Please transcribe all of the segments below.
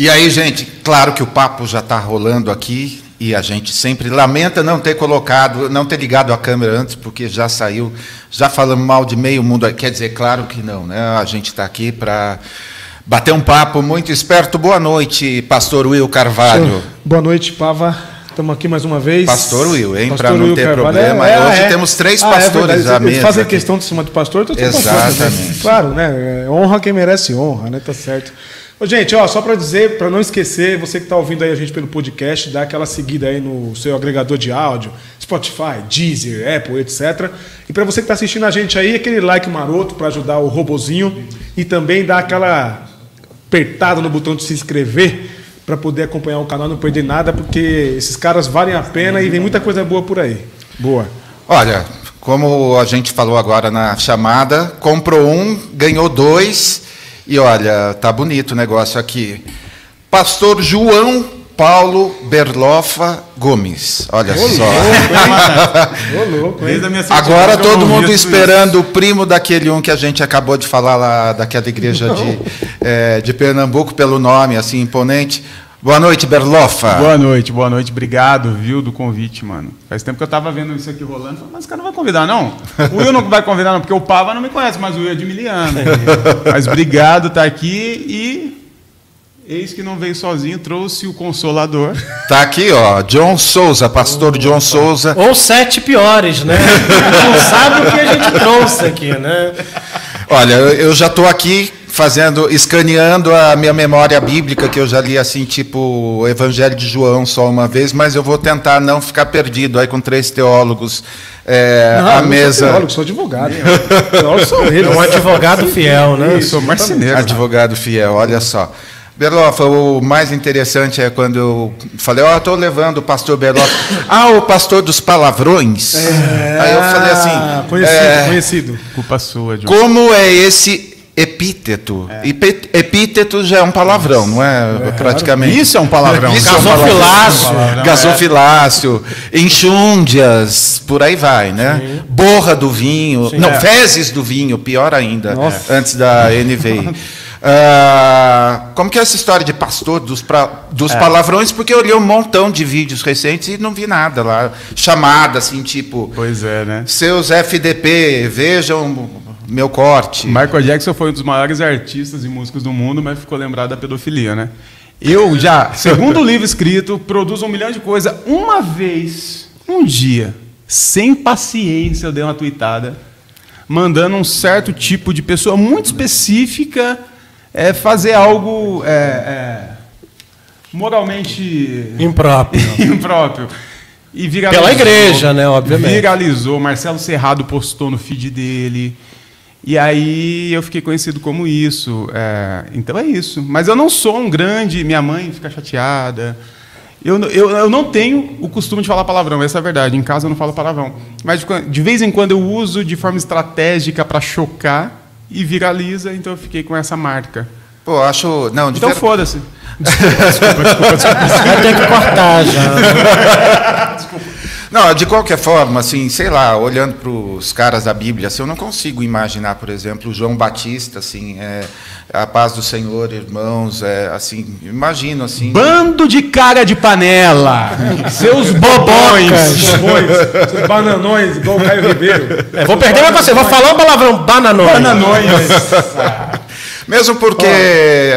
E aí, gente, claro que o papo já está rolando aqui e a gente sempre lamenta não ter colocado, não ter ligado a câmera antes, porque já saiu, já falamos mal de meio mundo. Quer dizer, claro que não, né? A gente está aqui para bater um papo muito esperto. Boa noite, Pastor Will Carvalho. Boa noite, Pava. Estamos aqui mais uma vez. Pastor Will, hein? Para não ter Carvalho. problema. É, Hoje é. temos três ah, é pastores é à mesa. Fazem questão de cima do pastor, então Exatamente. Pastor, né? Claro, né? Honra quem merece honra, né? Tá certo. Gente, ó, só para dizer, para não esquecer, você que está ouvindo aí a gente pelo podcast, dá aquela seguida aí no seu agregador de áudio, Spotify, Deezer, Apple, etc. E para você que está assistindo a gente aí, aquele like maroto para ajudar o robozinho e também dar aquela apertada no botão de se inscrever para poder acompanhar o canal, não perder nada, porque esses caras valem a pena e vem muita coisa boa por aí. Boa. Olha, como a gente falou agora na chamada, comprou um, ganhou dois e olha, tá bonito o negócio aqui. Pastor João Paulo Berlofa Gomes. Olha Ô, só. Louco, hein? Agora todo mundo esperando o primo daquele um que a gente acabou de falar lá, daquela igreja de, é, de Pernambuco, pelo nome assim imponente. Boa noite, Berlofa. Boa noite, boa noite. Obrigado, viu, do convite, mano. Faz tempo que eu tava vendo isso aqui rolando. Mas o cara não vai convidar, não. O Will não vai convidar, não, porque o Pava não me conhece, mas o Will é de Miliano. mas obrigado, tá aqui e. Eis que não veio sozinho, trouxe o Consolador. Tá aqui, ó, John Souza, pastor oh, John Souza. Ou sete piores, né? não sabe o que a gente trouxe aqui, né? Olha, eu já estou aqui fazendo, escaneando a minha memória bíblica, que eu já li assim, tipo o Evangelho de João só uma vez, mas eu vou tentar não ficar perdido aí com três teólogos é, não, à mesa. Sou teólogo, sou advogado. Eu sou ele. É um advogado fiel, né? Eu sou marceneiro. Advogado fiel, olha só. Berlofa, o mais interessante é quando eu falei, ó, oh, estou levando o pastor Berlofa. ah, o pastor dos palavrões. É, Aí eu falei assim. Conhecido, é, conhecido. Culpa sua, John. Como é esse epíteto. É. Epíteto já é um palavrão, não é? é praticamente. Isso é um palavrão. Isso gasofilácio. É um palavrão. Gasofilácio. Enxúndias, por aí vai, né? Sim. Borra do vinho. Sim, não, é. fezes do vinho, pior ainda, Nossa. antes da NVI. Uh, ah, como que é essa história de pastor dos, pra, dos é. palavrões? Porque eu li um montão de vídeos recentes e não vi nada lá. Chamada, assim, tipo. Pois é, né? Seus FDP, vejam meu corte. Michael Jackson foi um dos maiores artistas e músicos do mundo, mas ficou lembrado da pedofilia, né? Eu já, segundo o livro escrito, produzo um milhão de coisas. Uma vez, um dia, sem paciência, eu dei uma tweetada, mandando um certo tipo de pessoa muito específica é, fazer algo é, é, moralmente impróprio. impróprio. E viralizou, Pela igreja, né? Obviamente. Viralizou. Marcelo Serrado postou no feed dele. E aí eu fiquei conhecido como isso. É, então é isso. Mas eu não sou um grande. Minha mãe fica chateada. Eu, eu, eu não tenho o costume de falar palavrão, essa é a verdade. Em casa eu não falo palavrão. Mas de, de vez em quando eu uso de forma estratégica para chocar e viraliza, então eu fiquei com essa marca. Pô, acho. Não, então ver... foda-se. Desculpa, desculpa, desculpa. desculpa. Vai ter que cortar já. desculpa. Não, de qualquer forma, assim, sei lá, olhando para os caras da Bíblia, assim, eu não consigo imaginar, por exemplo, João Batista, assim, é, a paz do Senhor, irmãos, é, assim, imagino, assim... Bando de cara de panela! seus bobões! bobões seus bananões, igual o Caio Ribeiro. É, vou perder pra você, vou falar um palavrão, bananões. Bananões. Mesmo porque,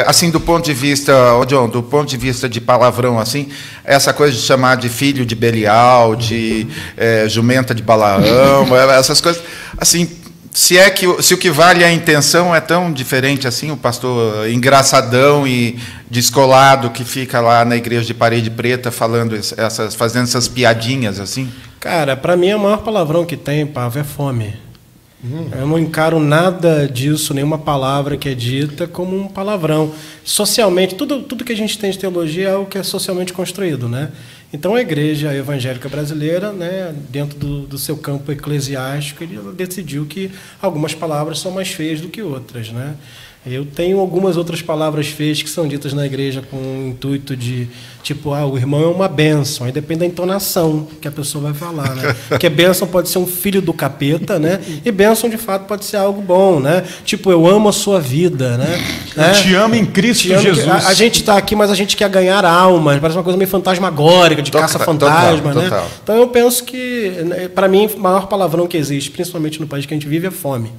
assim, do ponto de vista, oh John, do ponto de vista de palavrão, assim, essa coisa de chamar de filho de Belial, de é, jumenta de Balaão, essas coisas, assim, se é que se o que vale é a intenção é tão diferente assim, o pastor engraçadão e descolado que fica lá na igreja de parede preta falando essas, fazendo essas piadinhas assim. Cara, para mim o maior palavrão que tem, Pavo, é fome. Hum. Eu não encaro nada disso, nenhuma palavra que é dita, como um palavrão. Socialmente, tudo, tudo que a gente tem de teologia é o que é socialmente construído. Né? Então, a igreja evangélica brasileira, né, dentro do, do seu campo eclesiástico, ele decidiu que algumas palavras são mais feias do que outras. Né? Eu tenho algumas outras palavras feias que são ditas na igreja com o intuito de, tipo, ah, o irmão é uma bênção. Aí depende da entonação que a pessoa vai falar, né? Porque bênção pode ser um filho do capeta, né? E bênção, de fato, pode ser algo bom, né? Tipo, eu amo a sua vida, né? né? Te amo em Cristo amo que- Jesus. A, a gente está aqui, mas a gente quer ganhar almas. Parece uma coisa meio fantasmagórica, de caça-fantasma, né? total. Então eu penso que, para mim, o maior palavrão que existe, principalmente no país que a gente vive, é fome.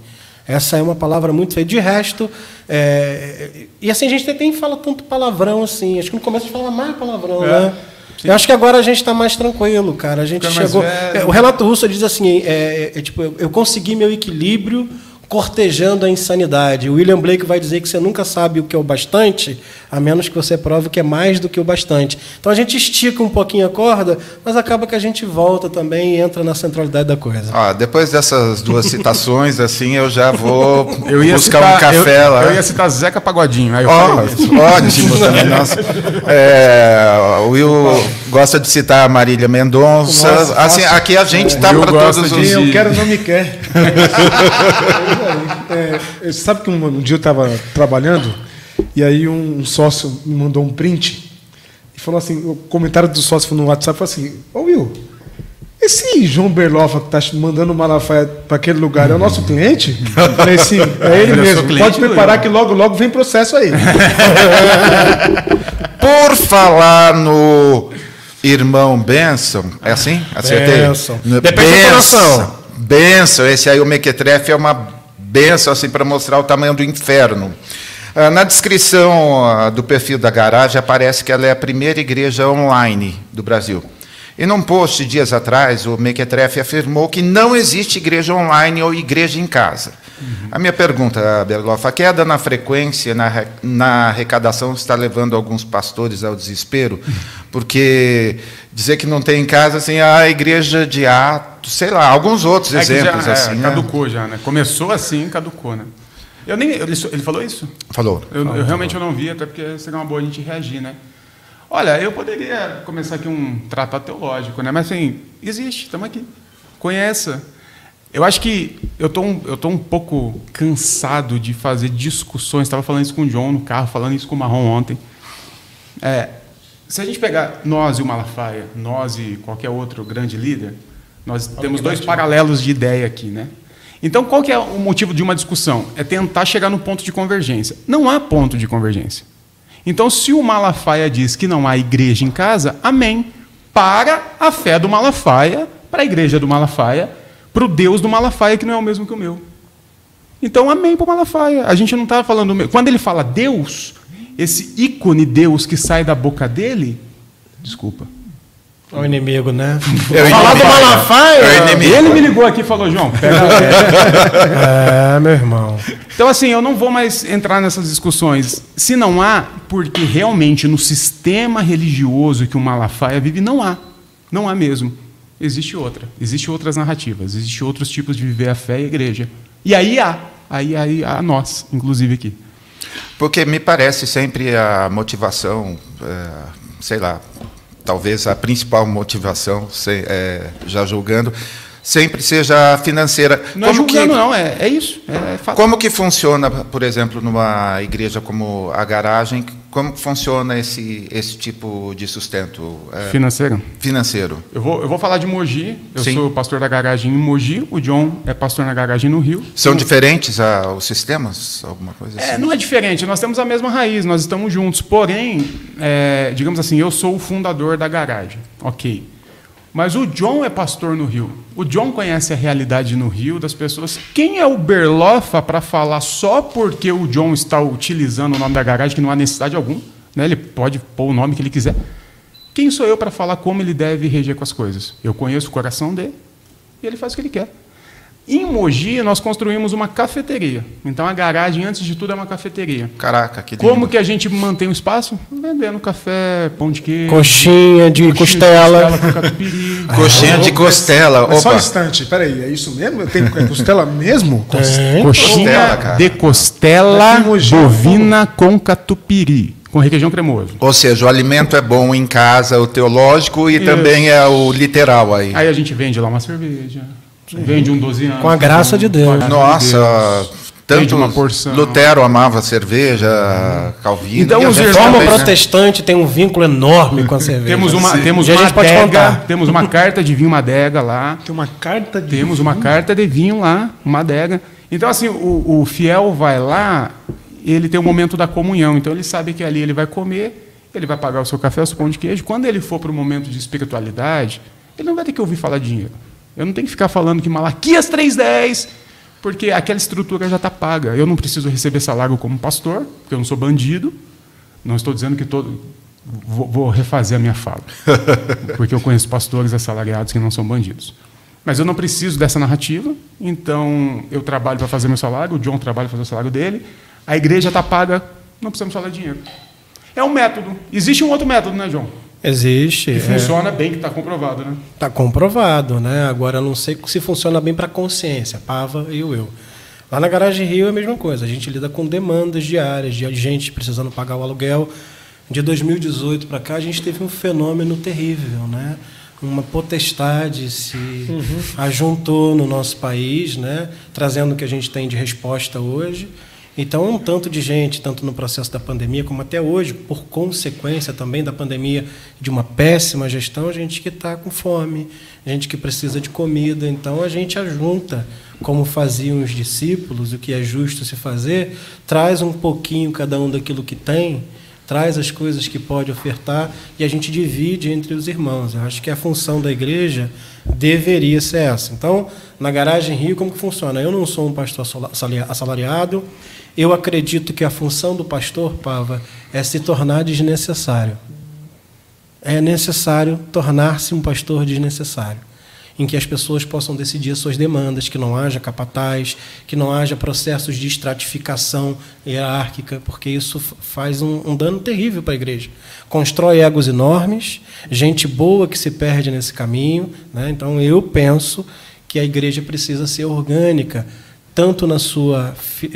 Essa é uma palavra muito feia. De resto, é, e assim, a gente nem fala tanto palavrão assim. Acho que no começo a gente falava mais palavrão, É, né? Eu acho que agora a gente está mais tranquilo, cara. A gente Fica mais chegou. é, o Renato Russo diz assim: é, é, tipo, eu, eu consegui meu equilíbrio cortejando a insanidade. O William Blake vai dizer que você nunca sabe o que é o bastante, a menos que você prove que é mais do que o bastante. Então a gente estica um pouquinho a corda, mas acaba que a gente volta também e entra na centralidade da coisa. Ó, depois dessas duas citações, assim, eu já vou Eu ia buscar citar, um café eu, lá. Eu ia citar Zeca Pagodinho. Aí eu isso. ótimo também, nossa. É, o Will gosta de citar a Marília Mendonça. Nossa, assim, fácil. aqui a gente está para todos os. Quem eu quero não me quer. É, é, sabe que um, um dia eu estava trabalhando e aí um sócio me mandou um print e falou assim, o comentário do sócio no WhatsApp foi assim, ô Will, esse João Berloffa que tá mandando Malafaia para aquele lugar é o nosso cliente? Eu falei, sim, é ele é mesmo. cliente, Pode preparar que logo, logo vem processo aí. Por falar no irmão Benção, é assim? Acertei? Benção. No- Depende da entonação. Benção. Benção, esse aí, o Mequetrefe, é uma benção assim, para mostrar o tamanho do inferno. Ah, Na descrição ah, do perfil da garagem aparece que ela é a primeira igreja online do Brasil. E num post dias atrás, o Mequetrefe afirmou que não existe igreja online ou igreja em casa. A minha pergunta, Berloff, a queda na frequência, na, na arrecadação, está levando alguns pastores ao desespero? Porque dizer que não tem em casa, assim, a igreja de Atos, sei lá, alguns outros É exemplos. já, é, assim, né? caducou já, né? Começou assim, caducou, né? Eu nem, ele, ele falou isso? Falou. Eu, eu realmente eu não vi, até porque seria uma boa a gente reagir, né? Olha, eu poderia começar aqui um tratado teológico, né? Mas assim, existe, estamos aqui. Conheça. Eu acho que eu tô um, eu tô um pouco cansado de fazer discussões. Estava falando isso com o John no carro, falando isso com o Marrom ontem. É, se a gente pegar nós e o Malafaia, nós e qualquer outro grande líder, nós temos dois paralelos de ideia aqui, né? Então, qual que é o motivo de uma discussão? É tentar chegar no ponto de convergência. Não há ponto de convergência. Então, se o Malafaia diz que não há igreja em casa, amém. Para a fé do Malafaia, para a igreja do Malafaia, para o Deus do Malafaia, que não é o mesmo que o meu. Então, amém para o Malafaia. A gente não está falando. meu- Quando ele fala Deus, esse ícone Deus que sai da boca dele, desculpa. É o inimigo, né? É o Falar do. Malafaia. É o inimigo. Ele me ligou aqui e falou, João, pega É, meu irmão. Então, assim, eu não vou mais entrar nessas discussões. Se não há, porque realmente no sistema religioso que o Malafaia vive, não há. Não há mesmo. Existe outra. Existem outras narrativas. Existem outros tipos de viver a fé e a igreja. E aí há. Aí, aí há nós, inclusive aqui. Porque me parece sempre a motivação, é, sei lá, talvez a principal motivação, é, já julgando, sempre seja financeira. Não é Como que- julgando, não. É, é isso. É fato. Como que funciona, por exemplo, numa igreja como a garagem? Como que funciona esse, esse tipo de sustento é, Financeiro. financeiro? Eu vou, eu vou falar de Mogi. Eu Sim. sou pastor da garagem em Mogi. O John é pastor na garagem no Rio. São diferentes ah, os sistemas? Alguma coisa assim? É, não é diferente, nós temos a mesma raiz, nós estamos juntos. Porém, é, digamos assim, eu sou o fundador da garagem, ok. Mas o John é pastor no Rio. O John conhece a realidade no Rio das pessoas. Quem é o Berlofa para falar só porque o John está utilizando o nome da garagem, que não há necessidade alguma? Né? Ele pode pôr o nome que ele quiser. Quem sou eu para falar como ele deve reger com as coisas? Eu conheço o coração dele e ele faz o que ele quer. Em Mogi, nós construímos uma cafeteria. Então, a garagem, antes de tudo, é uma cafeteria. Caraca, que lindo. Como que a gente mantém o espaço? Vendendo café, pão de queijo. Coxinha de coxinha de costela. com catupiry. Coxinha de costela. Mas só um Opa, instante, peraí, é isso mesmo? Tem é costela mesmo? Tem. Coxinha Costela, cara. de costela bovina com catupiry, com requeijão cremoso. Ou seja, o alimento é bom em casa, o teológico e Isso. também é o literal aí. Aí a gente vende lá uma cerveja, vende um 12 anos. Com a graça de Deus. De Nossa, Tanto uma porção. Lutero amava cerveja, Calvino. Então, os também, né? protestante tem um vínculo enorme com a cerveja. Temos uma, Sim. temos E a uma gente pode adega, contar. temos uma carta de vinho, uma adega lá. Tem uma carta de. Temos uma carta de vinho lá, uma adega. Então, assim, o, o fiel vai lá, ele tem o momento da comunhão. Então, ele sabe que ali ele vai comer, ele vai pagar o seu café, o seu pão de queijo. Quando ele for para o momento de espiritualidade, ele não vai ter que ouvir falar de dinheiro. Eu não tenho que ficar falando que Malaquias 3.10, porque aquela estrutura já está paga. Eu não preciso receber salário como pastor, porque eu não sou bandido. Não estou dizendo que todo... Vou, vou refazer a minha fala. Porque eu conheço pastores assalariados que não são bandidos. Mas eu não preciso dessa narrativa, então eu trabalho para fazer meu salário, o John trabalha para fazer o salário dele, a igreja está paga, não precisamos falar de dinheiro. É um método. Existe um outro método, né, John? Existe. Que é. funciona bem, que está comprovado, né? Está comprovado, né? Agora eu não sei se funciona bem para a consciência, Pava e o eu. Lá na Garagem Rio é a mesma coisa. A gente lida com demandas diárias de gente precisando pagar o aluguel. De 2018 para cá a gente teve um fenômeno terrível, né? Uma potestade se ajuntou no nosso país, né? Trazendo o que a gente tem de resposta hoje. Então, um tanto de gente, tanto no processo da pandemia como até hoje, por consequência também da pandemia, de uma péssima gestão, gente que está com fome, gente que precisa de comida. Então, a gente ajunta, como faziam os discípulos, o que é justo se fazer, traz um pouquinho cada um daquilo que tem, traz as coisas que pode ofertar e a gente divide entre os irmãos. Eu acho que a função da igreja deveria ser essa. Então, na Garagem Rio, como que funciona? Eu não sou um pastor assalariado, eu acredito que a função do pastor, Pava, é se tornar desnecessário. É necessário tornar-se um pastor desnecessário, em que as pessoas possam decidir as suas demandas, que não haja capataz, que não haja processos de estratificação hierárquica, porque isso faz um, um dano terrível para a igreja. Constrói egos enormes, gente boa que se perde nesse caminho. Né? Então, eu penso que a igreja precisa ser orgânica, tanto na sua,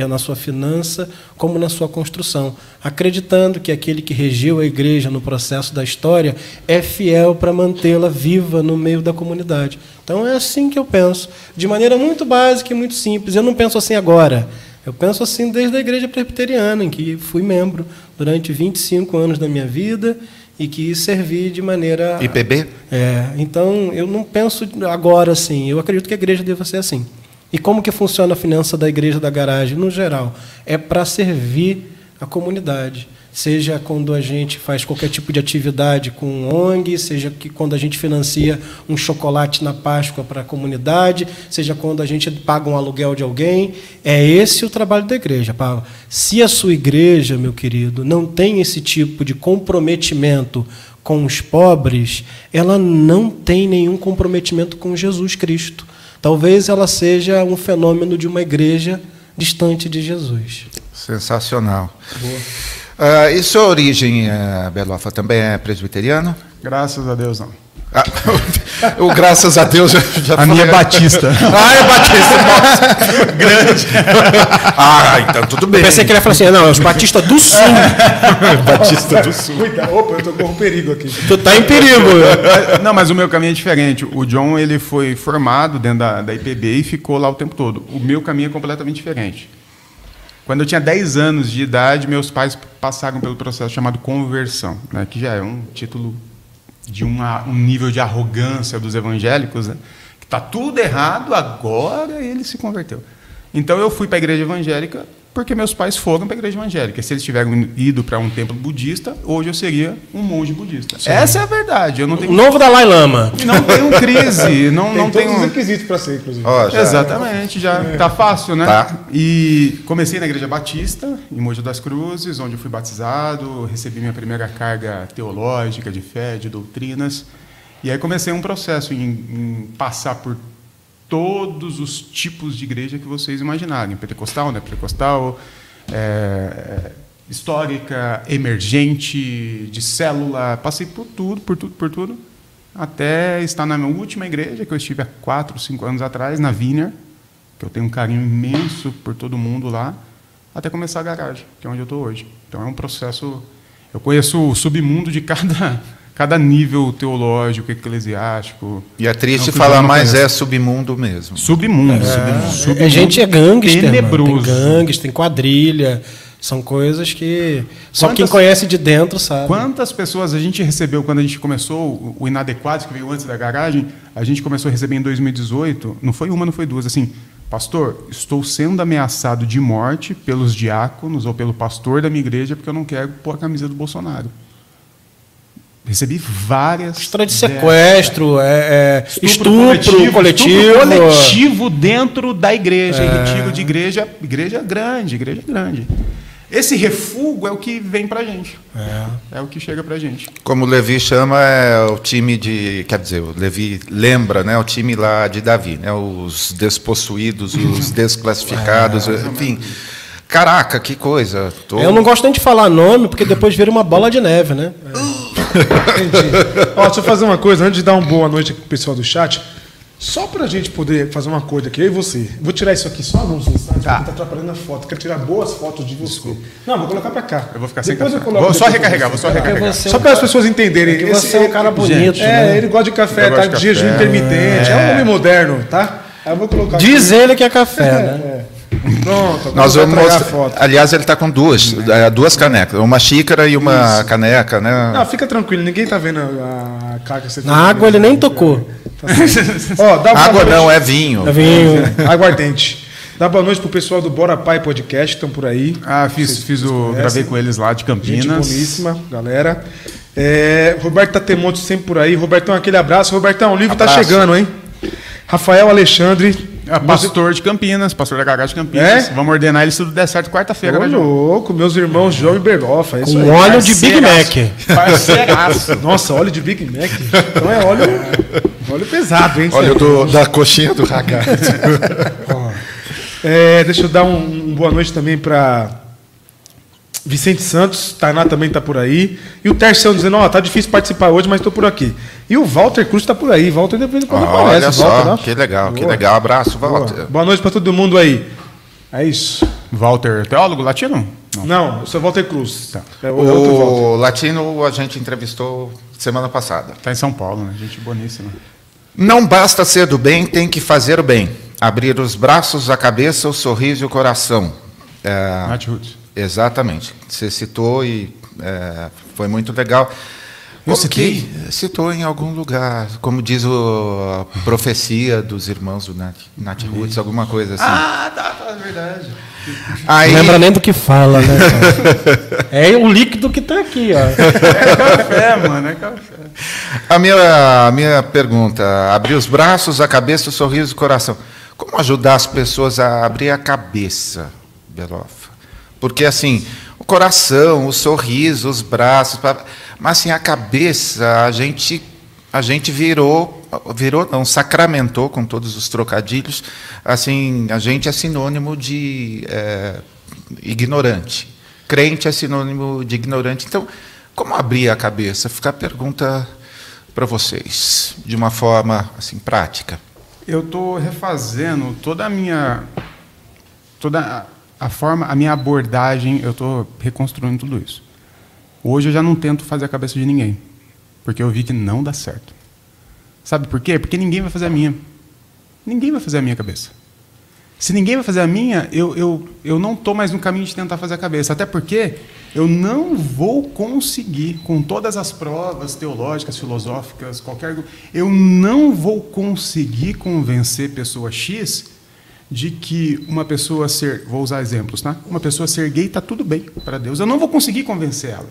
na sua finança como na sua construção, acreditando que aquele que regiu a igreja no processo da história é fiel para mantê-la viva no meio da comunidade. Então é assim que eu penso, de maneira muito básica e muito simples. Eu não penso assim agora. Eu penso assim desde a igreja presbiteriana, em que fui membro durante 25 anos da minha vida e que servi de maneira. IPB? É, então eu não penso agora assim. Eu acredito que a igreja deva ser assim. E como que funciona a finança da igreja da garagem? No geral, é para servir a comunidade. Seja quando a gente faz qualquer tipo de atividade com ONG, seja que quando a gente financia um chocolate na Páscoa para a comunidade, seja quando a gente paga um aluguel de alguém. É esse o trabalho da igreja, Paulo. Se a sua igreja, meu querido, não tem esse tipo de comprometimento com os pobres, ela não tem nenhum comprometimento com Jesus Cristo. Talvez ela seja um fenômeno de uma igreja distante de Jesus. Sensacional. Uh, e sua origem, uh, Belofa, também é presbiteriano? Graças a Deus, não. Ah, o graças a Deus já, já A minha é Batista. Ah, é Batista, nossa, grande. Ah, então tudo bem. Eu pensei que ele ia falar assim, não, é os batistas do sul. Batista do Sul. Cuidado, opa, eu tô com um perigo aqui. tu tá em perigo. Não, mas o meu caminho é diferente. O John ele foi formado dentro da, da IPB e ficou lá o tempo todo. O meu caminho é completamente diferente. Quando eu tinha 10 anos de idade, meus pais passaram pelo processo chamado conversão, né, que já é um título de uma, um nível de arrogância dos evangélicos, né, que está tudo errado, agora ele se converteu. Então eu fui para a igreja evangélica porque meus pais foram para a igreja evangélica. Se eles tivessem ido para um templo budista, hoje eu seria um monge budista. Essa é a verdade. Eu não O tenho, novo Dalai Lama. não tenho crise, não, Tem não todos os tenho. requisitos para ser, inclusive. Ó, já- Exatamente, já tá fácil, né? Tá. E comecei na Igreja Batista, em Mogi das Cruzes, onde eu fui batizado, recebi minha primeira carga teológica, de fé, de doutrinas. E aí comecei um processo em, em passar por todos os tipos de igreja que vocês imaginarem. Pentecostal, né? Pentecostal, é, histórica, emergente, de célula. Passei por tudo, por tudo, por tudo. Até estar na minha última igreja, que eu estive há quatro, cinco anos atrás, na Vineyard, que eu tenho um carinho imenso por todo mundo lá, até começar a garagem, que é onde eu estou hoje. Então é um processo. Eu conheço o submundo de cada, cada nível teológico, eclesiástico. E é triste falar, mas é submundo mesmo. Submundo. submundo, submundo É gente é gangster, mano. Tem gangster, tem quadrilha. São coisas que só Quantas- quem conhece de dentro sabe. Quantas pessoas a gente recebeu quando a gente começou o- o Inadequados, que veio antes da garagem, a gente começou a receber em 2018, não foi uma, não foi duas, assim, pastor, estou sendo ameaçado de morte pelos diáconos ou pelo pastor da minha igreja porque eu não quero pôr a camisa do Bolsonaro. Recebi várias. História de sequestro, é, é, estupro, coletivo, estupro coletivo dentro da igreja. E retiro de igreja, igreja grande, igreja grande. Esse refúgio é o que vem pra gente. É, o que chega pra gente. Como o Levi chama, é o time de. Quer dizer, o Levi lembra, né? O time lá de Davi, né? Os despossuídos, os desclassificados, enfim. Caraca, que coisa. Tô- Eu não gosto nem de falar nome, porque depois vira uma bola de neve, né? Entendi. Ó, deixa eu fazer uma coisa, antes de dar uma boa noite aqui pro pessoal do chat. Só pra gente poder fazer uma coisa aqui, eu e você. Vou tirar isso aqui só alguns instantes, Tá. porque tá atrapalhando a foto. Quero tirar boas fotos de você. Não, vou colocar pra cá. Eu vou ficar sem Depois café. eu coloco Vou só recarregar, vou só recarregar. você- Só para as pessoas entenderem. que você é um cara bonito, É, né? ele gosta de café, tá? de jejum intermitente. É. um homem moderno, tá? Aí eu vou colocar Diz ele que é café, aqui. né? É. Pronto, agora Nós vamos mostrar. foto. Aliás, ele está com duas, é, duas canecas, uma xícara e uma caneca, né? Não, fica tranquilo, ninguém tá vendo a, caca que você Na água ele nem tocou. Tá. Ó, Água não, noite. é vinho. Tá vinho. Aguardente. Dá boa noite pro pessoal do Bora Pai Podcast, estão por aí. Ah, fiz, fiz o. conhecem? Gravei com eles lá de Gente Campinas. boníssima, galera. É, Roberto Tatemonte sempre por aí. Robertão, aquele abraço. Robertão, o livro tá Abraço. chegando, hein? Rafael Alexandre. Ah, pastor de Campinas, pastor da garagem de Campinas. É? Vamos ordenar ele se tudo der certo quarta-feira, Ô, né, louco, meus irmãos João e Bergofa. É isso Com aí. óleo de Big Mac. Parceiraço. Nossa, óleo de Big Mac. Então é óleo, óleo pesado, hein? Olha o do- da coxinha do ragazzo. É, deixa eu dar um, um boa noite também para Vicente Santos, Tainá também tá por aí. E o Tercião dizendo, ó, tá difícil participar hoje, mas tô por aqui. E o Walter Cruz tá por aí. Walter depois quando aparece. Olha Walter, só, ó. que legal, que Boa. legal. Abraço, Boa. Walter. Boa noite para todo mundo aí. É isso. Walter, teólogo latino? Não. Não, eu sou Walter Cruz. É o é outro Walter. O Latino a gente entrevistou semana passada. Tá em São Paulo, né? Gente boníssima. Não basta ser do bem, tem que fazer o bem. Abrir os braços, a cabeça, o sorriso e o coração. É, Nath Roots. Exatamente. Você citou e é, foi muito legal. Eu Como citei? que citou em algum lugar, como diz o, a profecia dos irmãos do Nath, Nath Roots, alguma coisa assim. Ah, tá, tá, é verdade. Aí, Não lembra nem do que fala, né? É o líquido que tá aqui, ó. É café, mano, é café. A minha, a minha pergunta: abrir os braços, a cabeça, o sorriso e o coração. Como ajudar as pessoas a abrir a cabeça, Belofa? Porque, assim, o coração, o sorriso, os braços, mas, assim, a cabeça, a gente, a gente virou, virou, não, sacramentou com todos os trocadilhos, assim, a gente é sinônimo de é, ignorante. Crente é sinônimo de ignorante. Então, como abrir a cabeça? Fica a pergunta para vocês, de uma forma assim prática. Eu estou refazendo toda a minha. toda a, forma, a minha abordagem, eu estou reconstruindo tudo isso. Hoje eu já não tento fazer a cabeça de ninguém, porque eu vi que não dá certo. Sabe por quê? Porque ninguém vai fazer a minha. Ninguém vai fazer a minha cabeça. Se ninguém vai fazer a minha, eu, eu, eu não estou mais no caminho de tentar fazer a cabeça. Até porque eu não vou conseguir, com todas as provas teológicas, filosóficas, qualquer. Eu não vou conseguir convencer pessoa X de que uma pessoa ser. Vou usar exemplos, tá? Uma pessoa ser gay está tudo bem para Deus. Eu não vou conseguir convencer ela.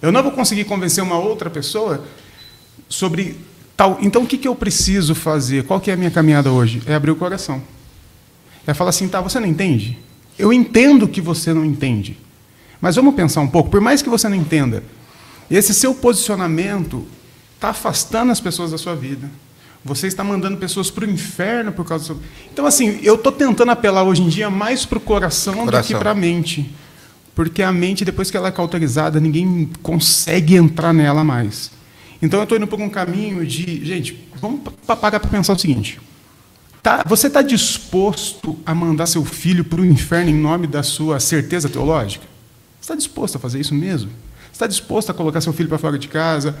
Eu não vou conseguir convencer uma outra pessoa sobre tal. Então, o que, que eu preciso fazer? Qual que é a minha caminhada hoje? É abrir o coração. É falar assim, tá, você não entende? Eu entendo que você não entende. Mas vamos pensar um pouco, por mais que você não entenda, esse seu posicionamento está afastando as pessoas da sua vida. Você está mandando pessoas para o inferno por causa do seu... Então, assim, eu estou tentando apelar hoje em dia mais para o coração, do que Coração. para a mente. Porque a mente, depois que ela é cauterizada, ninguém consegue entrar nela mais. Então, eu estou indo por um caminho de... Gente, vamos pa- parar para pensar o seguinte. Tá, você está disposto a mandar seu filho para o inferno em nome da sua certeza teológica? Você está disposto a fazer isso mesmo? Você está disposto a colocar seu filho para fora de casa?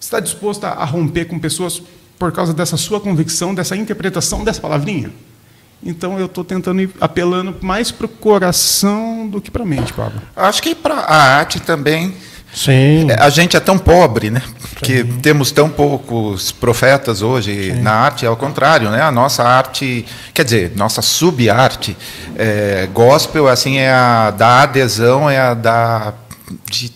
Você está disposto a romper com pessoas por causa dessa sua convicção, dessa interpretação dessa palavrinha? Então eu estou tentando ir apelando mais para o coração do que para a mente, Pablo. Acho que para a arte também. Sim. A gente é tão pobre, né? Que temos tão poucos profetas hoje Sim. na arte, ao contrário, né? A nossa arte, quer dizer, nossa sub-arte, é, gospel, assim, é a da adesão, é a da de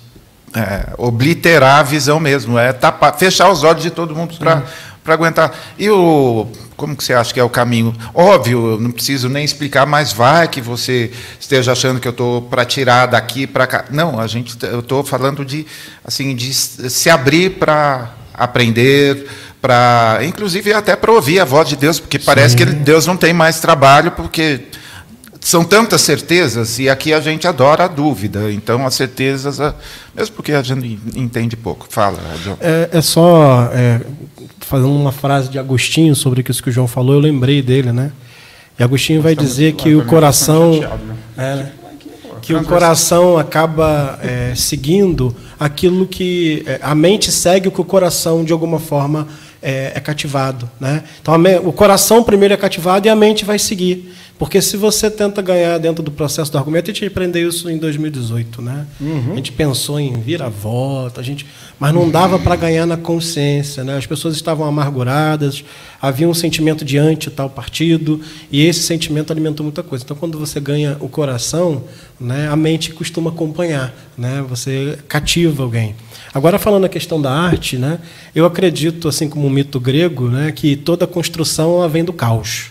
é, obliterar a visão mesmo, é tapar, fechar os olhos de todo mundo para para aguentar. E o como que você acha que é o caminho? Óbvio, não preciso nem explicar, mas vai que você esteja achando que eu estou para tirar daqui para cá. Não, a gente, eu estou falando de assim de se abrir para aprender, para inclusive até para ouvir a voz de Deus, porque parece Sim. que Deus não tem mais trabalho porque são tantas certezas e aqui a gente adora a dúvida. Então, as certezas, mesmo porque a gente entende pouco. Fala, João. É, é só é, fazendo uma frase de Agostinho sobre isso que o João falou, eu lembrei dele, né? E Agostinho vai dizer que o coração, né? é, que o coração acaba é, seguindo aquilo que é, a mente segue o que o coração de alguma forma é, é cativado, né? Então o coração primeiro é cativado e a mente vai seguir. Porque se você tenta ganhar dentro do processo do argumento, a gente aprendeu isso em 2018, né? Uhum. A gente pensou em vir a volta, a gente, mas não dava para ganhar na consciência, né? As pessoas estavam amarguradas, havia um sentimento diante tal partido e esse sentimento alimentou muita coisa. Então, quando você ganha o coração, né, a mente costuma acompanhar, né? Você cativa alguém. Agora falando a questão da arte, né? Eu acredito, assim como o mito grego, né, que toda construção vem do caos.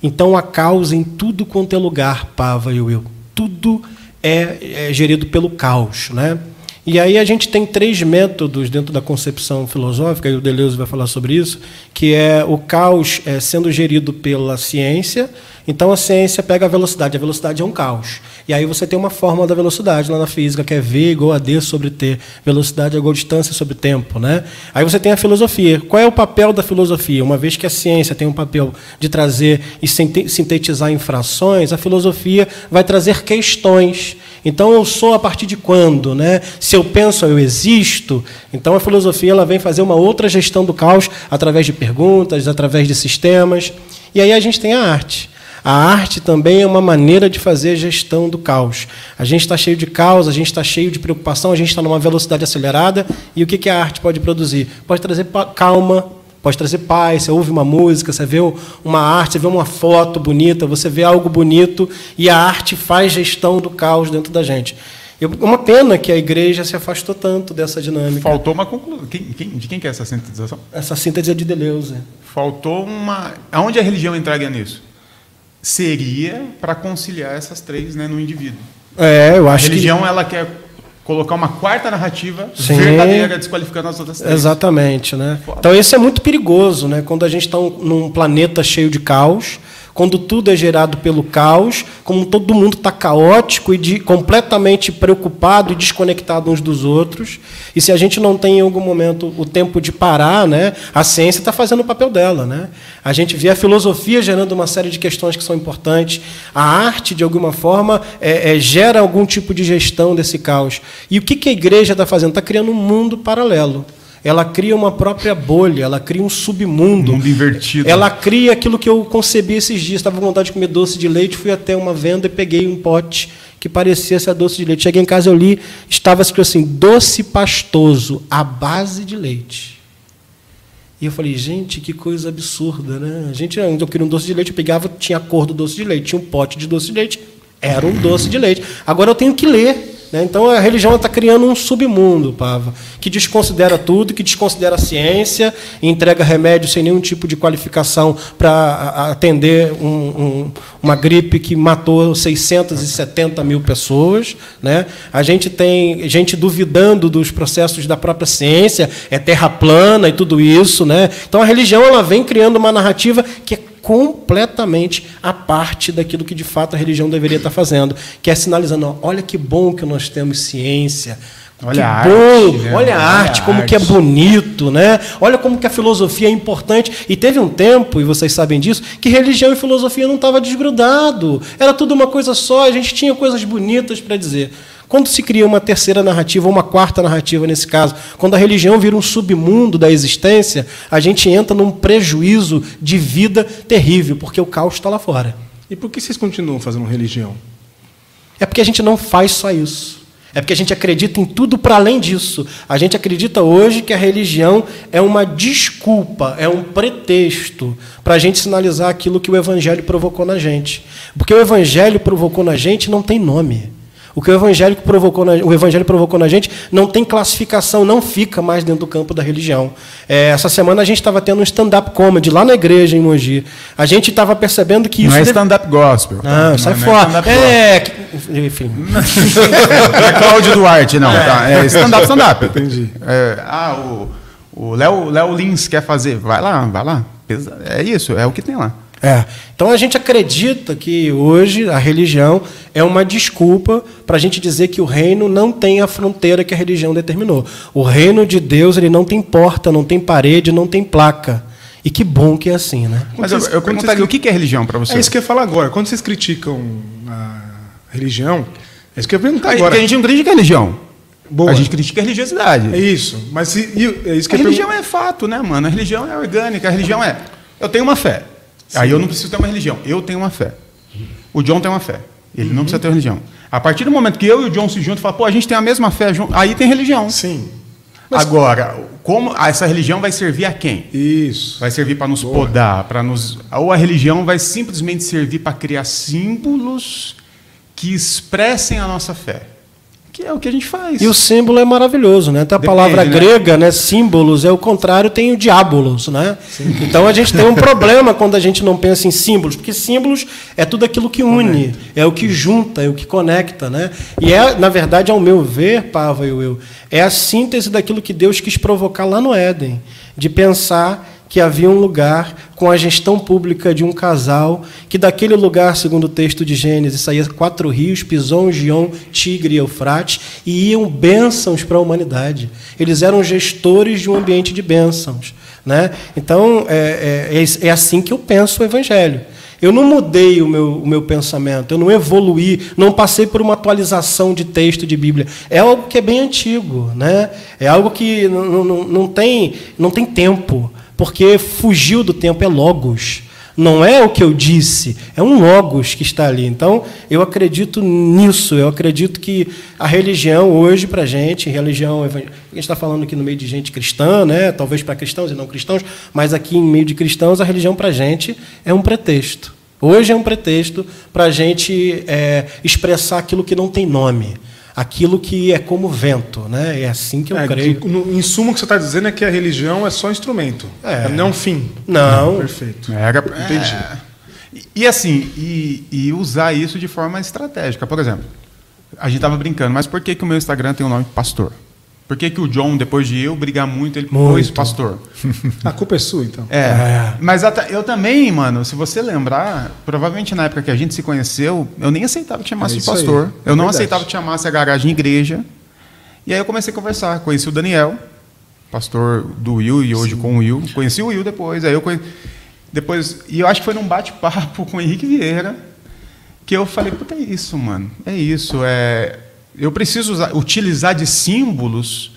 Então, a causa em tudo quanto é lugar, Pava e Will, tudo é, é gerido pelo caos. Né? E aí a gente tem três métodos dentro da concepção filosófica, e o Deleuze vai falar sobre isso, que é o caos é, sendo gerido pela ciência, então a ciência pega a velocidade, a velocidade é um caos. E aí você tem uma fórmula da velocidade lá na física, que é V igual a D sobre T. Velocidade é igual a distância sobre tempo. Né? Aí você tem a filosofia. Qual é o papel da filosofia? Uma vez que a ciência tem um papel de trazer e sintetizar infrações, a filosofia vai trazer questões. Então eu sou a partir de quando? Né? Se eu penso, eu existo. Então a filosofia ela vem fazer uma outra gestão do caos através de perguntas, através de sistemas. E aí a gente tem a arte. A arte também é uma maneira de fazer gestão do caos. A gente está cheio de caos, a gente está cheio de preocupação, a gente está numa velocidade acelerada. E o que, que a arte pode produzir? Pode trazer calma, pode trazer paz. Você ouve uma música, você vê uma arte, você vê uma foto bonita, você vê algo bonito e a arte faz gestão do caos dentro da gente. Eu, uma pena que a igreja se afastou tanto dessa dinâmica. Faltou uma conclusão. Quem, quem, de quem que é essa sintetização? Essa síntese é de Deleuze. Faltou uma. Aonde a religião entraria nisso? seria para conciliar essas três né, no indivíduo. É, eu acho A religião que... ela quer colocar uma quarta narrativa Sim. verdadeira desqualificando as outras três. Exatamente, né? Então isso é muito perigoso, né? Quando a gente está num planeta cheio de caos, quando tudo é gerado pelo caos, como todo mundo está caótico e de, completamente preocupado e desconectado uns dos outros. E se a gente não tem em algum momento o tempo de parar, né, a ciência está fazendo o papel dela. Né? A gente vê a filosofia gerando uma série de questões que são importantes. A arte, de alguma forma, é, é, gera algum tipo de gestão desse caos. E o que, que a igreja está fazendo? Está criando um mundo paralelo ela cria uma própria bolha, ela cria um submundo. Mundo invertido. Ela cria aquilo que eu concebi esses dias. Estava com vontade de comer doce de leite, fui até uma venda e peguei um pote que parecia ser doce de leite. Cheguei em casa, eu li, estava escrito assim: doce pastoso, à base de leite. E eu falei, gente, que coisa absurda, né? A gente, eu queria um doce de leite, eu pegava, tinha a cor do doce de leite, tinha um pote de doce de leite, era um doce de leite. Agora eu tenho que ler? Então a religião está criando um submundo, Pava, que desconsidera tudo, que desconsidera a ciência, entrega remédio sem nenhum tipo de qualificação para atender um, um, uma gripe que matou 670 mil pessoas. Né? A gente tem gente duvidando dos processos da própria ciência, é terra plana e tudo isso. Né? Então a religião ela vem criando uma narrativa que é completamente a parte daquilo que de fato a religião deveria estar fazendo, que é sinalizando, olha que bom que nós temos ciência, Olha que a bom, arte, né? olha a arte, como arte. que é bonito, né? Olha como que a filosofia é importante. E teve um tempo, e vocês sabem disso, que religião e filosofia não estava desgrudado. Era tudo uma coisa só, a gente tinha coisas bonitas para dizer. Quando se cria uma terceira narrativa, ou uma quarta narrativa nesse caso, quando a religião vira um submundo da existência, a gente entra num prejuízo de vida terrível, porque o caos está lá fora. E por que vocês continuam fazendo religião? É porque a gente não faz só isso. É porque a gente acredita em tudo para além disso. A gente acredita hoje que a religião é uma desculpa, é um pretexto para a gente sinalizar aquilo que o Evangelho provocou na gente. Porque o Evangelho provocou na gente não tem nome. O que o Evangelho provocou na, o Evangelho provocou na gente não tem classificação, não fica mais dentro do campo da religião. É, essa semana a gente estava tendo um stand-up comedy lá na igreja em Mogi. A gente estava percebendo que isso. Não é stand-up gospel. Não, não sai não fora. É, é, enfim. é Cláudio Duarte, não. Tá, é stand-up, stand-up. Entendi. É, ah, o Léo Léo Lins quer fazer. Vai lá, vai lá. É isso, é o que tem lá. É. Então a gente acredita que hoje a religião é uma desculpa para a gente dizer que o reino não tem a fronteira que a religião determinou. O reino de Deus ele não tem porta, não tem parede, não tem placa. E que bom que é assim, né? Mas eu, eu perguntaria, o que é religião para você? É isso que eu ia falar agora. Quando vocês criticam a religião, é isso que eu ia perguntar agora. Porque a gente não critica a religião. Boa. A gente critica a religiosidade. É isso. Mas se, é isso que a religião pergun... é fato, né, mano? A religião é orgânica. A religião é. Eu tenho uma fé. Sim. Aí eu não preciso ter uma religião. Eu tenho uma fé. O John tem uma fé. Ele uhum. não precisa ter religião. A partir do momento que eu e o John se juntam e falam, pô, a gente tem a mesma fé, aí tem religião. Sim. Mas... Agora, como essa religião vai servir a quem? Isso. Vai servir para nos Boa. podar, para nos. Ou a religião vai simplesmente servir para criar símbolos que expressem a nossa fé que é o que a gente faz. E o símbolo é maravilhoso, né? Até a Depende, palavra né? grega, né? Símbolos é o contrário, tem o diabolos, né? Sim. Então a gente tem um problema quando a gente não pensa em símbolos, porque símbolos é tudo aquilo que une, é o que junta, é o que conecta, né? E é, na verdade, ao meu ver, Pava e eu, é a síntese daquilo que Deus quis provocar lá no Éden, de pensar que havia um lugar com a gestão pública de um casal, que daquele lugar, segundo o texto de Gênesis, saía quatro rios, Pison, Gion, Tigre e Eufrates, e iam bênçãos para a humanidade. Eles eram gestores de um ambiente de bênçãos. Né? Então, é, é, é assim que eu penso o Evangelho. Eu não mudei o meu, o meu pensamento, eu não evoluí, não passei por uma atualização de texto de Bíblia. É algo que é bem antigo, né? é algo que não, não, não, tem, não tem tempo porque fugiu do tempo, é logos. Não é o que eu disse, é um logos que está ali. Então, eu acredito nisso. Eu acredito que a religião hoje para gente, religião, a gente está falando aqui no meio de gente cristã, né? talvez para cristãos e não cristãos, mas aqui em meio de cristãos, a religião para gente é um pretexto. Hoje é um pretexto para a gente é, expressar aquilo que não tem nome aquilo que é como vento, né? É assim que eu é, creio. De, no, em suma, o que você está dizendo é que a religião é só instrumento, é, não fim. Não. não perfeito. É, Entendi. É, e assim, e, e, usar isso de forma estratégica. Por exemplo, a gente estava brincando, mas por que, que o meu Instagram tem o nome pastor? Por que, que o John, depois de eu brigar muito, ele muito. pôs pastor? A culpa é sua, então. É. é. Mas eu também, mano, se você lembrar, provavelmente na época que a gente se conheceu, eu nem aceitava que chamasse é de pastor. Aí. eu é não verdade. aceitava que chamasse a garagem igreja. E aí eu comecei a conversar. Conheci o Daniel, pastor do Will e hoje Sim. com o Will. Conheci o Will depois. Aí eu conheci. Depois, e eu acho que foi num bate-papo com o Henrique Vieira que eu falei, puta, é isso, mano. É isso. É, eu preciso usar, utilizar de símbolos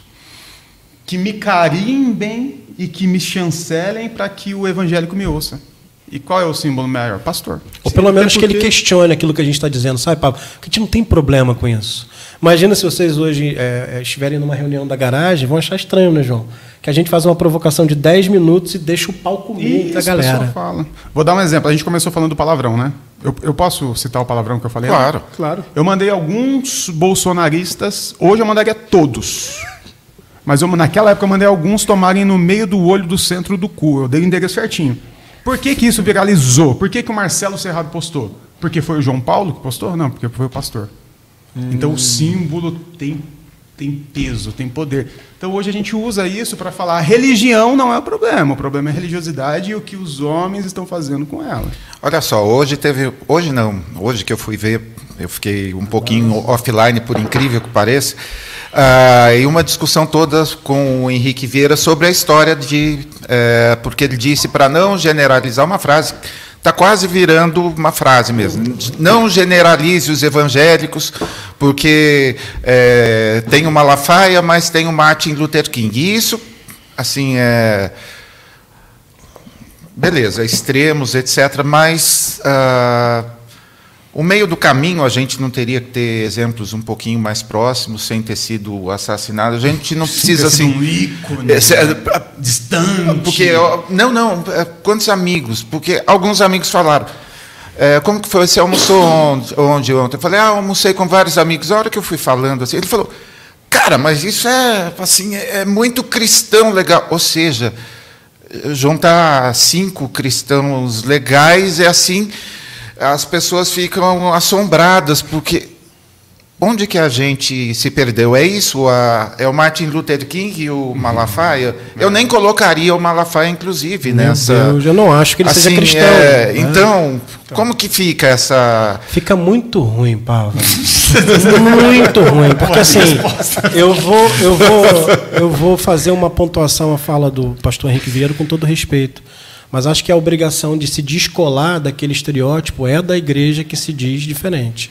que me carimbem e que me chancelem para que o evangélico me ouça. E qual é o símbolo maior? Pastor. Ou pelo menos porque... que ele questione aquilo que a gente está dizendo, sabe, Pablo? Que a gente não tem problema com isso. Imagina se vocês hoje é, estiverem numa reunião da garagem, vão achar estranho, né, João? Que a gente faz uma provocação de 10 minutos e deixa o palco comer da galera. Fala. Vou dar um exemplo. A gente começou falando do palavrão, né? Eu, eu, posso citar o palavrão que eu falei? Claro, claro. Eu mandei alguns bolsonaristas, hoje eu mandaria todos. Mas eu, naquela época eu mandei alguns tomarem no meio do olho do centro do cu. Eu dei o endereço certinho. Por que, que isso viralizou? Por que, que o Marcelo Serrado postou? Porque foi o João Paulo que postou? Não, porque foi o pastor. Hum. Então o símbolo tem tem peso, tem poder. Então hoje a gente usa isso para falar religião não é o problema, o problema é a religiosidade e o que os homens estão fazendo com ela. Olha só, hoje teve, hoje não, hoje que eu fui ver, eu fiquei um pouquinho offline, por incrível que pareça, uh, e uma discussão toda com o Henrique Vieira sobre a história de, uh, porque ele disse para não generalizar uma frase Está quase virando uma frase mesmo. Não generalize os evangélicos, porque é, tem o Malafaia, mas tem o Martin Luther King. E isso, assim, é. Beleza, extremos, etc. Mas. Ah, o meio do caminho, a gente não teria que ter exemplos um pouquinho mais próximos, sem ter sido assassinado. A gente não precisa assim. Um ícone, é, é, distante. Porque não, não. é, Quantos amigos? Porque alguns amigos falaram. é, como que foi? Você almoçou onde, onde ontem? Eu falei, ah, almocei com vários amigos. A hora que eu fui falando assim, ele falou, cara, mas isso é assim, é é muito cristão legal. Ou seja, juntar cinco cristãos legais é assim, as pessoas ficam assombradas, porque onde que a gente se perdeu? É isso? A- é o Martin Luther King e o Malafaia? Eu nem colocaria o Malafaia, inclusive, Meu nessa. Deus, eu não acho que ele seja Assim, cristão. é, né? então, como que fica essa. Fica muito ruim, Pava. muito ruim, porque assim, eu vou, eu vou, eu vou fazer uma pontuação à fala do pastor Henrique Vieira com todo respeito. Mas acho que a obrigação de se descolar daquele estereótipo é da igreja que se diz diferente.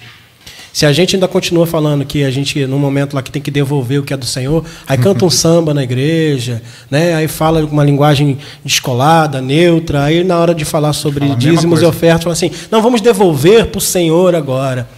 Se a gente ainda continua falando que a gente, num momento lá que tem que devolver o que é do Senhor, aí canta um samba na igreja, né? aí fala com uma linguagem descolada, neutra, aí na hora de falar sobre Fala dízimos e ofertas, fala assim: não, vamos devolver para o Senhor agora.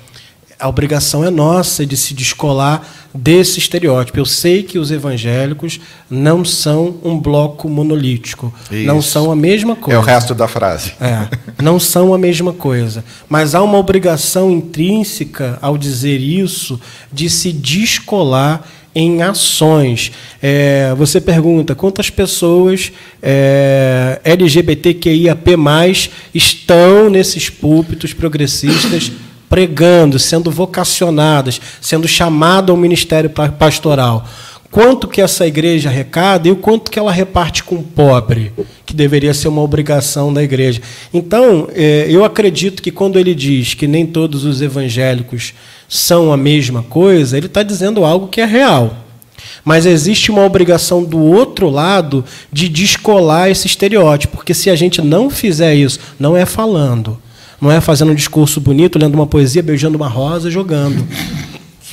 A obrigação é nossa de se descolar desse estereótipo. Eu sei que os evangélicos não são um bloco monolítico, não Isso. são a mesma É coisa. o resto da frase. É, não são a mesma coisa. Mas há uma obrigação intrínseca ao dizer isso de se descolar em ações. É, você pergunta quantas pessoas é, LGBTQIAP+, estão nesses púlpitos progressistas pregando, sendo vocacionadas, sendo chamado ao ministério pa- pastoral. Quanto que essa igreja arrecada e o quanto que ela reparte com o pobre, que deveria ser uma obrigação da igreja. Então, eh, eu acredito que quando ele diz que nem todos os evangélicos são a mesma coisa, ele está dizendo algo que é real. Mas existe uma obrigação do outro lado de descolar esse estereótipo, porque se a gente não fizer isso, não é falando, não é fazendo um discurso bonito, lendo uma poesia, beijando uma rosa, jogando.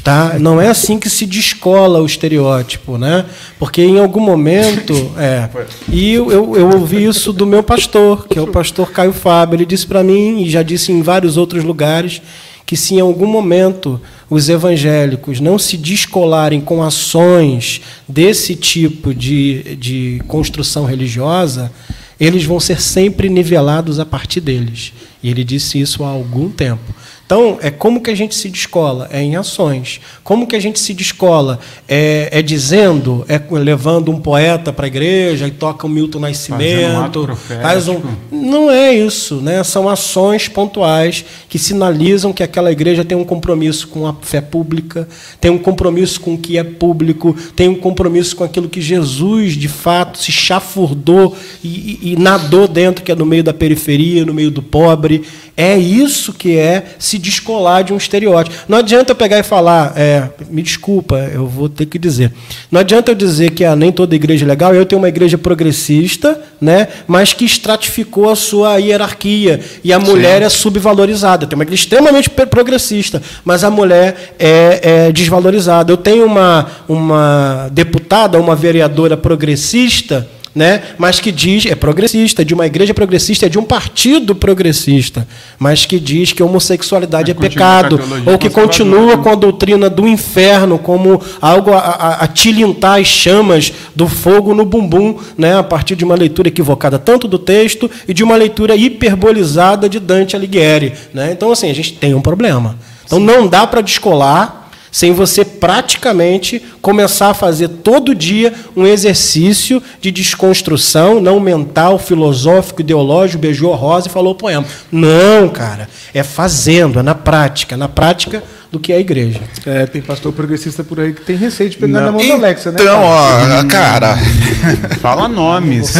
Tá? Não é assim que se descola o estereótipo, né? Porque em algum momento, é. E eu, eu, ouvi isso do meu pastor, que é o pastor Caio Fábio. Ele disse para mim e já disse em vários outros lugares que se em algum momento os evangélicos não se descolarem com ações desse tipo de, de construção religiosa, eles vão ser sempre nivelados a partir deles. E ele disse isso há algum tempo. Então, é como que a gente se descola? É em ações. Como que a gente se descola? É, é dizendo, é levando um poeta para a igreja e toca o Milton um Nascimento. profético. faz um... Não é isso, né? São ações pontuais que sinalizam que aquela igreja tem um compromisso com a fé pública, tem um compromisso com o que é público, tem um compromisso com aquilo que Jesus, de fato, se chafurdou e, e- e nadou dentro, que é no meio da periferia, no meio do pobre. É isso que é se descolar de um estereótipo. Não adianta eu pegar e falar, é, me desculpa, eu vou ter que dizer. Não adianta eu dizer que ah, nem toda igreja é legal, eu tenho uma igreja progressista, né, mas que estratificou a sua hierarquia e a mulher é subvalorizada. Eu tenho uma igreja extremamente progressista, mas a mulher é, é desvalorizada. Eu tenho uma, uma deputada, uma vereadora progressista né? mas que diz, é progressista, de uma igreja progressista, é de um partido progressista, mas que diz que homossexualidade Mas é a pecado, ou que continua com a doutrina do inferno como algo a, a, a tilintar as chamas do fogo no bumbum, né? a partir de uma leitura equivocada tanto do texto e de uma leitura hiperbolizada de Dante Alighieri. Né? Então, assim, a gente tem um problema. Então, não dá para descolar sem você praticamente começar a fazer todo dia um exercício de desconstrução, não mental, filosófico, ideológico, beijou a rosa e falou o poema. Não, cara. É fazendo, é na prática. Na prática do que é a igreja. É, tem pastor progressista por aí que tem receio de pegar Não. na mão da Alexa, né? Então, cara? ó, cara, Fala nomes.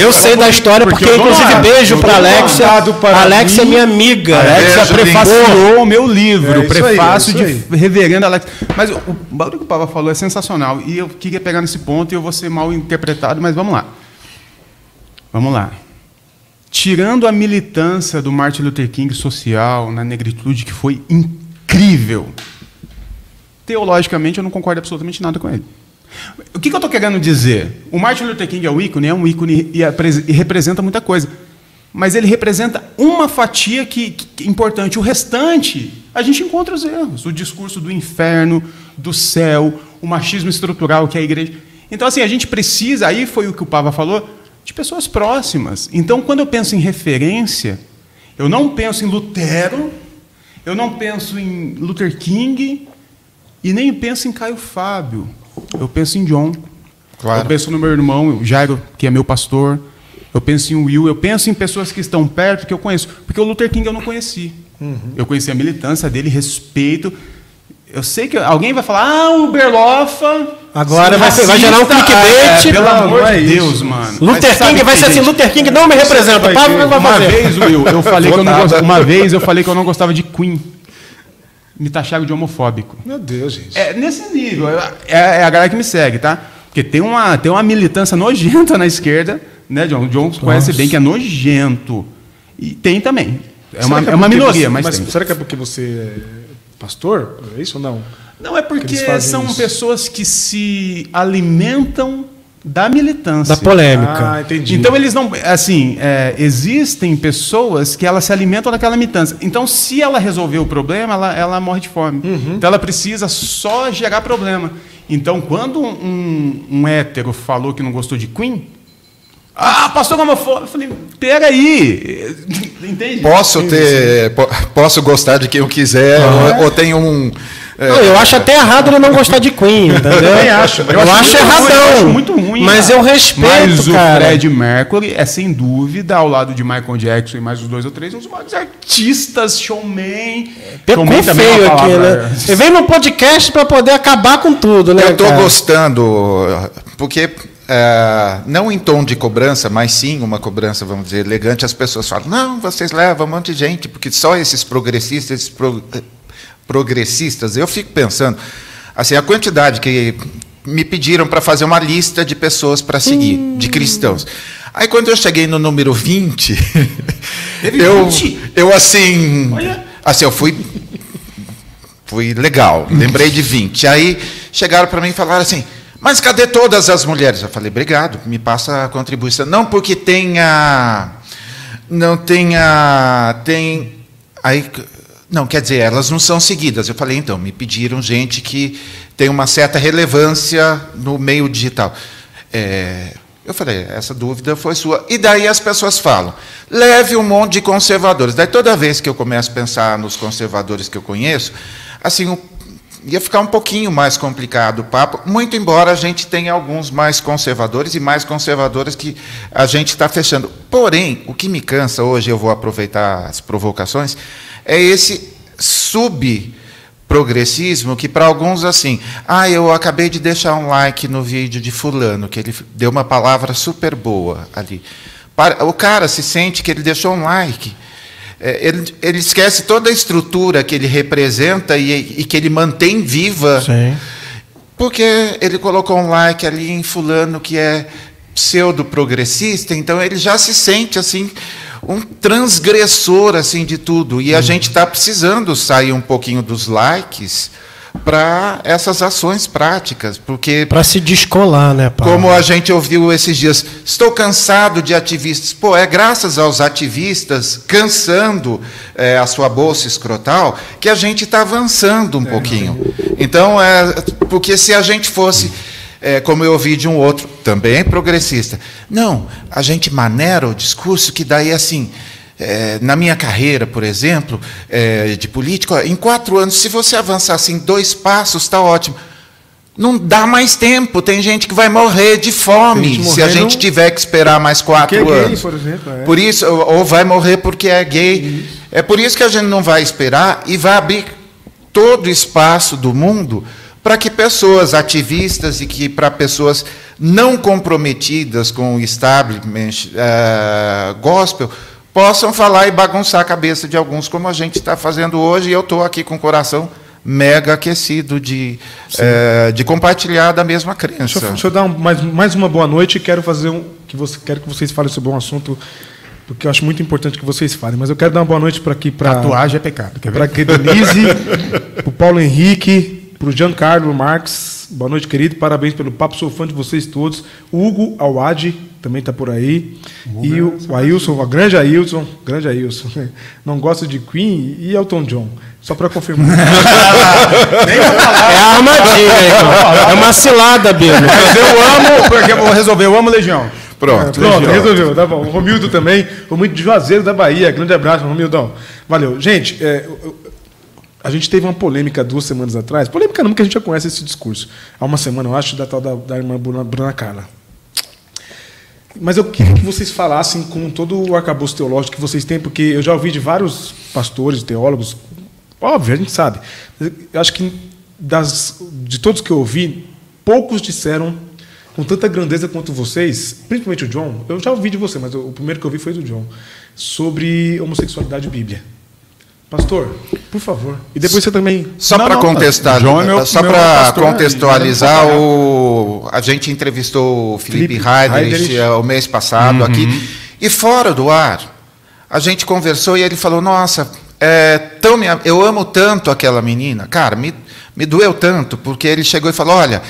Eu sei da história porque, Porque inclusive, lá. beijo tô Alexia. para Alexia é mim. minha amiga. Alexia Beijo, prefaciou o meu livro, É aí, prefácio é isso de Reverendo Alex. Mas o, o barulho que o Papa falou é sensacional. E eu queria pegar nesse ponto e eu vou ser mal interpretado, mas vamos lá. Vamos lá. Tirando a militância do Martin Luther King social na negritude, que foi incrível, teologicamente eu não concordo absolutamente nada com ele. O que, eu estou querendo dizer? O Martin Luther King é um ícone, é um ícone e, representa muita coisa. Mas ele representa uma fatia que, que é importante. O restante, a gente encontra os erros. O discurso do inferno, do céu, o machismo estrutural que é a igreja. Então, assim, a gente precisa, aí foi o que o Pava falou, de pessoas próximas. Então, quando eu penso em referência, eu não penso em Lutero, eu não penso em Luther King e nem penso em Caio Fábio. Eu penso em John. Claro. Eu penso no meu irmão, Jairo, que é meu pastor. Eu penso em Will. Eu penso em pessoas que estão perto, que eu conheço. Porque o Luther King eu não conheci. Uhum. Eu conheci a militância dele, respeito. Eu sei que alguém vai falar, ah, o Berlofa. Agora vai, vai, gerar um clickbait. É, pelo não, amor é de Deus, isso. mano. Luther King vai ser assim, Luther King não me representa. Pablo vai fazer. Uma vez, Will, eu falei que eu não gostava, uma vez eu falei que eu não gostava de Queen. Me taxaram de homofóbico. Meu Deus, gente. É nesse nível. É, é a galera que me segue, tá? Porque tem uma, tem uma militância nojenta na esquerda, né, John? O John Nossa. conhece bem que é nojento. E tem também. É uma, é, é uma minoria, você, mas, mas tem. será que é porque você Pastor? É isso ou não? Não, é porque são isso? pessoas que se alimentam da militância. Da polêmica. Ah, entendi. Então eles não. Assim, é, existem pessoas que elas se alimentam daquela militância. Então, se ela resolver o problema, ela, ela morre de fome. Uhum. Então ela precisa só gerar problema. Então, quando um, um hétero falou que não gostou de Queen, ah, pastor homofóbico. Eu falei, peraí. Entende? Posso ter. Posso gostar de quem eu quiser, ou, ou tenho um. É, não, eu acho até errado ele não gostar de Queen, entendeu? Eu também acho. Eu, eu acho, acho erradão. Eu acho muito ruim. Mas cara. eu respeito, mas cara. o Fred Mercury é, sem dúvida, ao lado de Michael Jackson e mais os dois ou três, um dos maiores artistas, showman. Showman feio é aqui, né? Ele veio no podcast para poder acabar com tudo, né, Eu tô cara? gostando, porque é, não em tom de cobrança, mas sim uma cobrança, vamos dizer, elegante, as pessoas falam: não, vocês levam um monte de gente, porque só esses progressistas, esses pro, progressistas. Eu fico pensando, assim, a quantidade que me pediram para fazer uma lista de pessoas para seguir, hum. de cristãos. Aí quando eu cheguei no número 20, eu, eu assim, Olha. assim, eu fui fui legal, lembrei de 20. Aí chegaram para mim e falaram assim: mas cadê todas as mulheres? Eu falei, obrigado, me passa a contribuição. Não porque tenha. Não tenha. Tem. Aí. Não, quer dizer, elas não são seguidas. Eu falei, então, me pediram gente que tem uma certa relevância no meio digital. É, eu falei, essa dúvida foi sua. E daí as pessoas falam, leve um monte de conservadores. Daí toda vez que eu começo a pensar nos conservadores que eu conheço, assim, ia ficar um pouquinho mais complicado o papo, muito embora a gente tenha alguns mais conservadores e mais conservadores que a gente está fechando. Porém, o que me cansa hoje, eu vou aproveitar as provocações, é esse subprogressismo que para alguns assim, ah, eu acabei de deixar um like no vídeo de fulano, que ele deu uma palavra super boa ali. O cara se sente que ele deixou um like é, ele, ele, esquece toda a estrutura que ele representa e, e que ele mantém viva. Sim. Porque ele colocou um like ali em fulano que é pseudo-progressista, então ele já se sente assim um transgressor assim de tudo. E a hum. gente está precisando sair um pouquinho dos likes para essas ações práticas, porque para se descolar, né, Paulo? Como a gente ouviu esses dias, estou cansado de ativistas. Pô, é graças aos ativistas cansando é, a sua bolsa escrotal que a gente está avançando um é, pouquinho. Então, é, porque se a gente fosse é, como eu ouvi de um outro, também progressista. Não, a gente maneira o discurso que daí assim, é, na minha carreira, por exemplo, é, de político, em quatro anos, se você avançar assim dois passos, está ótimo. Não dá mais tempo. Tem gente que vai morrer de fome se a gente tiver que esperar mais quatro porque anos. É gay, por exemplo. É. Por isso, ou vai morrer porque é gay. Isso. É por isso que a gente não vai esperar e vai abrir todo o espaço do mundo para que pessoas ativistas e que para pessoas não comprometidas com o establishment uh, gospel possam falar e bagunçar a cabeça de alguns, como a gente está fazendo hoje, e eu estou aqui com o coração mega aquecido de, é, de compartilhar da mesma crença. Deixa eu, deixa eu dar um, mais, mais uma boa noite e quero fazer um que você quero que vocês falem sobre um assunto porque eu acho muito importante que vocês falem. Mas eu quero dar uma boa noite para aqui para Tatuagem é pecado. Para a Denise, para o Paulo Henrique, para o Giancarlo Marques. Boa noite, querido. Parabéns pelo papo. Sou fã de vocês todos. O Hugo Awad também está por aí. E o, o Ailson, o grande Ailson, grande Ailson. Não gosta de Queen e Elton John. Só para confirmar. É a armadilha, então. É uma cilada, Bino. Mas eu amo, porque eu vou resolver, eu amo Legião. Pronto. Pronto, resolveu. Tá bom. O Romildo também, Romildo de Juazeiro da Bahia. Grande abraço, Romildão. Valeu. Gente, é, a gente teve uma polêmica duas semanas atrás. Polêmica não, porque a gente já conhece esse discurso. Há uma semana, eu acho, da tal da, da irmã Bruna, Carla. Mas eu queria que vocês falassem com todo o arcabouço teológico que vocês têm, porque eu já ouvi de vários pastores, teólogos, óbvio, a gente sabe. Eu acho que das, de todos que eu ouvi, poucos disseram com tanta grandeza quanto vocês, principalmente o John, eu já ouvi de você, mas o primeiro que eu ouvi foi do John, sobre homossexualidade e Bíblia. Pastor, por favor. E depois você também. Só para contestar, João é meu- só para contextualizar, o, a gente entrevistou o Felipe, Felipe Heidrich, Heidrich. eh, o mês passado Uhum. aqui, e fora do ar, a gente conversou e ele falou: Nossa, é, tão me- eu amo tanto aquela menina, cara, me, me doeu tanto, porque ele chegou e falou: Olha.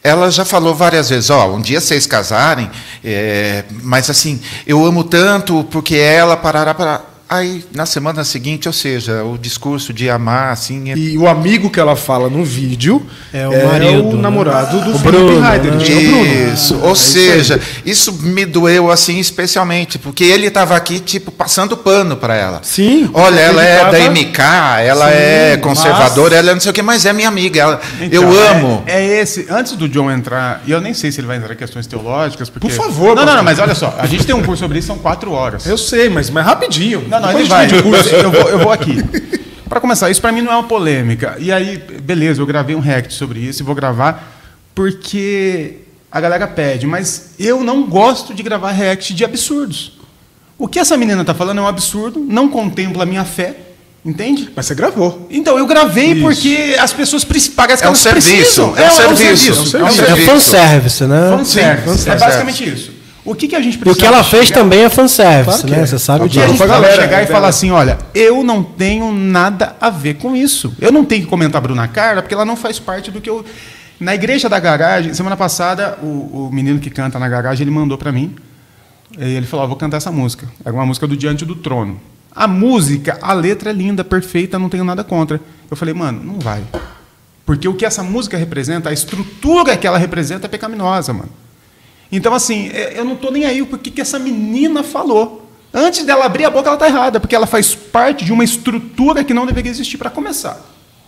Ela já falou várias vezes, ó, um dia vocês casarem, é, mas assim, eu amo tanto porque ela parará para. Aí, na semana seguinte, ou seja, o discurso de amar, assim, é E o amigo que ela fala no vídeo É o marido, né? namorado do O Felipe Bruno, Heidrich, né? é o Bruno. Isso, ou seja, isso me doeu assim especialmente, porque ele estava aqui tipo passando pano para ela. Sim, Olha, ela é ele da tava- MK, ela Sim, é conservadora, mas- ela é não sei o que, mas é minha amiga, ela- Então, eu é- amo. É, esse. Antes do John entrar, e eu nem sei se ele vai entrar em questões teológicas, porque. Por favor, Não, não, não, mas olha só, a gente tem um curso sobre isso, são quatro horas. Eu sei, mas, mas rapidinho. Não, não, Depois ele vai. curso. Eu vou, eu vou aqui. Para começar, isso para mim não é uma polêmica. E aí, beleza, eu gravei um react sobre isso e vou gravar porque a galera pede, mas eu não gosto de gravar react de absurdos. O que essa menina está falando é um absurdo, não contempla a minha fé, entende? Mas você gravou. Então, eu gravei Isso. porque as pessoas parece que É um elas serviço, precisam. é um serviço, É um é um serviço. É serviço. fanservice, né? Fanservice. Sim, É basicamente isso. O que, que a gente E o precisa que ela fez chegar- também é fanservice, Claro que né? é. Você sabe O que a gente precisa galera, chegar e falar dela. assim, olha, eu não tenho nada a ver com isso. Eu não tenho que comentar a Bruna Carla, porque ela não faz parte do que eu... Na igreja da garagem, semana passada, o, o menino que canta na garagem, ele mandou para mim, e ele falou, ó, vou cantar essa música. É uma música do Diante do Trono. A música, a letra é linda, perfeita, não tenho nada contra. Eu falei, mano, não vai. Porque o que essa música representa, a estrutura que ela representa é pecaminosa, mano. Então, assim, é- eu não estou nem aí o que, essa menina falou. Antes dela abrir a boca, ela está errada, porque ela faz parte de uma estrutura que não deveria existir para começar.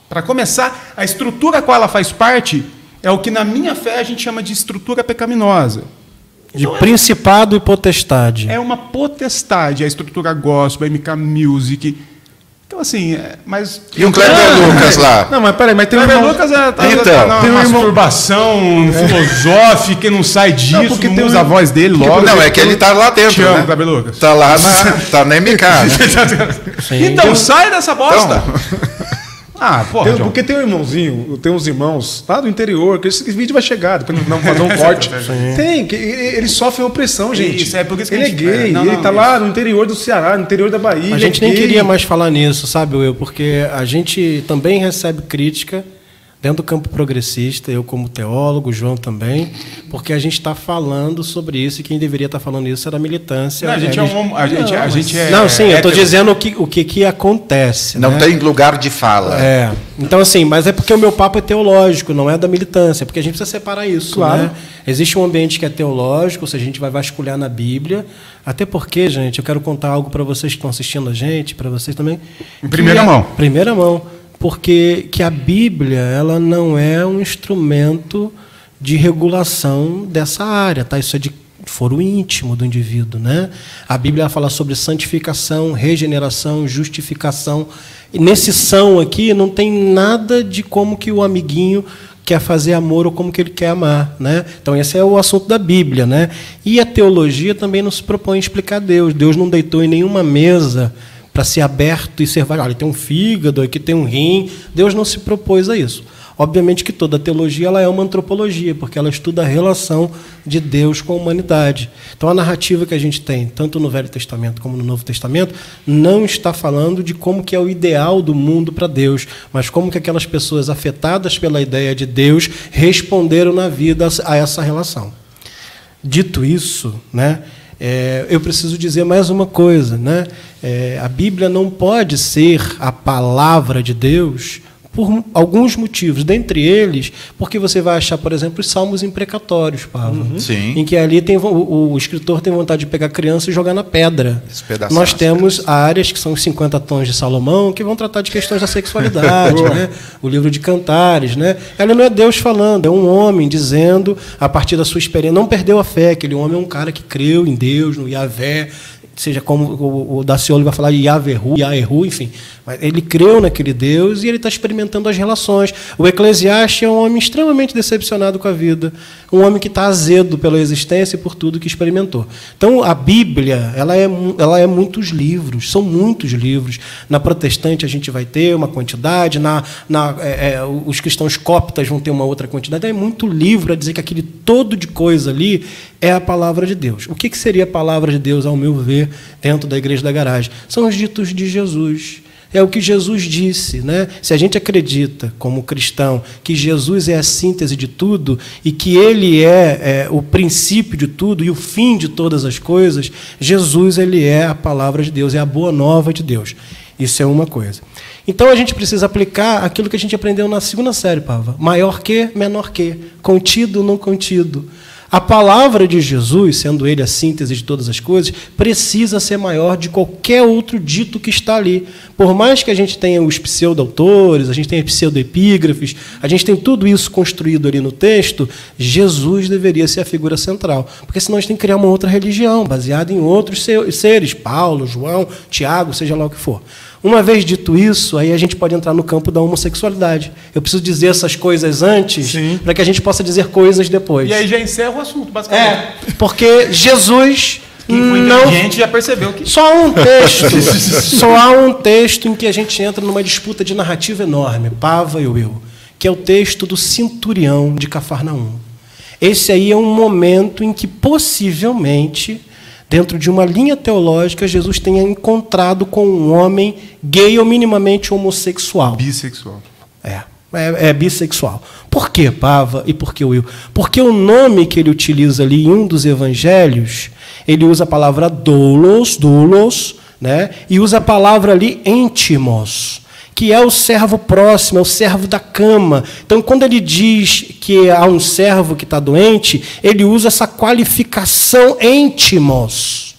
Para começar, a estrutura a qual ela faz parte é o que, na minha fé, a gente chama de estrutura pecaminosa. De principado e potestade. É uma potestade, a estrutura gospel, a MK Music. Assim, é, mas. E o Kleber Lucas lá? Não, mas peraí, mas tem um Kleber irmão... Lucas é, tá, Então, tá numa tem um irmão- masturbação filosófica e não sai disso, não, porque tem usa a irmão- voz dele porque, logo. Não, é que ele tá lá dentro, Te amo, né? Kleber Lucas. Tá lá na, tá na MK, né? Então, sai dessa bosta. Então, Ah, porra, Tem- porque tem um irmãozinho, tem uns irmãos lá do interior, que esse vídeo vai chegar, depois não vamos fazer um corte. tem, que ele, ele sofre opressão, gente. Isso, é por isso que ele a é gente- gay, é, não, ele não, tá isso. lá no interior do Ceará, no interior da Bahia. A ele gente é nem gay. queria mais falar nisso, sabe, Will? Porque a gente também recebe crítica dentro do campo progressista, eu como teólogo, o João também, porque a gente está falando sobre isso e quem deveria estar falando isso era a militância. Não, a gente é um a gente- a gente é- Não, sim, eu estou dizendo o que, o que, que acontece. não né? tem lugar de fala. É. Então, assim, mas é porque o meu papo é teológico, não é da militância, porque a gente precisa separar isso. Claro. Né? Existe um ambiente que é teológico, se a gente vai vasculhar na Bíblia. Até porque, gente, eu quero contar algo para vocês que estão assistindo a gente, para vocês também. Em primeira é- mão. Primeira mão. Porque que a Bíblia ela não é um instrumento de regulação dessa área, tá? Isso é de foro íntimo do indivíduo, né? A Bíblia fala sobre santificação, regeneração, justificação. E nesse são aqui não tem nada de como que o amiguinho quer fazer amor ou como que ele quer amar, né? Então esse é o assunto da Bíblia, né? E a teologia também não se propõe a explicar Deus. Deus não deitou em nenhuma mesa para ser aberto e ser vários. Olha, tem um fígado, aqui tem um rim. Deus não se propôs a isso. Obviamente que toda teologia ela é uma antropologia, porque ela estuda a relação de Deus com a humanidade. Então a narrativa que a gente tem, tanto no Velho Testamento como no Novo Testamento, não está falando de como que é o ideal do mundo para Deus, mas como que aquelas pessoas afetadas pela ideia de Deus responderam na vida a essa relação. Dito isso, né, é, eu preciso dizer mais uma coisa, né? É, a Bíblia não pode ser a palavra de Deus por alguns motivos, dentre eles, porque você vai achar, por exemplo, os salmos imprecatórios, Pablo, uhum. Sim. em que ali tem, o, o, escritor tem vontade de pegar a criança e jogar na pedra. Nós temos áreas que são os 50 tons de Salomão, que vão tratar de questões da sexualidade, né? o livro de Cantares. Né? Ela não é Deus falando, é um homem dizendo, a partir da sua experiência, não perdeu a fé, aquele homem é um cara que creu em Deus, no Yahvé, seja como o, Daciolo vai falar de Yaveru, Yaeru, enfim. Ele creu naquele Deus e ele está experimentando as relações. O Eclesiastes é um homem extremamente decepcionado com a vida, um homem que está azedo pela existência e por tudo que experimentou. Então, a Bíblia, ela é, ela é muitos livros, são muitos livros. Na protestante a gente vai ter uma quantidade, na, na é, é, os cristãos coptas vão ter uma outra quantidade. É muito livro a dizer que aquele todo de coisa ali é a palavra de Deus. O que, seria a palavra de Deus, ao meu ver, dentro da igreja da garagem? São os ditos de Jesus. É o que Jesus disse, né? Se a gente acredita, como cristão, que Jesus é a síntese de tudo e que Ele é, é, o princípio de tudo e o fim de todas as coisas, Jesus ele é a palavra de Deus, é a boa nova de Deus. Isso é uma coisa. Então a gente precisa aplicar aquilo que a gente aprendeu na segunda série, Pava. Maior que, menor que, contido, não contido. A palavra de Jesus, sendo ele a síntese de todas as coisas, precisa ser maior de qualquer outro dito que está ali. Por mais que a gente tenha os pseudo-autores, a gente tenha pseudo-epígrafes, a gente tem tudo isso construído ali no texto, Jesus deveria ser a figura central. Porque senão a gente tem que criar uma outra religião, baseada em outros seres, Paulo, João, Tiago, seja lá o que for. Uma vez dito isso, aí a gente pode entrar no campo da homossexualidade. Eu preciso dizer essas coisas antes para que a gente possa dizer coisas depois. E aí já encerra o assunto, basicamente. É, porque Jesus não gente já percebeu que só há um texto, só há um texto em que a gente entra numa disputa de narrativa enorme, Pava e eu, que é o texto do centurião de Cafarnaum. Esse aí é um momento em que possivelmente dentro de uma linha teológica, Jesus tenha encontrado com um homem gay ou minimamente homossexual. Bissexual. É. É, é, bissexual. Por que Pava e por que Will? Porque o nome que ele utiliza ali em um dos evangelhos, ele usa a palavra doulos, doulos, né? e usa a palavra ali íntimos que é o servo próximo, é o servo da cama. Então, quando ele diz que há um servo que está doente, ele usa essa qualificação íntimos.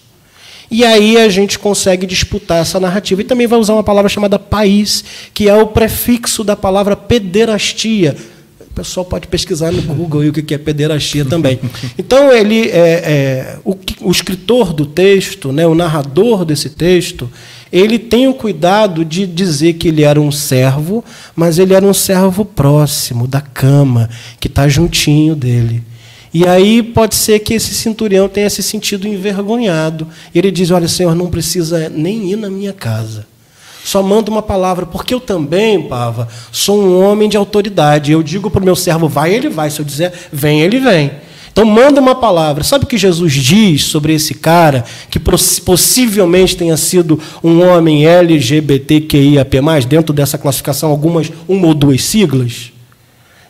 E aí a gente consegue disputar essa narrativa. E também vai usar uma palavra chamada país, que é o prefixo da palavra pederastia. O pessoal pode pesquisar no Google o que é pederastia também. Então, ele é, é o, o escritor do texto, né, o narrador desse texto, ele tem o cuidado de dizer que ele era um servo, mas ele era um servo próximo, da cama, que está juntinho dele. E aí pode ser que esse centurião tenha se sentido envergonhado. E ele diz: Olha, Senhor, não precisa nem ir na minha casa. Só manda uma palavra, porque eu também, Pava, sou um homem de autoridade. Eu digo para o meu servo, vai, ele vai. Se eu dizer, vem, ele vem. Então manda uma palavra. Sabe o que Jesus diz sobre esse cara que possivelmente tenha sido um homem LGBTQIAP+, dentro dessa classificação, algumas uma ou duas siglas?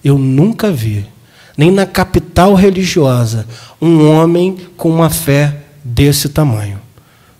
Eu nunca vi, nem na capital religiosa, um homem com uma fé desse tamanho.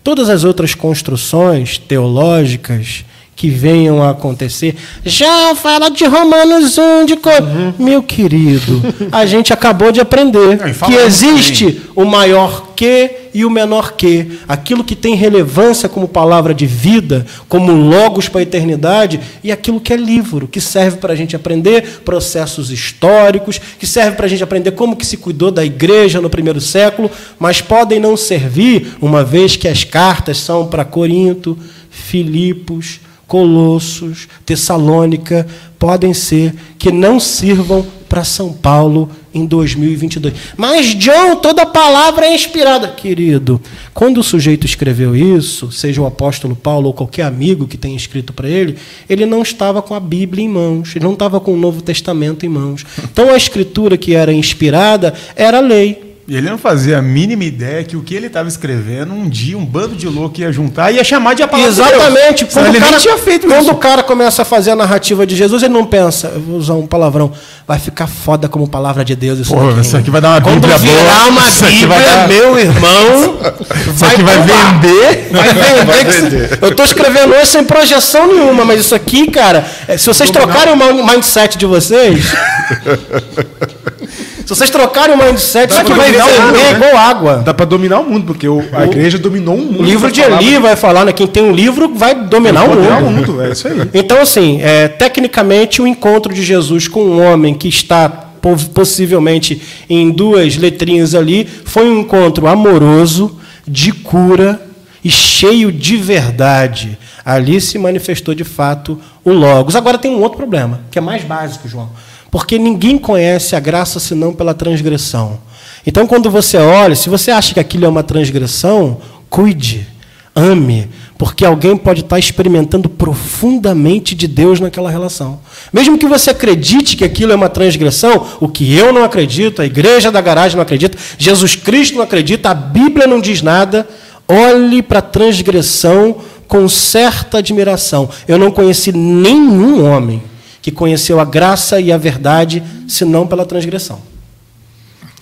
Todas as outras construções teológicas que venham a acontecer. Já fala de Romanos 1, de co... Uhum. Meu querido, a gente acabou de aprender que existe o maior que e o menor que. Aquilo que tem relevância como palavra de vida, como logos para a eternidade, e aquilo que é livro, que serve para a gente aprender processos históricos, que serve para a gente aprender como que se cuidou da igreja no primeiro século, mas podem não servir, uma vez que as cartas são para Corinto, Filipos, Colossos, Tessalônica, podem ser que não sirvam para São Paulo em 2022. Mas, John, toda palavra é inspirada. Querido, quando o sujeito escreveu isso, seja o apóstolo Paulo ou qualquer amigo que tenha escrito para ele, ele não estava com a Bíblia em mãos, ele não estava com o Novo Testamento em mãos. Então, a escritura que era inspirada era a lei. E ele não fazia a mínima ideia que o que ele estava escrevendo, um dia um bando de louco ia juntar e ia chamar de a palavra Exatamente. de. Quando, ele o cara, tinha feito quando isso. o cara começa a fazer a narrativa de Jesus, ele não pensa, eu vou usar um palavrão, vai ficar foda como palavra de Deus isso Pô, daqui. isso aqui vai dar uma Quando Bíblia virar boa. uma Isso aqui Bíblia, vai dar- meu irmão, Isso aqui vai vender. Vai vender. Vai vender. Eu tô escrevendo isso sem projeção nenhuma, mas isso aqui, cara, é, se vocês trocarem o mi- mindset de vocês. se vocês trocarem o mindset, isso aqui vai vender mundo, né? igual água. Dá para dominar o mundo, porque o- a igreja dominou o mundo. O livro de. Eli vai falar, né? Quem tem um livro vai dominar o mundo. mundo, é isso aí. Então, assim, é, tecnicamente, o encontro de Jesus com um homem que está po- possivelmente em duas letrinhas ali foi um encontro amoroso, de cura e cheio de verdade. Ali se manifestou de fato o Logos. Agora tem um outro problema, que é mais básico, João. Porque ninguém conhece a graça senão pela transgressão. Então, quando você olha, se você acha que aquilo é uma transgressão, cuide, ame, porque alguém pode estar experimentando profundamente de Deus naquela relação. Mesmo que você acredite que aquilo é uma transgressão, o que eu não acredito, a igreja da garagem não acredita, Jesus Cristo não acredita, a Bíblia não diz nada, olhe para a transgressão com certa admiração. Eu não conheci nenhum homem que conheceu a graça e a verdade senão pela transgressão.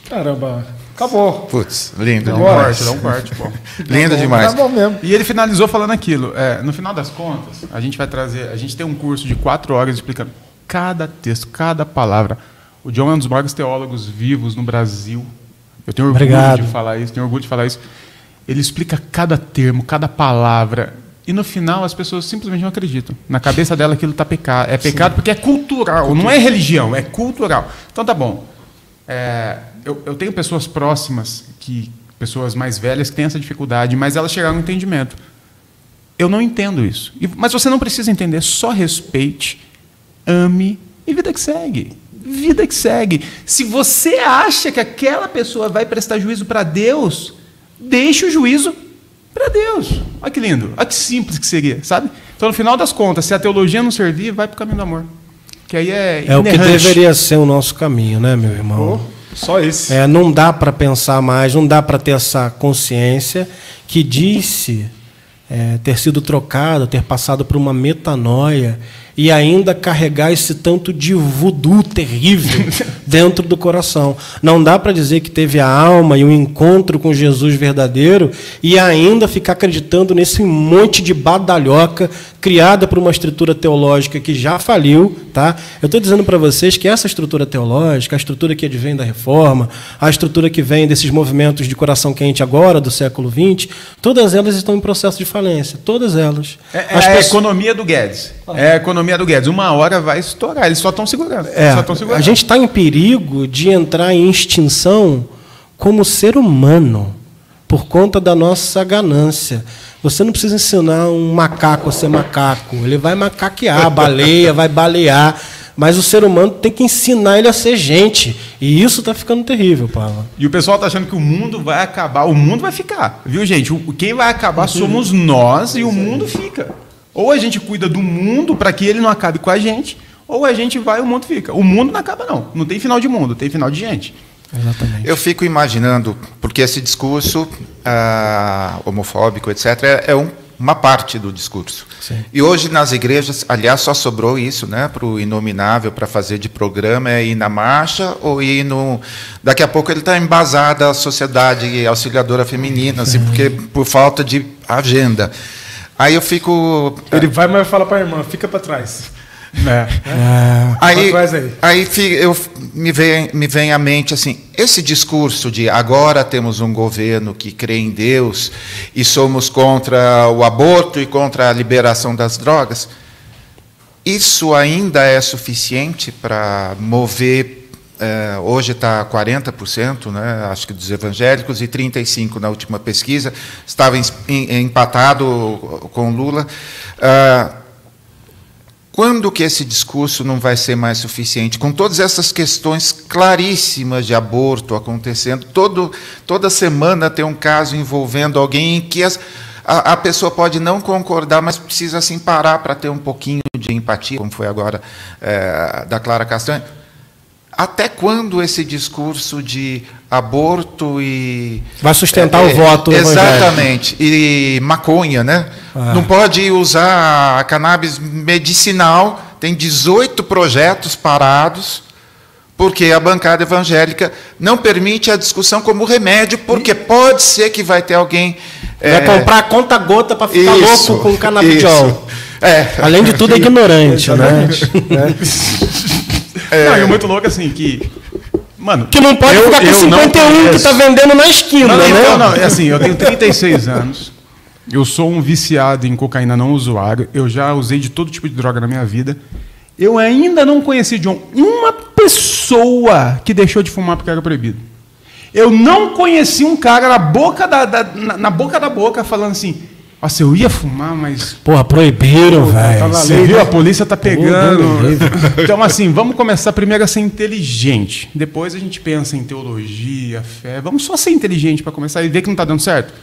Caramba, acabou. Putz, lindo Dá um demais. corte, dá um corte, pô. Lindo demais. Tá bom mesmo. E ele finalizou falando aquilo. é, no final das contas, a gente vai trazer. A gente tem um curso de quatro horas explicando cada texto, cada palavra. O John é um dos maiores teólogos vivos no Brasil. Eu tenho orgulho Obrigado. de falar isso, tenho orgulho de falar isso. Ele explica cada termo, cada palavra. E no final as pessoas simplesmente não acreditam. Na cabeça dela aquilo tá pecado. É pecado porque é cultural, não é religião, é cultural. Então tá bom. É, eu, eu tenho pessoas próximas, que pessoas mais velhas que têm essa dificuldade, mas elas chegaram ao entendimento. Eu não entendo isso. Mas você não precisa entender, só respeite, ame e vida que segue. Vida que segue. Se você acha que aquela pessoa vai prestar juízo para Deus, deixe o juízo para Deus. Olha que lindo, olha que simples que seria, sabe? Então, no final das contas, se a teologia não servir, vai para o caminho do amor. Que aí é É o que inerrante. deveria ser o nosso caminho, né, meu irmão? Só esse. É, não dá para pensar mais, não dá para ter essa consciência que disse é, ter sido trocado, ter passado por uma metanoia e ainda carregar esse tanto de voodoo terrível dentro do coração. Não dá para dizer que teve a alma e um encontro com Jesus verdadeiro e ainda ficar acreditando nesse monte de badalhoca criada por uma estrutura teológica que já faliu, tá? Eu estou dizendo para vocês que essa estrutura teológica, a estrutura que advém da reforma, a estrutura que vem desses movimentos de coração quente agora do século XX, todas elas estão em processo de falência, todas elas. É, é As a pessoas- economia do Guedes. É a economia do Guedes. Uma hora vai estourar. Eles só estão segurando. É, só segurando. a gente está em perigo de entrar em extinção como ser humano por conta da nossa ganância. Você não precisa ensinar um macaco a ser macaco. Ele vai macaquear, a baleia vai balear. Mas o ser humano tem que ensinar ele a ser gente. E isso está ficando terrível, Paulo. E o pessoal tá achando que o mundo vai acabar. O mundo vai ficar. Viu, gente? Quem vai acabar somos nós e o mundo fica. Ou a gente cuida do mundo para que ele não acabe com a gente, ou a gente vai e o mundo fica. O mundo não acaba, não. Não tem final de mundo, tem final de gente. Exatamente. Eu fico imaginando, porque esse discurso ah, homofóbico, etc., é, é um- uma parte do discurso. E hoje nas igrejas, aliás, só sobrou isso, né, para o inominável para fazer de programa é ir na marcha ou ir no. Daqui a pouco ele está embasado a sociedade auxiliadora feminina, assim, porque por falta de agenda. Aí eu fico. Ele vai, mas fala pra irmã, fica pra trás. É. Aí, aí. aí eu, me, vem, me vem à mente assim, esse discurso de agora temos um governo que crê em Deus e somos contra o aborto e contra a liberação das drogas, isso ainda é suficiente para mover, eh, hoje está 40%, né, acho que dos evangélicos, e 35% na última pesquisa, estava em- em- empatado com Lula. Ah, Quando que esse discurso não vai ser mais suficiente? Com todas essas questões claríssimas de aborto acontecendo, todo, toda semana tem um caso envolvendo alguém em que as, a, a, pessoa pode não concordar, mas precisa assim parar para ter um pouquinho de empatia, como foi agora é, da Clara Castanha. Até quando esse discurso de aborto e. Vai sustentar é, o voto. Exatamente. E maconha, né? Ah. Não pode usar cannabis medicinal. Tem 18 projetos parados, porque a bancada evangélica não permite a discussão como remédio, porque pode ser que vai ter alguém. Vai é... comprar conta-gota para ficar isso, louco com canabidiol. É. Além de tudo, é ignorante, né? É... Não, e o muito louco assim que Mano, que não pode eu, ficar com 51 que tá vendendo na esquina, não, não, né? Não, não, é assim, eu tenho 36 anos. Eu sou um viciado em cocaína não usuário. Eu já usei de todo tipo de droga na minha vida. Eu ainda não conheci, John, uma pessoa que deixou de fumar porque era proibido. Eu não conheci um cara na boca da, da na, na boca da boca falando assim: nossa, eu ia fumar, mas. Porra, proibiram, velho. Tá Você viu? A polícia tá pegando. então, assim, vamos começar primeiro a ser inteligente. Depois a gente pensa em teologia, fé. Vamos só ser inteligente para começar e ver que não está dando certo.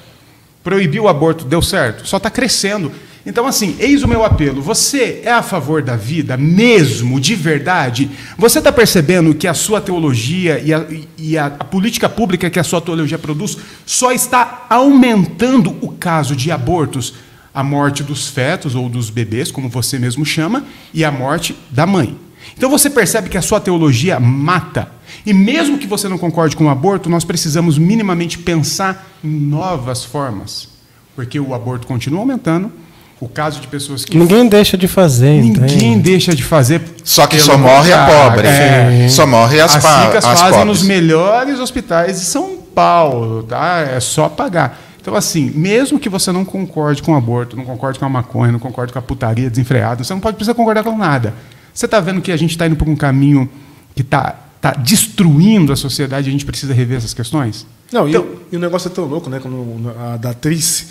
Proibir o aborto deu certo? Só está crescendo. Então, assim, eis o meu apelo. Você é a favor da vida mesmo, de verdade? Você está percebendo que a sua teologia e, a, e a, a, política pública que a sua teologia produz só está aumentando o caso de abortos, a morte dos fetos ou dos bebês, como você mesmo chama, e a morte da mãe. Então você percebe que a sua teologia mata. E mesmo que você não concorde com o aborto, nós precisamos minimamente pensar em novas formas. Porque o aborto continua aumentando, o caso de pessoas que. Ninguém deixa de fazer, Ninguém deixa de fazer. Só que só morre a pobre. É. Só morre as, as ricas as fazem pobres. nos melhores hospitais de São Paulo, tá? É só pagar. Então, assim, mesmo que você não concorde com o aborto, não concorde com a maconha, não concorde com a putaria desenfreada, você não pode precisar concordar com nada. Você está vendo que a gente está indo por um caminho que está tá destruindo a sociedade e a gente precisa rever essas questões? Não, então, e, e o negócio é tão louco, né? Quando a da atriz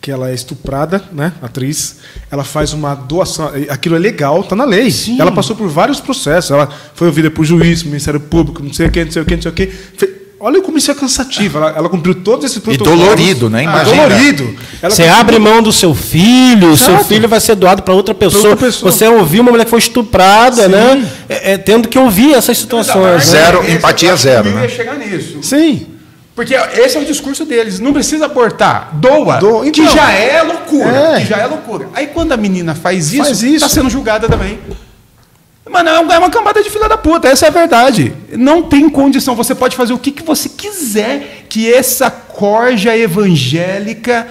que ela é estuprada, né, atriz, ela faz uma doação, aquilo é legal, tá na lei. Sim. Ela passou por vários processos, ela foi ouvida por juiz, Ministério Público, não sei o que, não sei o que, não sei o que. Olha como isso é cansativo. Ela, ela cumpriu todos esses protocolos. E dolorido, né? Imagina. Ah, dolorido. Ela você abre mão do seu filho, Exato. seu filho vai ser doado para outra pessoa. outra pessoa. Você ouviu uma mulher que foi estuprada, Sim. né? É, é, tendo que ouvir essas situações. Zero, né? empatia zero. Né? chegar nisso. Sim. Porque esse é o discurso deles. Não precisa abortar. Doa. Do... Então, que já é loucura. É. Que já é loucura. Aí quando a menina faz isso, faz isso. está sendo julgada também. Mano, é, é uma cambada de filha da puta, essa é a verdade. Não tem condição. Você pode fazer o que, que você quiser que essa corja evangélica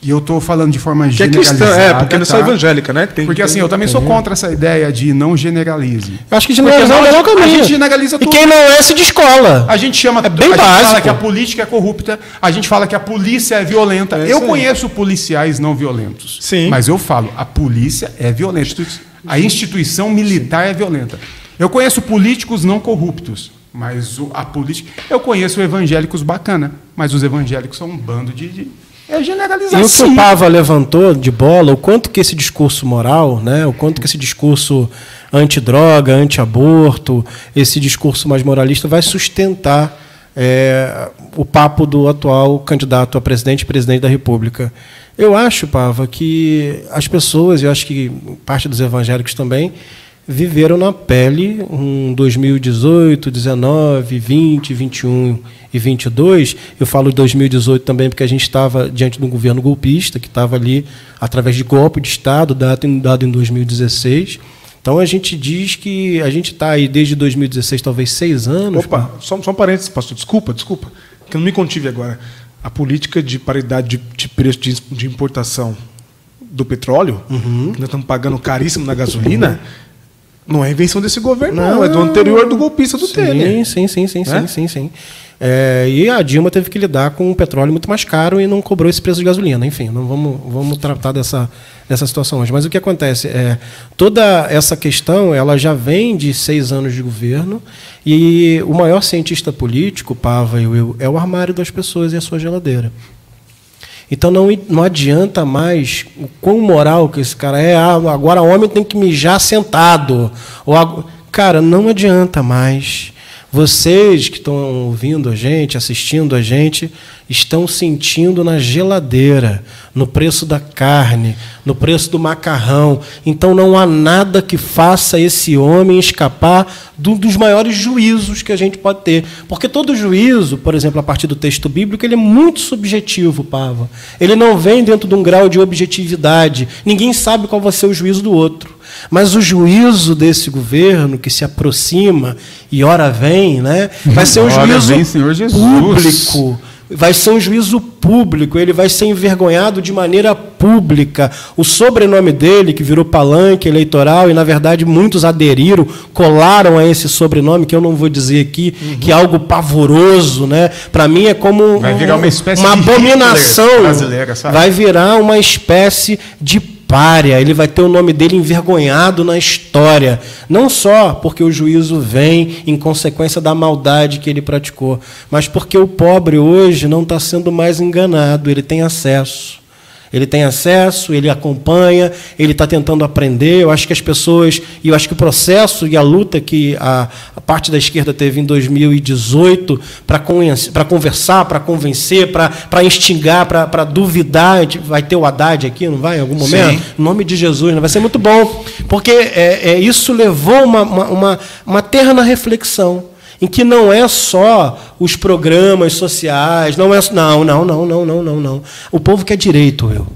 e eu estou falando de forma que generalizada. É, cristã, é porque tá? não é só evangélica, né? Tem, porque assim, tem, assim, eu também sou contra essa ideia de não generalize. Eu acho que generalizar é o caminho. A gente generaliza tudo. E quem não é, se descola. A gente chama... É bem a básico. gente fala que a política é corrupta, a gente fala que a polícia é violenta. É eu conheço policiais não violentos. Sim. Mas eu falo, a polícia é violenta. A instituição militar Sim. é violenta. Eu conheço políticos não corruptos. Mas a política... Eu conheço evangélicos bacana, mas os evangélicos são um bando de, de é generalização. E o que o Pava levantou de bola, o quanto que esse discurso moral, né, o quanto que esse discurso anti-droga, anti-aborto, esse discurso mais moralista vai sustentar é, o papo do atual candidato a presidente e presidente da República. Eu acho, Pava, que as pessoas, eu acho que parte dos evangélicos também, viveram na pele um 2018, 19, 20, 21 e 22. Eu falo de 2018 também porque a gente estava diante de um governo golpista que estava ali através de golpe de Estado dado em, dado em 2016. Então a gente diz que a gente está aí desde 2016, talvez seis anos. Opa, só, só um parênteses, pastor. Desculpa, desculpa, que eu não me contive agora. A política de paridade de, de preço de, de importação do petróleo, uhum. que nós estamos pagando caríssimo na gasolina. Uhum não é invenção desse governo, não. não. É do anterior do golpista do sim, Temer. Sim, sim, sim, sim, é? sim, sim. É, e a Dilma teve que lidar com um petróleo muito mais caro e não cobrou esse preço de gasolina. Enfim, não vamos, vamos tratar dessa, dessa situação hoje. Mas o que acontece é toda essa questão ela já vem de seis anos de governo e o maior cientista político, Pava e Will, é o armário das pessoas e a sua geladeira. Então não, não adianta mais o quão moral que esse cara é. Ah, agora homem tem que mijar sentado. Ou, cara, não adianta mais. Vocês que estão ouvindo a gente, assistindo a gente, estão sentindo na geladeira, no preço da carne, no preço do macarrão. Então não há nada que faça esse homem escapar de um dos maiores juízos que a gente pode ter. Porque todo juízo, por exemplo, a partir do texto bíblico, ele é muito subjetivo, Pava. Ele não vem dentro de um grau de objetividade. Ninguém sabe qual vai ser o juízo do outro. Mas o juízo desse governo que se aproxima e ora vem, né, vai ser um juízo vem, público. Vai ser um juízo público, ele vai ser envergonhado de maneira pública. O sobrenome dele, que virou palanque eleitoral, e na verdade muitos aderiram, colaram a esse sobrenome, que eu não vou dizer aqui, que é algo pavoroso, né? Para mim é como Vai virar uma espécie uma abominação. brasileira, sabe? Vai virar uma espécie de párea, ele vai ter o nome dele envergonhado na história. Não só porque o juízo vem em consequência da maldade que ele praticou, mas porque o pobre hoje não está sendo mais enganado, ele tem acesso. Ele tem acesso, ele acompanha, ele está tentando aprender. Eu acho que as pessoas, e eu acho que o processo e a luta que a, parte da esquerda teve em 2018 para conversar, para convencer, para instigar, para duvidar. Vai ter o Haddad aqui, não vai? Em algum momento? Sim. Em nome de Jesus, né? vai ser muito bom. Porque é, é, isso levou uma, uma, uma, uma terna reflexão em que não é só os programas sociais, não é não, não, não, não, não, não, não. O povo quer direito, eu.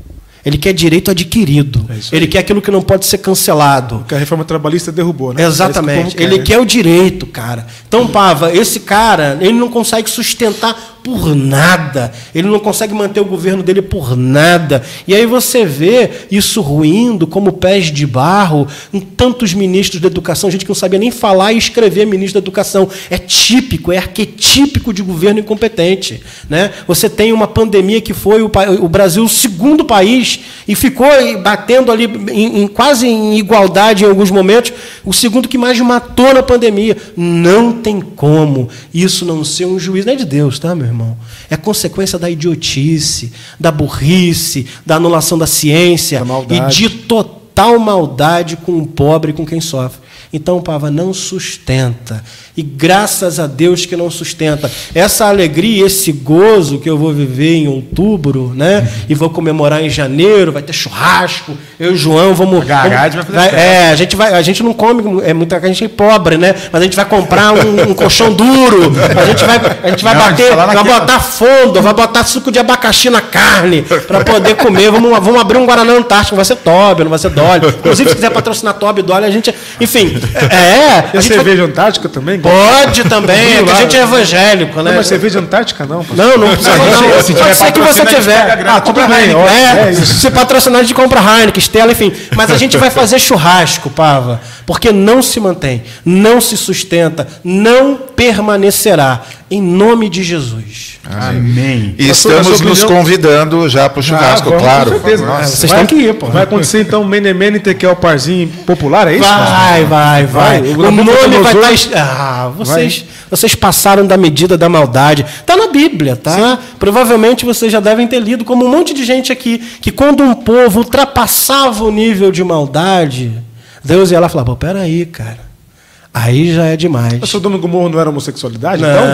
Ele quer direito adquirido. É. Ele quer aquilo que não pode ser cancelado. Que a reforma trabalhista derrubou, né? É Exatamente. que o Ele quer, quer o direito, cara. Então, Pava, esse cara, ele não consegue sustentar por nada. Ele não consegue manter o governo dele por nada. E aí você vê isso ruindo como pés de barro em tantos ministros da educação, gente que não sabia nem falar e escrever ministro da educação. É típico, é arquetípico de governo incompetente. Né? Você tem uma pandemia que foi o, o Brasil o segundo país e ficou batendo ali em, em- quase em igualdade em alguns momentos, o segundo que mais matou na pandemia. Não tem como isso não ser um juiz, não é de Deus, tá, meu irmão? É consequência da idiotice, da burrice, da anulação da ciência Da e de total maldade com o pobre com quem sofre. Então, Pava, não sustenta. E graças a Deus que não sustenta. Essa alegria, esse gozo que eu vou viver em outubro, né? E vou comemorar em janeiro, vai ter churrasco. Eu e o João vamos. A vamos- vai fazer É, a gente vai, a gente não come, é muita a gente é pobre, né? Mas a gente vai comprar um, um colchão duro. A gente vai, a gente vai Não, bater, tá vai botar fundo, vai botar suco de abacaxi na carne para poder comer. Vamos, vamos abrir um Guaraná Antártico, vai ser Toby, não vai ser Dolly. Inclusive, se quiser patrocinar Toby e Dolly, a gente. Enfim, é. E A a gente vai- cerveja antártica também? Pode também, é que a gente é evangélico, né? Não, mas cerveja antártica não. pastor. Não, não precisa não. se Pode ser que você tiver. Ah, tudo compra bem. Heineken. É, É se patrocinar, a gente compra Heineken, Stella, enfim. Mas a gente vai fazer churrasco, Pava. Porque não se mantém, não se sustenta, não permanecerá. Em nome de Jesus. Amém. E estamos nos opinião? convidendo já para o churrasco, Ah, vamos, claro. Com certeza. Nossa. Vocês Vai- têm que ir, pô. Vai acontecer então Mene Mene Tekel Parzinho popular, é isso? Vai, vai, vai. Vai, o O nome Nabucodonosor- vai estar. Ah, vocês, vocês passaram da medida da maldade. Está na Bíblia, tá? Provavelmente vocês já devem ter lido, como um monte de gente aqui, que quando um povo ultrapassava o nível de maldade, Deus ia lá e falava: pô, peraí, cara. Aí já é demais. A Sodoma e Gomorra não era homossexualidade, Não, então?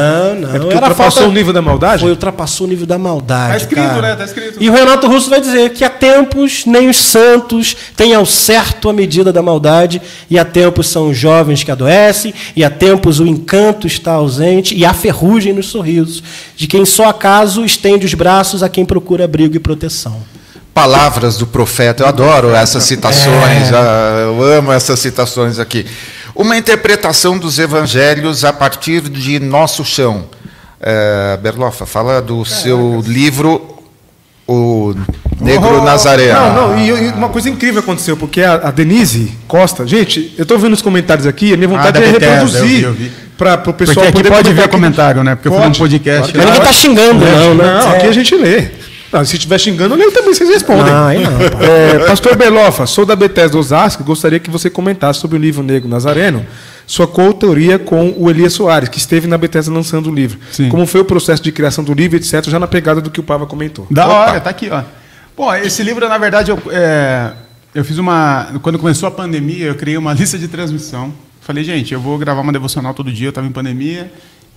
não. É porque Era ultrapassou falta- o nível da maldade? Foi, ultrapassou o nível da maldade. Tá escrito, cara. né? Tá escrito. E o Renato Russo vai dizer que há tempos nem os santos têm ao certo a medida da maldade, e há tempos são os jovens que adoecem, e há tempos o encanto está ausente, e há ferrugem nos sorrisos, de quem só acaso estende os braços a quem procura abrigo e proteção. Palavras do profeta, eu adoro essas citações, É. ah, eu amo essas citações aqui. Uma interpretação dos evangelhos a partir de nosso chão. É, Berlofa, fala do seu livro O Negro Oh, Nazareno. Não, não, e, e uma coisa incrível aconteceu, porque a, a Denise Costa, gente, eu estou vendo os comentários aqui, a minha vontade Ah, é Bethesda, reproduzir para o pessoal Porque aqui poder pode ver aqui. comentário, né? Porque eu fui num Pode, podcast. claro ninguém está xingando, não, né? Não, aqui a gente lê. Não, se estiver xingando, eu leio também, vocês respondem. Aí não. É, Pastor Belofa, sou da Bethesda Osasco, gostaria que você comentasse sobre o livro Negro Nazareno. sua coautoria com o Elias Soares, que esteve na Bethesda lançando o livro. Sim. Como foi o processo de criação do livro, etc., já na pegada do que o Pava comentou. Da hora, tá aqui, ó. Bom, esse livro, na verdade, eu, é, eu fiz uma. Quando começou a pandemia, eu criei uma lista de transmissão. Falei, gente, eu vou gravar uma devocional todo dia, eu estava em pandemia,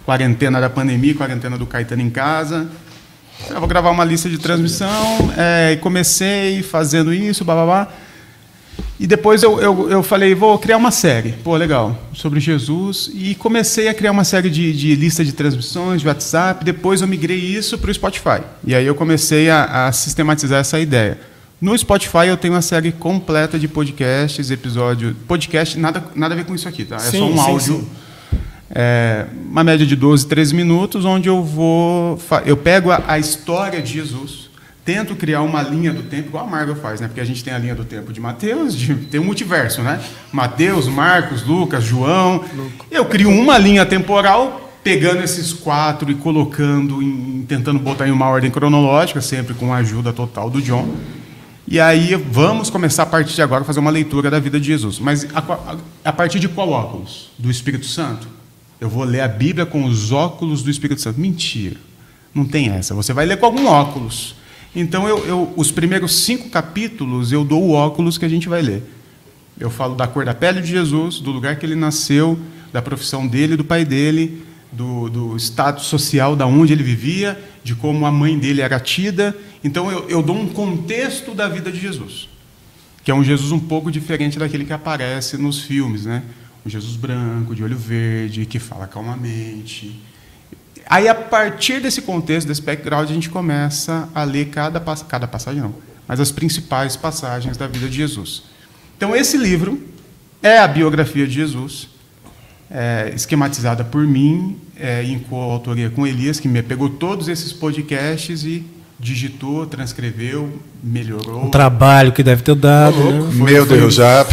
quarentena da pandemia, quarentena do Caetano em casa. Eu vou gravar uma lista de transmissão, é, e comecei fazendo isso, blá. E depois eu, eu, eu falei, vou criar uma série, pô, legal, sobre Jesus. E comecei a criar uma série de, de lista de transmissões, de WhatsApp. Depois eu migrei isso para o Spotify. E aí eu comecei a, a sistematizar essa ideia. No Spotify eu tenho uma série completa de podcasts, episódio. Podcast, nada, nada a ver com isso aqui, tá? É Sim, só um sim, áudio. sim. É, uma média de 12, 13 minutos, onde eu vou. Eu pego a, a história de Jesus, tento criar uma linha do tempo, igual a Marvel faz, né? Porque a gente tem a linha do tempo de Mateus, de- tem um multiverso, né? Mateus, Marcos, Lucas, João. Eu crio uma linha temporal, pegando esses quatro e colocando, em, tentando botar em uma ordem cronológica, sempre com a ajuda total do John. E aí vamos começar a partir de agora a fazer uma leitura da vida de Jesus. Mas a, a- a partir de qual óculos? Do Espírito Santo? Eu vou ler a Bíblia com os óculos do Espírito Santo. Mentira. Não tem essa. Você vai ler com algum óculos. Então, eu, eu- os primeiros cinco capítulos eu dou o óculos que a gente vai ler. Eu falo da cor da pele de Jesus, do lugar que ele nasceu, da profissão dele, do pai dele, do, do social da onde ele vivia, de como a mãe dele era tida. Então eu, eu dou um contexto da vida de Jesus, que é um Jesus um pouco diferente daquele que aparece nos filmes, né? Um Jesus branco, de olho verde, que fala calmamente. Aí, a partir desse contexto, desse background, a gente começa a ler cada, pass- cada passagem, não, mas as principais passagens da vida de Jesus. Então, esse livro é a biografia de Jesus, é, esquematizada por mim, é, em coautoria com Elias, que me pegou todos esses podcasts e digitou, transcreveu, melhorou. O trabalho que deve ter dado. né? Meu Deus, já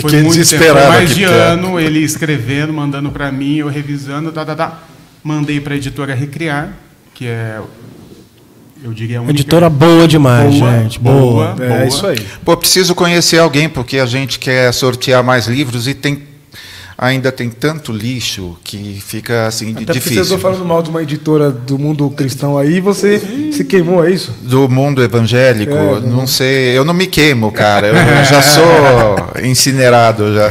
Foi fiquei muito tempo, desesperado foi mais de ano, ele escrevendo, mandando para mim, eu revisando, tá, tá, tá. Mandei para a editora Recriar, que é, eu diria, a única... Editora boa demais, Boa, gente. boa. Boa. É isso aí. Pô, preciso conhecer alguém, porque a gente quer sortear mais livros e tem ainda tem tanto lixo que fica assim Até difícil. estão falando mal de uma editora do mundo cristão aí, você se queimou, é isso? Do mundo evangélico, É, não sei, eu não me queimo, cara. Eu já sou incinerado já.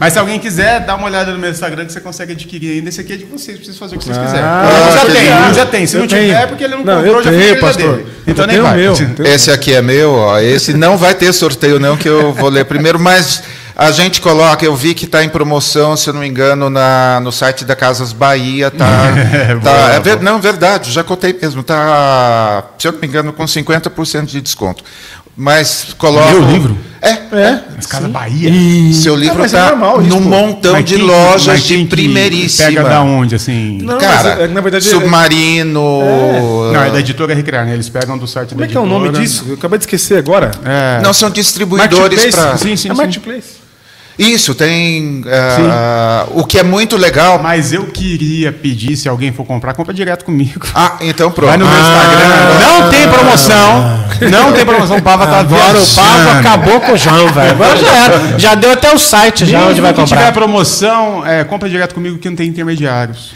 Mas se alguém quiser, dá uma olhada no meu Instagram que você consegue adquirir ainda. Esse aqui é de vocês, precisa fazer o que vocês Ah, quiserem. ah, já tem, já tem. Se Eu não tenho. tiver, é porque ele não, Não, comprou, eu já tenho, pastor. dele. Então Eu nem vai. meu. Esse aqui é meu, ó. Esse não vai ter sorteio não que eu vou ler primeiro, mas a gente coloca, eu vi que está em promoção, se eu não me engano, na, no site da Casas Bahia, tá? É, tá boa, é ver- não, verdade, já contei mesmo, tá, se eu não me engano, com 50% de desconto. Mas coloca. Meu livro? É, É. Mas Casa Bahia. seu livro é está normal isso, num pô. montão Mas de quem lojas de primeiríssima. Pega da onde, assim? Não, Cara, mas, é, na verdade, é- Submarino. Não, é da editora Recriar, né? Eles pegam do site Como da é que é o nome disso? Eu acabei de esquecer agora. É. Não, são distribuidores Marketplace? para. Sim, sim, é sim. Marketplace. Isso, tem. ah, o que é muito legal. Mas eu queria pedir, se alguém for comprar, compra direto comigo. Ah, então pronto. Vai no meu Instagram. Não tem promoção. Não tem promoção. O Pava tá Agora o Pavo viajando. acabou com o João, velho. Agora já era. Já deu até o site já onde vai Se tiver comprar. promoção, é, compra direto comigo que não tem intermediários.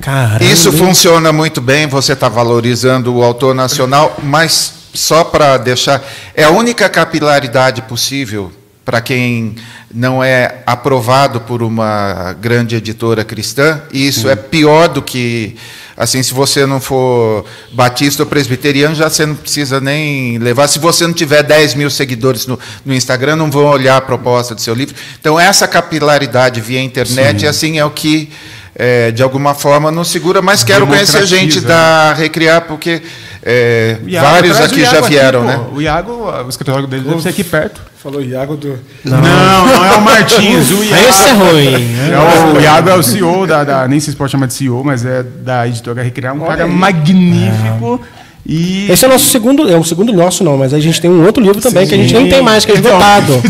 Caramba. Isso funciona muito bem, você está valorizando o autor nacional, mas só para deixar. É a única capilaridade possível para quem não é aprovado por uma grande editora cristã, e isso é pior do que. Assim, se você não for batista ou presbiteriano, já você não precisa nem levar. Se você não tiver 10 mil seguidores no, no Instagram, não vão olhar a proposta do seu livro. Então, essa capilaridade via internet, assim, é o que, é, de alguma forma, nos segura. Mas quero conhecer gente Democratiza, da Recriar, porque é, Iago, vários aqui já vieram, aqui, né? pô. O Iago, o escritório dele deve ser aqui perto. Falou Iago do. Não, não, é o Martins. O Iago, Esse é ruim. É o, o Iago é o CEO da, da- Nem sei se pode chamar de CEO, mas é da editora Recriar. Um cara magnífico. E. Esse é o nosso segundo. É o segundo nosso, não, mas a gente tem um outro livro também que a gente nem tem mais, que é Então. esgotado.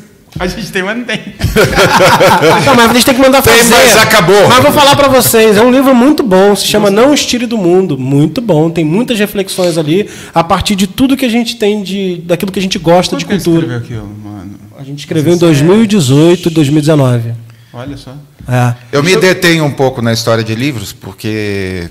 A gente tem, mas não tem. Não, mas a gente tem que mandar Tem, fazer. mas acabou. Mas vou falar pra vocês, é um livro muito bom, se chama Não Estire do Mundo, muito bom, tem muitas reflexões ali a partir de tudo que a gente tem de daquilo que a gente gosta de Quando que cultura. escreveu aquilo, mano? A gente escreveu em 2018, 2019. Olha só. É. Eu me detenho um pouco na história de livros, porque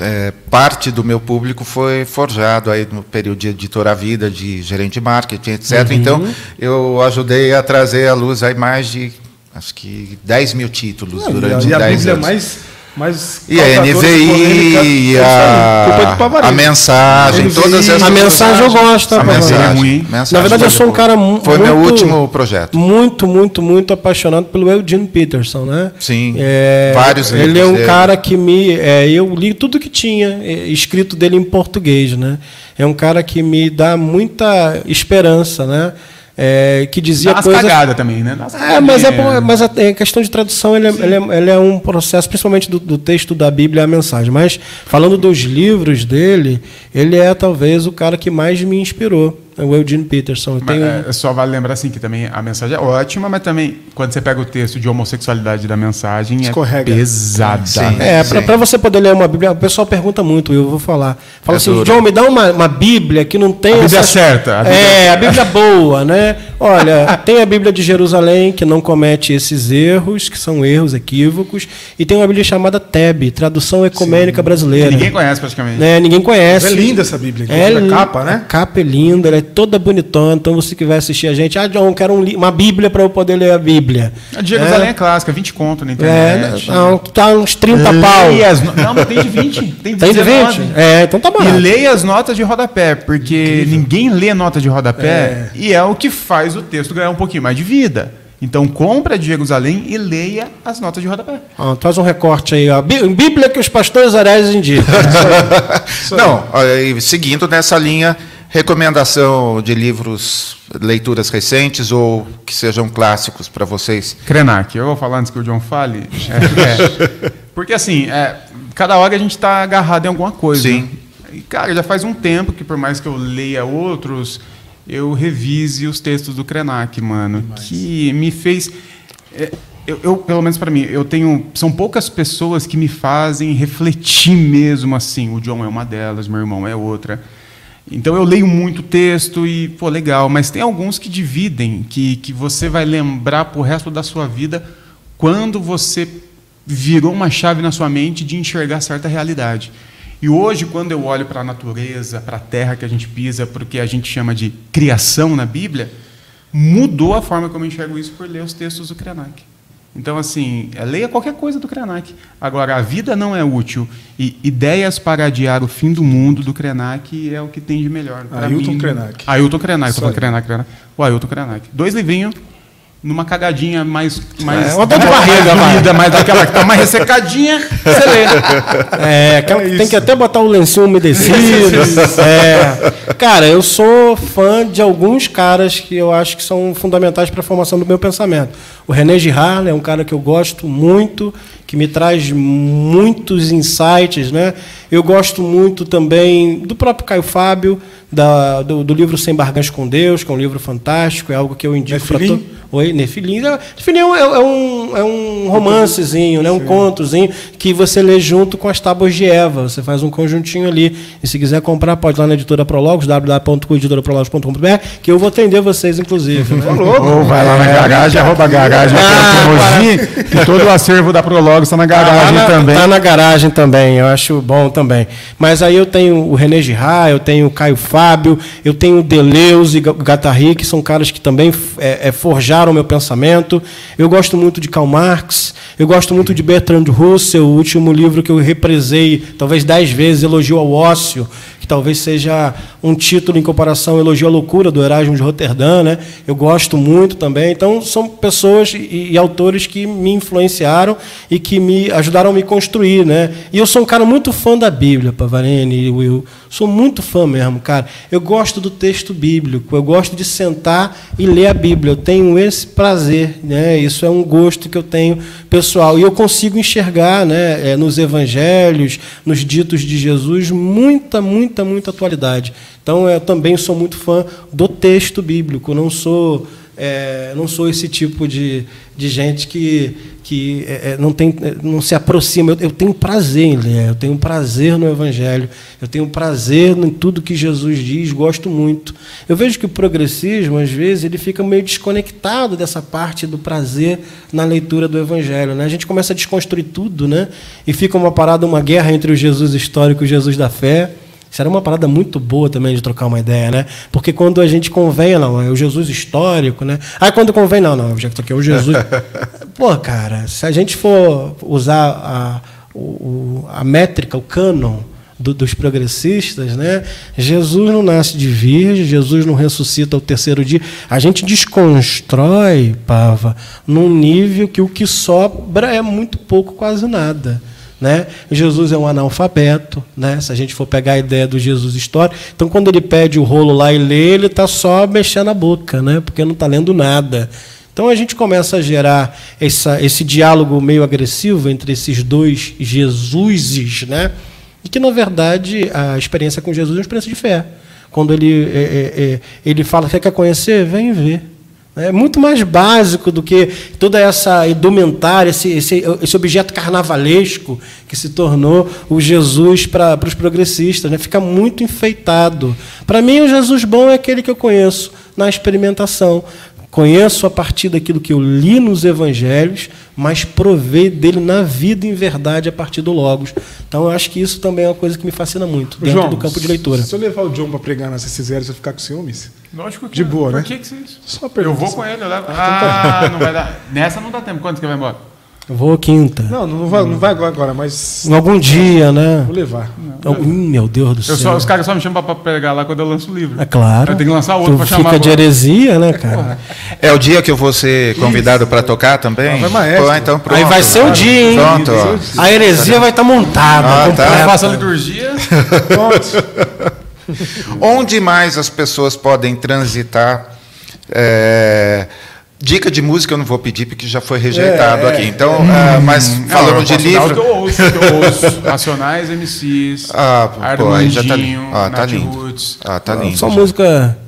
é, parte do meu público foi forjado aí no período de editor à vida, de gerente de marketing, etc. Então, eu ajudei a trazer à luz aí mais de, acho que 10 mil títulos durante e a 10 Bíblia é anos. mais, mais E a NVI, e é é a, a mensagem, NVI, todas essas A mensagem eu gosto, tá, A mensagem, É ruim. mensagem Na verdade, eu foi sou um cara mu- Foi meu muito- último projeto. Muito, muito, muito apaixonado pelo Eugene Peterson, né? Sim, É, vários Ele é um dele. cara que me. é, eu li tudo que tinha é, escrito dele em português, né? É um cara que me dá muita esperança, né? É, que dizia Dá coisas. cagadas também, né? É, mas é, mas a, questão de tradução ele é, ele é- ele é um processo, principalmente do, do texto da Bíblia a mensagem. Mas falando dos livros dele, ele é talvez o cara que mais me inspirou, é o Eugene Peterson. Mas, tenho, é, só vale lembrar assim que também a mensagem é ótima, mas também quando você pega o texto de homossexualidade da mensagem Escorrega. é pesada. Sim. É, Sim. para você poder ler uma Bíblia, o pessoal pergunta muito, eu vou falar. Fala É assim, duro. João, me dá uma, uma Bíblia que não tem. A Bíblia essas- certa, a Bíblia- É, a Bíblia boa, né? Olha, tem a Bíblia de Jerusalém, que não comete esses erros, que são erros, equívocos, e tem uma Bíblia chamada TEB, Tradução Ecumênica Brasileira. Ninguém conhece praticamente. Né, Ninguém conhece. É linda essa Bíblia, É, a li- capa, né? A capa é linda, ela é toda bonitona. Então, você que vai assistir a gente, ah, John, quero um uma Bíblia para eu poder ler a Bíblia. A de Jerusalém é, clássica, 20 conto na É, internet. não, tá uns 30 pau. Leia as no- Não, mas tem de 20. Tem de Tem de 19. 20? É, então tá E barato. leia as notas de rodapé, porque ninguém lê nota de rodapé e é o que faz o texto ganhar um pouquinho mais de vida. Então compra de Jerusalém e leia as notas de rodapé. Ó, faz um recorte aí, ó. Bí- Bíblia que os pastores heréis indicam. Não, olha, e seguindo nessa linha, recomendação de livros, leituras recentes ou que sejam clássicos para vocês. Krenak, eu vou falar antes que o John fale. É, é. porque assim, é, cada hora a gente está agarrado em alguma coisa. Sim. E, cara, já faz um tempo que por mais que eu leia outros, eu revise os textos do Krenak, mano. Que me fez. é, eu, eu, pelo menos para mim, eu tenho. São poucas pessoas que me fazem refletir mesmo assim. O John é uma delas, meu irmão é outra. Então eu leio muito texto e, pô, legal, mas tem alguns que dividem, que, que você vai lembrar pro resto da sua vida quando você virou uma chave na sua mente de enxergar certa realidade. E hoje, quando eu olho para a natureza, para a terra que a gente pisa, para o que a gente chama de criação na Bíblia, mudou a forma como eu enxergo isso por ler os textos do Krenak. Então, assim, é, leia qualquer coisa do Krenak. Agora, a vida não é útil. E ideias para adiar o fim do mundo do Krenak é o que tem de melhor. Pra Ailton mim, Krenak. Ailton Krenak. Tô falando. Krenak, Krenak. O Ailton Krenak. Dois livrinhos, numa cagadinha mais... mais É, uma dor de barriga, doída, mais daquela que tá mais ressecadinha, você lê. É, aquela que tem que até botar o lencinho umedecido. É. Cara, eu sou fã de alguns caras que eu acho que são fundamentais para a formação do meu pensamento. O René Girard é um cara que eu gosto muito, que me traz muitos insights, né? Eu gosto muito também do próprio Caio Fábio, da- do, do livro Sem Barganhas com Deus, que é um livro fantástico, é algo que eu indico para Nefilim? todos. Oi, Nefilim. É- Nefilim é um, é um, é um romancezinho, né? um contozinho que você lê junto com as tábuas de Eva. Você faz um conjuntinho ali. E se quiser comprar, pode ir lá na editora Prologos, www.editoraprologos.com.br, que eu vou atender vocês, inclusive. Né? Ou vai lá na garagem, arroba garagem, Ah, que todo o acervo da Prologo está na garagem Tá na, também. Tá na garagem também, eu acho bom também. Mas aí eu tenho o René Girard, eu tenho o Caio Fábio, eu tenho o Deleuze e Ga- Guattari, que são caras que também é, é, forjaram o meu pensamento. Eu gosto muito de Karl Marx, eu gosto muito de Bertrand Russell, o último livro que eu represei talvez dez vezes, Elogio ao Ócio, que talvez seja um título em comparação Elogio à Loucura, do Erasmo de Roterdã. Né? Eu gosto muito também. Então, são pessoas e, e autores que me influenciaram e que me ajudaram a me construir. Né? E eu sou um cara muito fã da Bíblia, Pavarene e Will. Sou muito fã mesmo, cara. Eu gosto do texto bíblico, eu gosto de sentar e ler a Bíblia. Eu tenho esse prazer, né? Isso é um gosto que eu tenho pessoal. E eu consigo enxergar, né, eh, nos evangelhos, nos ditos de Jesus, muita, muita, muita atualidade. Então, eu também sou muito fã do texto bíblico. Não sou é, não sou esse tipo de, de gente que, que é, é não, tem, é, não se aproxima. Eu, eu, tenho prazer em ler, eu tenho prazer no Evangelho, eu tenho prazer em tudo que Jesus diz, gosto muito. Eu vejo que o progressismo, às vezes, ele fica meio desconectado dessa parte do prazer na leitura do Evangelho. Né? A gente começa a desconstruir tudo, né? e fica uma parada, uma guerra entre o Jesus histórico e o Jesus da fé. Isso era uma parada muito boa também de trocar uma ideia, né? Porque quando a gente convém, não, é o Jesus histórico, né? Aí quando convém, não, não, já é o Jesus. Pô, cara, se a gente for usar a, o, a métrica, o cânon do, dos progressistas, né? Jesus não nasce de virgem, Jesus não ressuscita ao terceiro dia. A gente desconstrói, Pava, num nível que o que sobra é muito pouco, quase nada. Né? Jesus é um analfabeto, né? se a gente for pegar a ideia do Jesus histórico. Então, quando ele pede o rolo lá e lê, ele está só mexendo a boca, né? porque não está lendo nada. Então, a gente começa a gerar essa, esse diálogo meio agressivo entre esses dois Jesuses, né? e que, na verdade, a experiência com Jesus é uma experiência de fé. Quando ele, é, é, é ele fala, quer conhecer? Vem ver. É muito mais básico do que toda essa indumentária, esse, esse, esse objeto carnavalesco que se tornou o Jesus para os progressistas. Né? Fica muito enfeitado. Para mim, o Jesus bom é aquele que eu conheço na experimentação. Conheço a partir daquilo que eu li nos evangelhos, mas provei dele na vida em verdade a partir do Logos. Então eu acho que isso também é uma coisa que me fascina muito dentro João, do campo de leitura. Se eu levar o John para pregar na CC0, você ficar com ciúmes? Lógico que De boa, Por né? Por que, que você isso? Só Eu vou com ele, eu levo. Ah, ah, não vai dar. Nessa não dá tempo. Quanto que vai embora? Vou quinta. Não, não vai, não vai agora, mas. Em algum dia, né? Vou levar. Não, hum, meu Deus do céu. Só, os caras só me chamam para pregar lá quando eu lanço o livro. É claro. Eu tenho que lançar outro para chamar. Fica de heresia, né, cara? É o dia que eu vou ser convidado para tocar também? vai maestro. Pô, então pronto. Aí vai ser o dia, hein? Pronto, ó. A heresia vai estar tá montada. Ah, tá. Eu faço a liturgia. Pronto. Onde mais as pessoas podem transitar? É, dica de música eu não vou pedir porque já foi rejeitado É, aqui. Então, ah, mas falando Não, de livro. que eu ouço, que eu ouço. Nacionais, MCs, Ah, pô, aí já tá. Ah, tá Nath lindo. Roots. Ah, tá lindo. Só já. música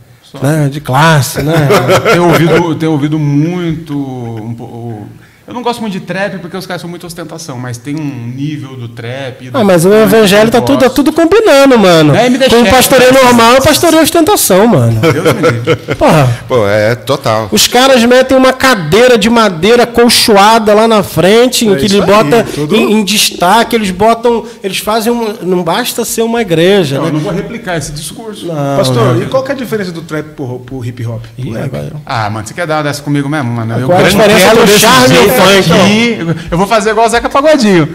né, de classe, né? tenho ouvido, tenho ouvido muito. um po- eu não gosto muito de trap porque os caras são muito ostentação, mas tem um nível do trap. do- Ah, mas o evangelho tá eu tudo, tá tudo combinando, mano. É, Com o quieto, pastoreio né? normal é o pastoreio ostentação, mano. Deus me livre. Porra. Pô, é total. Os caras metem uma cadeira de madeira colchoada lá na frente, em É que isso ele aí, bota tudo- em, em destaque, eles botam. Eles fazem um. Não basta ser uma igreja, Não, né? eu não vou replicar esse discurso. Não, Pastor, não. e qual que é a diferença do trap pro, pro hip hop? Ih, Pro rap? agora- Ah, mano, você quer dar uma dessa comigo mesmo, mano? Eu Qual é a diferença quero do charme e funk? aqui. Eu vou fazer igual o Zeca Pagodinho.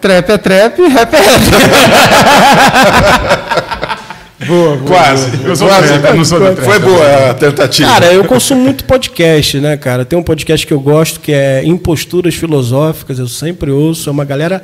Trap é trap, rap é rap. Boa, boa. Quase. Eu sou trap, eu não sou trap. Foi boa a tentativa. Cara, eu consumo muito podcast, né, cara? Tem um podcast que eu gosto que é Imposturas Filosóficas, eu sempre ouço. É uma galera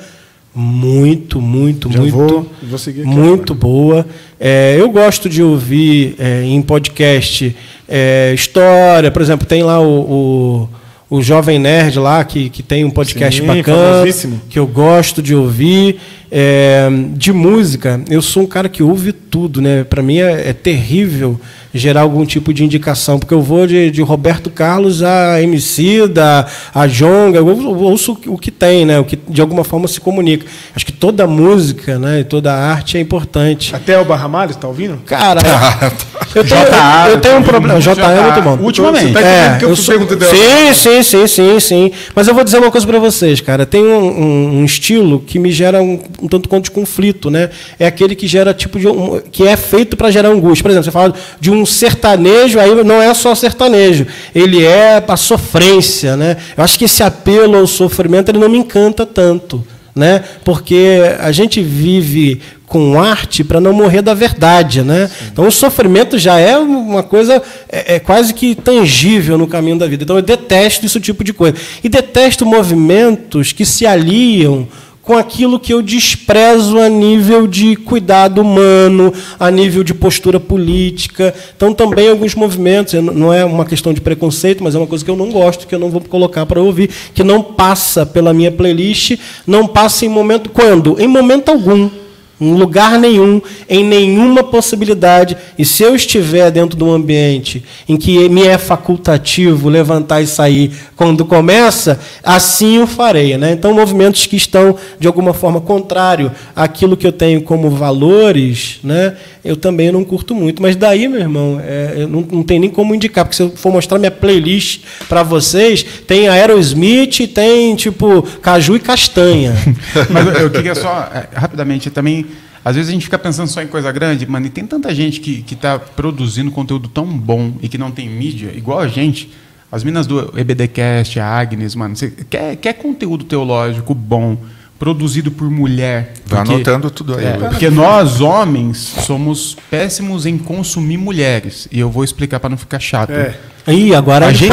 muito, muito, Já muito. vou- vou seguir aqui muito boa. É, eu gosto de ouvir é, em podcast é, história, por exemplo, tem lá o, o, o Jovem Nerd lá, que, que tem um podcast Sim, bacana, que eu gosto de ouvir. É, de música, eu sou um cara que ouve tudo, né? Para mim é, é terrível gerar algum tipo de indicação, porque eu vou de, de Roberto Carlos a MC, da a Jonga, eu ouço, eu ouço o que tem, né? O que de alguma forma se comunica. Acho que toda música, né? E toda arte é importante. Até o Barra Malho, tá ouvindo? Cara, eu tenho, JA, eu, eu tenho um problema. JA, é muito bom. ultimamente. Você tá É, eu, eu sou- pergunto dela? Sim, sim, sim, sim, sim. Mas eu vou dizer uma coisa para vocês, cara. Tem um, um- um estilo que me gera um, um tanto quanto de conflito, né? É aquele que gera tipo de um, que é feito para gerar angústia. Por exemplo, você fala de um sertanejo, aí não é só sertanejo. Ele é a sofrência, né? Eu acho que esse apelo ao sofrimento ele não me encanta tanto, né? Porque a gente vive com arte para não morrer da verdade, né? Então o sofrimento já é uma coisa é, é quase que tangível no caminho da vida. Então eu detesto esse tipo de coisa e detesto movimentos que se aliam com aquilo que eu desprezo a nível de cuidado humano, a nível de postura política. Então, também alguns movimentos, não é uma questão de preconceito, mas é uma coisa que eu não gosto, que eu não vou colocar para ouvir, que não passa pela minha playlist, não passa em momento. Quando? Em momento algum. Em lugar nenhum, em nenhuma possibilidade. E se eu estiver dentro de um ambiente em que me é facultativo levantar e sair quando começa, assim o farei. Né? Então, movimentos que estão, de alguma forma, contrário àquilo que eu tenho como valores, né? eu também não curto muito. Mas daí, meu irmão, é, não, não tem nem como indicar, porque se eu for mostrar minha playlist para vocês, tem Aerosmith, tem tipo caju e castanha. Mas eu queria só, é, rapidamente, também às vezes a gente fica pensando só em coisa grande, mano, e tem tanta gente que está produzindo conteúdo tão bom e que não tem mídia, igual a gente. As minas do EBDcast, a Agnes, mano, você quer, quer conteúdo teológico bom, produzido por mulher. Vai anotando tudo aí. É, porque nós, homens, somos péssimos em consumir mulheres. E eu vou explicar para não ficar chato. É. Ih, agora a gente.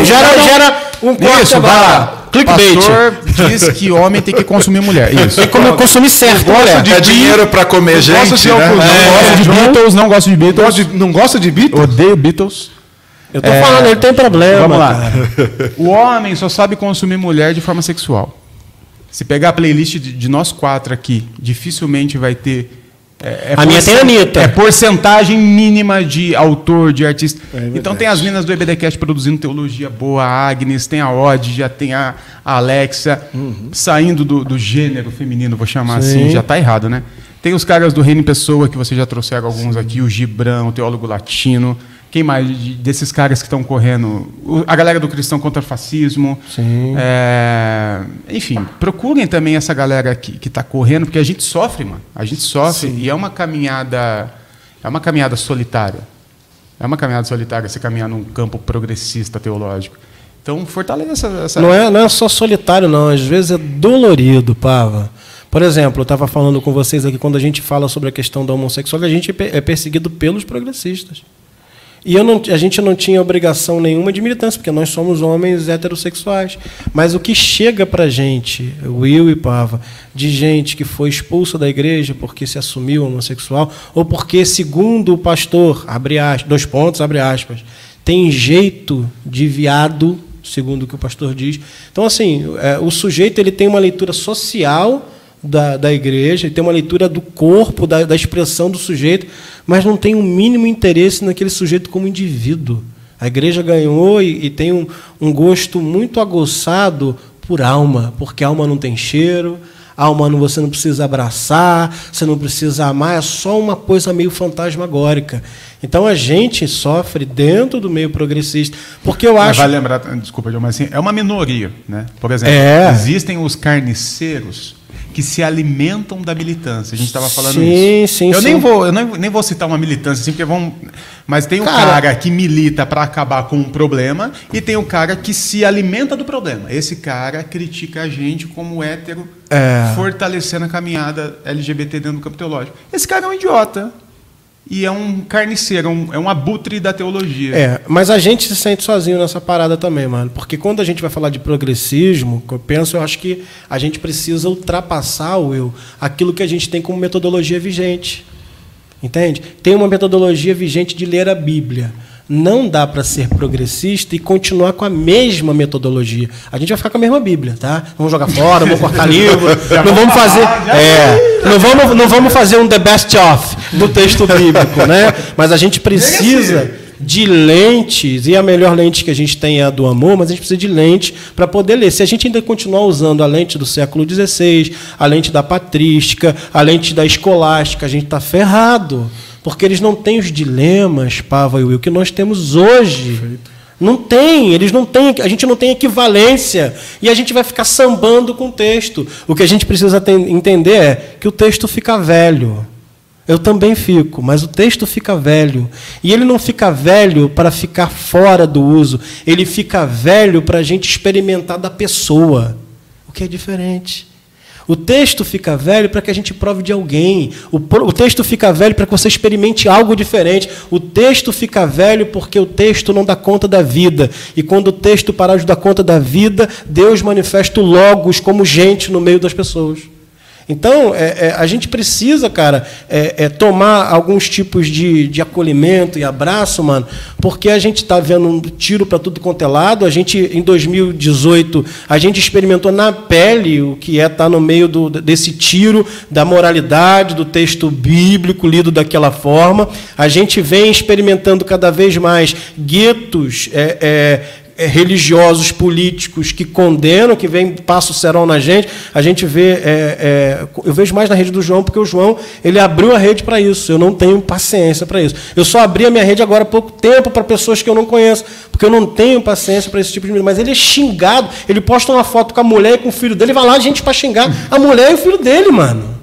O gera, gera um corte Isso, agora. Clickbait. Pastor diz que homem tem que consumir mulher. Isso. Tem como consumir certo, Gosta de É dinheiro para comer Gosta gente, de né? Não É, gosto de? Beatles, não gosto de Beatles. Gosta de- não gosta de Beatles? Odeio Beatles. Eu tô falando, ele tem problema. Vamos lá. O homem só sabe consumir mulher de forma sexual. Se pegar a playlist de, de nós quatro aqui, dificilmente vai ter. É, é A minha tem a Anitta. É porcentagem mínima de autor, de artista. É então tem as minas do EBDcast produzindo teologia boa, a Agnes, tem a Odd, já tem a, Alexa, saindo do, do gênero feminino, vou chamar Sim. assim, já tá errado, né? Tem os caras do Reino em Pessoa, que vocês já trouxeram alguns aqui, o Gibran, o teólogo latino. Quem mais de- desses caras que estão correndo? A galera do Cristão contra o Fascismo. Sim. É, enfim, procurem também essa galera que está correndo, porque a gente sofre, mano. A gente sofre e é uma caminhada, é uma caminhada solitária. É uma caminhada solitária você caminhar num campo progressista teológico. Então fortaleça essa. Não é, não é só solitário, não. Às vezes é dolorido, Pava. Por exemplo, eu estava falando com vocês aqui, quando a gente fala sobre a questão da homossexualidade, a gente é é perseguido pelos progressistas. E eu não, a gente não tinha obrigação nenhuma de militância, porque nós somos homens heterossexuais. Mas o que chega para gente, Will e Pava, de gente que foi expulsa da igreja porque se assumiu homossexual, ou porque, segundo o pastor, abre aspas, dois pontos, abre aspas, tem jeito de viado, segundo o que o pastor diz. Então, assim, é, o sujeito ele tem uma leitura social da, da igreja, tem uma leitura do corpo, da, da expressão do sujeito, mas não tem o mínimo interesse naquele sujeito como indivíduo. A igreja ganhou e, e tem um, um gosto muito aguçado por alma, porque alma não tem cheiro, alma não, você não precisa abraçar, você não precisa amar, é só uma coisa meio fantasmagórica. Então a gente sofre dentro do meio progressista, porque eu Mas acho. vai lembrar, desculpa, João, mas assim, é uma minoria, né? Por exemplo, É. existem os carniceiros que se alimentam da militância. A gente estava falando Sim, isso. sim, eu sim. nem vou, eu nem, nem vou citar uma militância assim, porque vão. Mas tem o Cara- cara, que milita para acabar com um problema e tem o cara que se alimenta do problema. Esse cara critica a gente como hétero, É. fortalecendo a caminhada LGBT dentro do campo teológico. Esse cara é um idiota. E é um carniceiro, é um, é um abutre da teologia. É, mas a gente se sente sozinho nessa parada também, mano. Porque quando a gente vai falar de progressismo, eu penso, eu acho que a gente precisa ultrapassar, Will, aquilo que a gente tem como metodologia vigente. Entende? Tem uma metodologia vigente de ler a Bíblia. Não dá para ser progressista e continuar com a mesma metodologia. A gente vai ficar com a mesma Bíblia, tá? Vamos jogar fora, vamos cortar livro, não vamos fazer, é, não vamos, não vamos fazer um the best of do texto bíblico, né? Mas a gente precisa de lentes, e a melhor lente que a gente tem é a do amor, mas a gente precisa de lente para poder ler. Se a gente ainda continuar usando a lente do século XVI, a lente da patrística, a lente da escolástica, a gente está ferrado. Porque eles não têm os dilemas, Pava e Will, que nós temos hoje. Não tem, eles não têm, a gente não tem equivalência. E a gente vai ficar sambando com o texto. O que a gente precisa ten- entender é que o texto fica velho. Eu também fico, mas o texto fica velho. E ele não fica velho para ficar fora do uso. Ele fica velho para a gente experimentar da pessoa. O que é diferente. O texto fica velho para que a gente prove de alguém. O, o texto fica velho para que você experimente algo diferente. O texto fica velho porque o texto não dá conta da vida. E quando o texto parar de dar conta da vida, Deus manifesta Logos como gente no meio das pessoas. Então, é, é, a gente precisa, cara, é, é tomar alguns tipos de, de acolhimento e abraço, mano, porque a gente está vendo um tiro para tudo quanto é lado. A gente, em 2018, a gente experimentou na pele o que é estar tá no meio do, desse tiro da moralidade, do texto bíblico lido daquela forma. A gente vem experimentando cada vez mais guetos. É, é, religiosos, políticos que condenam, que vem passa o serão na gente. A gente vê, é, é, eu vejo mais na rede do João, porque o João ele abriu a rede para isso. Eu não tenho paciência para isso. Eu só abri a minha rede agora há pouco tempo para pessoas que eu não conheço, porque eu não tenho paciência para esse tipo de Mas ele é xingado, ele posta uma foto com a mulher e com o filho dele, vai lá gente para xingar a mulher e o filho dele, mano.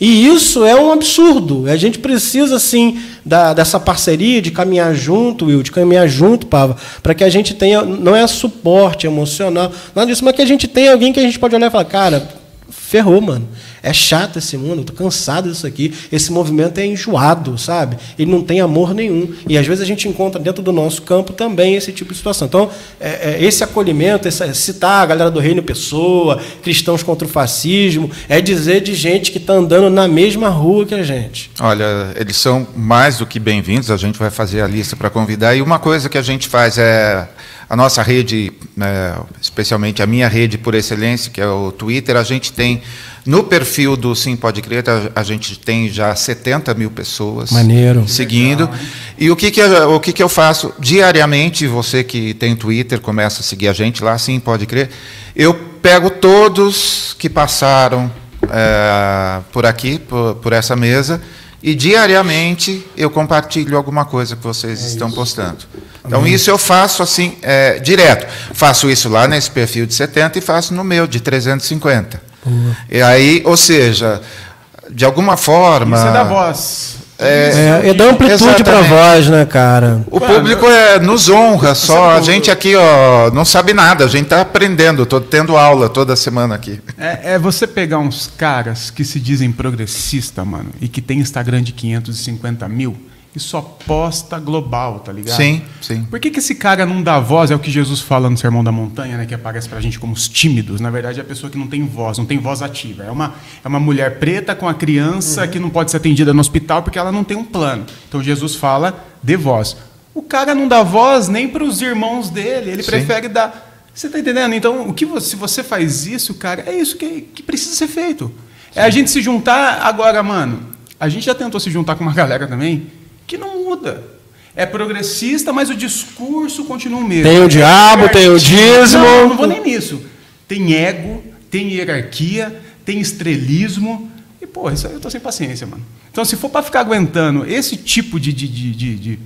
E isso é um absurdo. A gente precisa, sim, da, dessa parceria, de caminhar junto, Will, de caminhar junto, Pava, para que a gente tenha, não é suporte emocional, nada disso, mas que a gente tenha alguém que a gente pode olhar e falar, cara, ferrou, mano. É chato esse mundo, estou cansado disso aqui. Esse movimento é enjoado, sabe? Ele não tem amor nenhum. E às vezes a gente encontra dentro do nosso campo também esse tipo de situação. Então, é, é, esse acolhimento, citar a galera do Reino Pessoa, cristãos contra o fascismo, é dizer de gente que está andando na mesma rua que a gente. Olha, eles são mais do que bem-vindos. A gente vai fazer a lista para convidar. E uma coisa que a gente faz é a nossa rede, né, especialmente a minha rede por excelência, que é o Twitter, a gente tem no perfil do Sim Pode Crer, a, gente tem já 70 mil pessoas Maneiro. seguindo. Legal, e o, que, que, eu, o que, que eu faço? Diariamente, você que tem Twitter, começa a seguir a gente lá, Sim Pode Crer, eu pego todos que passaram é, por aqui, por, por essa mesa, e diariamente eu compartilho alguma coisa que vocês é estão isso. postando. Então, Amém. isso eu faço assim, é, direto. Faço isso lá nesse perfil de 70 e faço no meu, de 350. Boa. E aí, ou seja, de alguma forma. Isso é da voz. É, é, é dar amplitude para a voz, né, cara? O público é, nos honra só. A gente aqui ó, não sabe nada, a gente está aprendendo, estou tendo aula toda semana aqui. É, é, você pegar uns caras que se dizem progressista, mano, e que tem Instagram de 550 mil e só posta global, tá ligado? Sim, sim. Por que, que esse cara não dá voz? É o que Jesus fala no Sermão da Montanha, né? Que aparece pra gente como os tímidos. Na verdade, é a pessoa que não tem voz, não tem voz ativa. É uma, é uma mulher preta com a criança uhum. que não pode ser atendida no hospital porque ela não tem um plano. Então Jesus fala, dê voz. O cara não dá voz nem para os irmãos dele, ele sim. prefere dar. Você tá entendendo? Então, o que você, se você faz isso, cara, é isso que, que precisa ser feito. É a gente se juntar agora, mano. A gente já tentou se juntar com uma galera também que não muda. É progressista, mas o discurso continua o mesmo. Tem o diabo, tem o dízimo. Não, não vou nem nisso. Tem ego, tem hierarquia, tem estrelismo. E, pô, isso aí eu tô sem paciência, mano. Então, se for para ficar aguentando esse tipo de, de, de, de,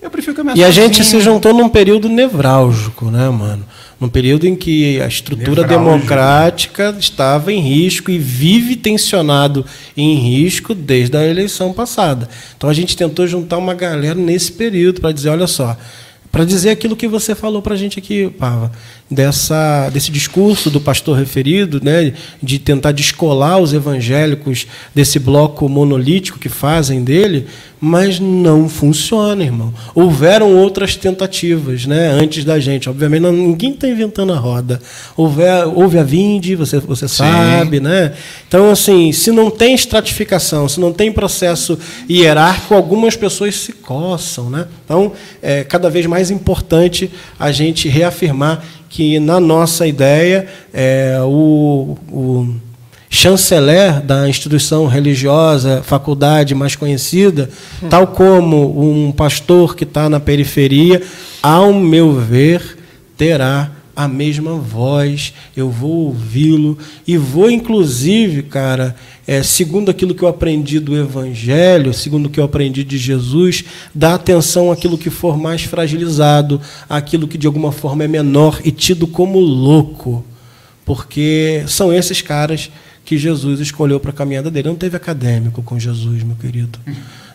eu prefiro que a minha E a gente se juntou num período nevrálgico, né, mano? Num período em que a estrutura democrática estava em risco e vive tensionado em risco desde a eleição passada. Então a gente tentou juntar uma galera nesse período para dizer, olha só, para dizer aquilo que você falou para a gente aqui, Pava, dessa, desse discurso do pastor referido, né, de tentar descolar os evangélicos desse bloco monolítico que fazem dele, mas não funciona, irmão. Houveram outras tentativas né, antes da gente. Obviamente, não, ninguém está inventando a roda. Houve, houve a Vinde, você, você sabe. Né? Então, assim, se não tem estratificação, se não tem processo hierárquico, algumas pessoas se coçam. Né? Então, é cada vez mais importante a gente reafirmar que, na nossa ideia, é, o, o chanceler da instituição religiosa, faculdade mais conhecida, tal como um pastor que está na periferia, ao meu ver, terá a mesma voz, eu vou ouvi-lo e vou, inclusive, cara, é, segundo aquilo que eu aprendi do Evangelho, segundo o que eu aprendi de Jesus, dar atenção àquilo que for mais fragilizado, àquilo que de alguma forma é menor e tido como louco, porque são esses caras que Jesus escolheu para a caminhada dele. Não teve acadêmico com Jesus, meu querido.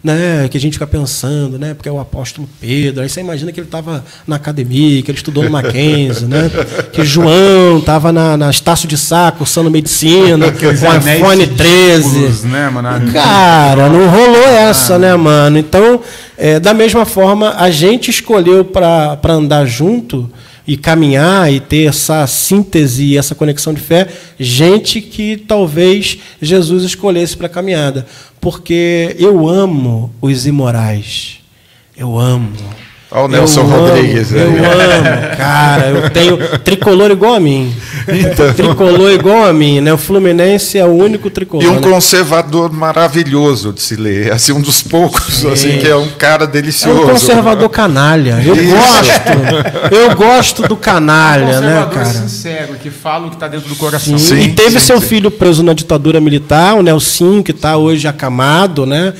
Né, que a gente fica pensando, né, porque é o apóstolo Pedro. Aí você imagina que ele estava na academia, que ele estudou no Mackenzie, né, que João estava na, na Estácio de Sá, cursando medicina, com iPhone 13. Né, mano? Cara, não rolou essa, né, mano? Então, é, da mesma forma, a gente escolheu para andar junto e caminhar e ter essa síntese essa conexão de fé, gente que talvez Jesus escolhesse para a caminhada. Porque eu amo os imorais. Eu amo. Olha o Nelson eu Rodrigues amo, aí. Eu amo, cara. Eu tenho tricolor igual a mim. Então. Tricolor igual a mim, né? O Fluminense é o único tricolor. E um né? conservador maravilhoso de se ler. Assim, um dos poucos, assim, que é um cara É delicioso. um conservador canalha. Eu Isso. gosto. Eu gosto do canalha, né, conservador cara? sincero, que fala o que está dentro do coração. Sim, Sim, e teve sim, seu sim. filho preso na ditadura militar, o Nelsinho, que está hoje acamado, né?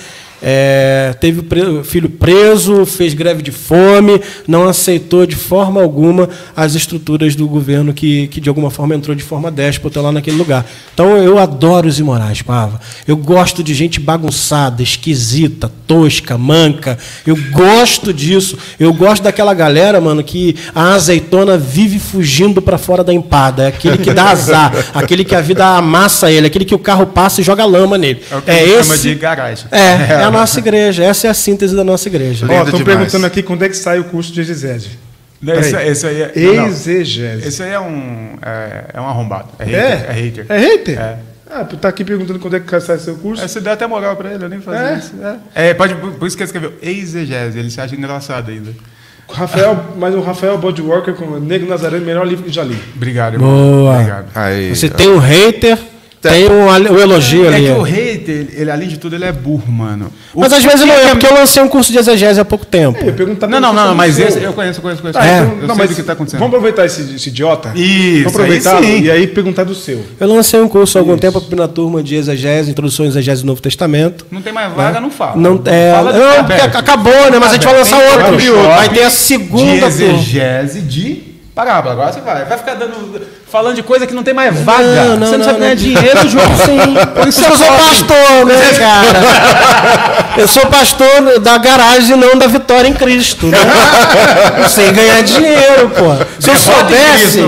É, teve filho preso, fez greve de fome, não aceitou de forma alguma as estruturas do governo que, que de alguma forma entrou de forma déspota lá naquele lugar. Então eu adoro os imorais, Pava. Eu gosto de gente bagunçada, esquisita, tosca, manca. Eu gosto disso. Eu gosto daquela galera, mano, que a azeitona vive fugindo para fora da empada. É aquele que dá azar, aquele que a vida amassa ele, aquele que o carro passa e joga lama nele. É o que É gente chama esse. de garagem. É, é a nossa igreja. Essa é a síntese da nossa igreja. Ó, estão demais. perguntando aqui quando é que sai o curso de exegese. Esse, aí é. Exegese. Esse aí é um, é, é um arrombado. É hater. É? É hater. É hater? É. Ah, tá aqui perguntando quando é que sai seu curso. É, Você deu até moral pra ele, eu nem fazia É? isso. É, É, pode, por por isso que ele escreveu exegese, ele se acha engraçado ainda. Rafael, mas o Rafael Bodyworker com Negro Nazareno, melhor livro que já li. Obrigado, irmão. Boa. Obrigado. Aí, Você tem um hater, tem um, um elogio É ali. que o hater, ele, ele, além de tudo, ele é burro, mano. O Mas às vezes não que é, porque eu lancei um curso de exegese há pouco tempo. Perguntar Não, não, não, sobre mas o esse eu conheço, conheço, conheço. É. eu não, sei mas do que tá acontecendo. Vamos aproveitar esse, esse idiota. Isso, Vamos aproveitar aí sim. e aí perguntar do seu. Eu lancei um curso há algum tempo na turma de exegese, introdução à exegese do Novo Testamento. Não tem mais vaga, não fala. Não, é, fala não, que é porque acabou, né? Mas a gente vai lançar Tem outro. Vai ter a De segunda turma. exegese de parábola. Agora você vai. Vai ficar dando, falando de coisa que não tem mais vaga. Não, não, você não, não, sabe ganhar dinheiro, João. Sim, por isso eu sou pastor, né, cara? Eu sou pastor da garagem, não da vitória em Cristo, né? Sem ganhar dinheiro, pô. Se eu soubesse,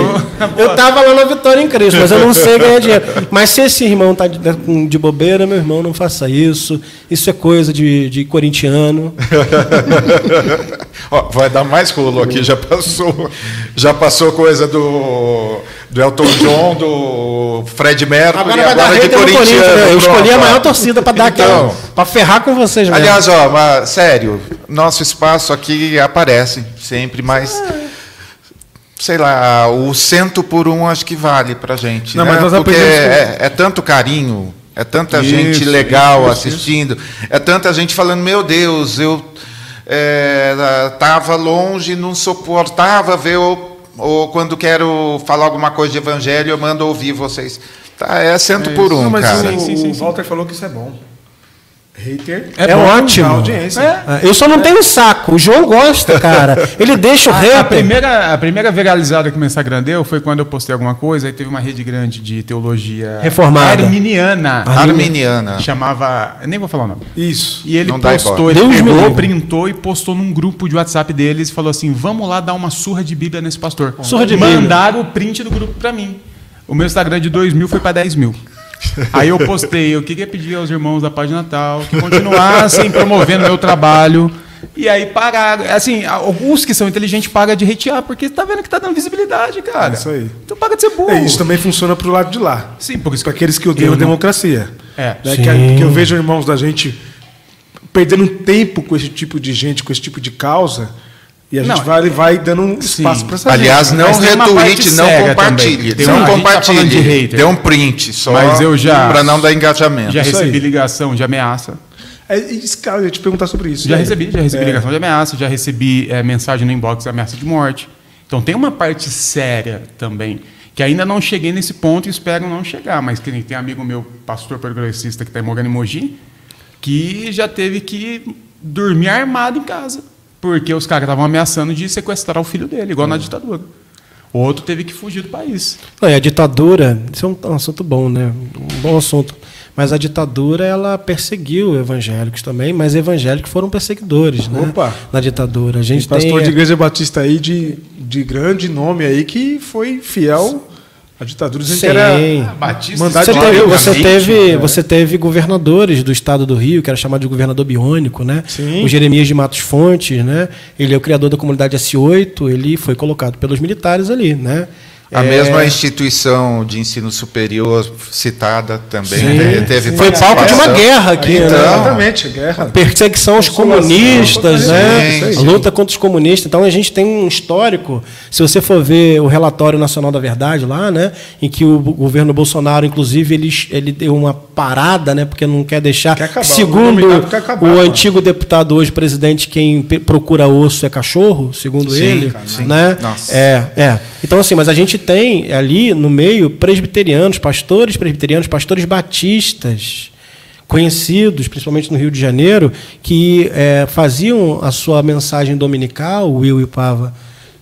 eu tava lá na vitória em Cristo, mas eu não sei ganhar dinheiro. Mas se esse irmão tá de, de bobeira, meu irmão, não faça isso. Isso é coisa de, de corintiano. Ó, vai dar mais rolo aqui, já passou. Já passou coisa do, do Elton John, do Fred Mercury, Agora agora, vai dar de. Corinthians, né? Eu escolhi a maior torcida pra dar Então. aquela. Pra ferrar com vocês, mesmo. Aliás, ó, mas, sério, nosso espaço aqui aparece sempre, mas. Sei lá, o cento por um acho que vale pra gente. Não, né? mas nós Porque é, é tanto carinho, é tanta Isso, gente legal isso, isso, assistindo, é tanta gente falando, meu Deus, eu estava longe, não suportava ver, ou, ou quando quero falar alguma coisa de evangelho, eu mando ouvir vocês. Tá, é cento por um, não, mas cara. o, Sim, sim, o sim. Walter falou que isso é bom. Hater É bom ótimo. audiência. É, Eu só não tenho saco. O João gosta, cara. Ele deixa o A, a hater. primeira, a primeira viralizada que o meu Instagram deu foi quando eu postei alguma coisa, aí teve uma rede grande de teologia Reformada. arminiana. Arminiana. Chamava. eu Nem vou falar o nome. Isso. E ele Não postou, ele Deus me pegou, printou e postou num grupo de WhatsApp deles e falou assim: vamos lá dar uma surra de Bíblia nesse pastor. Surra de Bíblia. Mandaram o print do grupo pra mim. O meu Instagram de 2 mil foi pra 10 mil. Aí eu postei, eu queria pedir aos irmãos da Página Natal que continuassem promovendo meu trabalho. E aí pararam. Assim, alguns que são inteligentes pagam de hatear, porque tá vendo que tá dando visibilidade, cara. É isso aí. Então paga de ser burro. É, isso também funciona pro lado de lá. Sim, por isso Para aqueles que odeiam Eu a não- democracia. É. Né, Sim. que, que eu vejo irmãos da gente perdendo tempo com esse tipo de gente, com esse tipo de causa, e a gente Não, vai, vai dando um espaço para essa Aliás, gente. não Mas retweet, não compartilhe. Tem Não gente tá compartilhe. hater. Dê um print só Mas eu já- para não dar engajamento. Já Isso aí. recebi ligação de ameaça. É, cara, eu ia te perguntar sobre isso. Já aí? recebi, já recebi É. ligação de ameaça, já recebi é, mensagem no inbox de ameaça de morte. Então tem uma parte séria também, que ainda não cheguei nesse ponto e espero não chegar, mas que nem tem amigo meu, pastor progressista que está morando em Mogi, que já teve que dormir armado em casa, porque os caras estavam ameaçando de sequestrar o filho dele, igual na ditadura. O outro teve que fugir do país. E a ditadura, isso é um, assunto bom, né? Um bom assunto. Mas a ditadura, ela perseguiu evangélicos também, mas evangélicos foram perseguidores, né? Opa! Na ditadura. A Tem gente pastor tem, de igreja batista aí de, de grande nome aí que foi fiel A ditadura dizem que era Batista mandado Você teve, você, teve, é. você teve governadores do estado do Rio, que era chamado de governador biônico, né? Sim. O Jeremias de Matos Fontes, né? Ele é o criador da comunidade S8, ele foi colocado pelos militares ali, né? A É, mesma instituição de ensino superior citada também Sim. te- teve Foi palco de uma guerra aqui, Então, né? Exatamente, guerra. Perseguição aos comunistas, sim, né? A luta contra os comunistas. Então a gente tem um histórico. Se você for ver o relatório nacional da verdade lá, né, em que o governo Bolsonaro, inclusive, ele, ele deu uma parada, né, porque não quer deixar. Quer acabar, o segundo nominado quer acabar, o antigo deputado hoje presidente, quem procura osso é cachorro, segundo Sim, ele, cara, sim. né? Nossa. É, é. Então assim, mas a gente tem ali no meio presbiterianos, pastores presbiterianos, pastores batistas conhecidos, principalmente no Rio de Janeiro, que é, faziam a sua mensagem dominical, Will e Pava,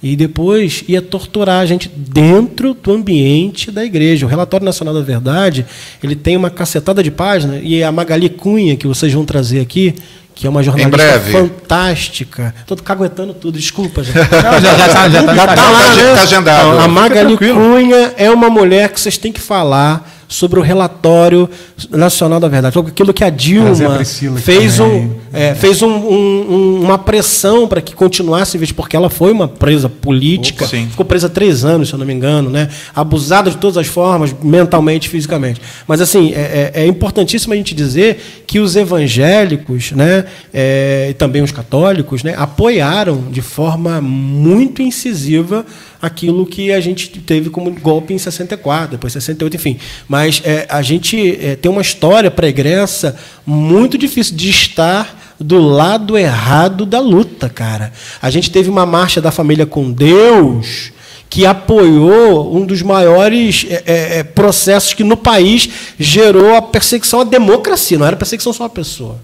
e depois ia torturar a gente dentro do ambiente da igreja. O Relatório Nacional da Verdade, ele tem uma cacetada de páginas, e a Magali Cunha, que vocês vão trazer aqui, que é uma jornalista breve. fantástica. Estou caguetando tudo, desculpa, gente. Não, já, já tá, já tá. Já tá Não, lá, tá né? tá agendado. A Magali. Cunha é uma mulher que vocês têm que falar sobre o relatório nacional da verdade, sobre aquilo que a a Dilma Priscila aqui fez, um, é, fez um- um- um- uma pressão para que continuasse, porque ela foi uma presa política, Opa, ficou presa três anos, se eu não me engano, né? abusada de todas as formas, mentalmente e fisicamente. Mas assim, é, é- é importantíssimo a gente dizer que os evangélicos, né, é, e também os católicos, né, apoiaram de forma muito incisiva aquilo que a gente teve como golpe em 64, depois 68, enfim. Mas é, a gente é, tem uma história pregressa muito difícil de estar do lado errado da luta, cara. A gente teve uma marcha da família com Deus que apoiou um dos maiores é, é, é, processos que no país gerou a perseguição à democracia. Não era perseguição só à pessoa.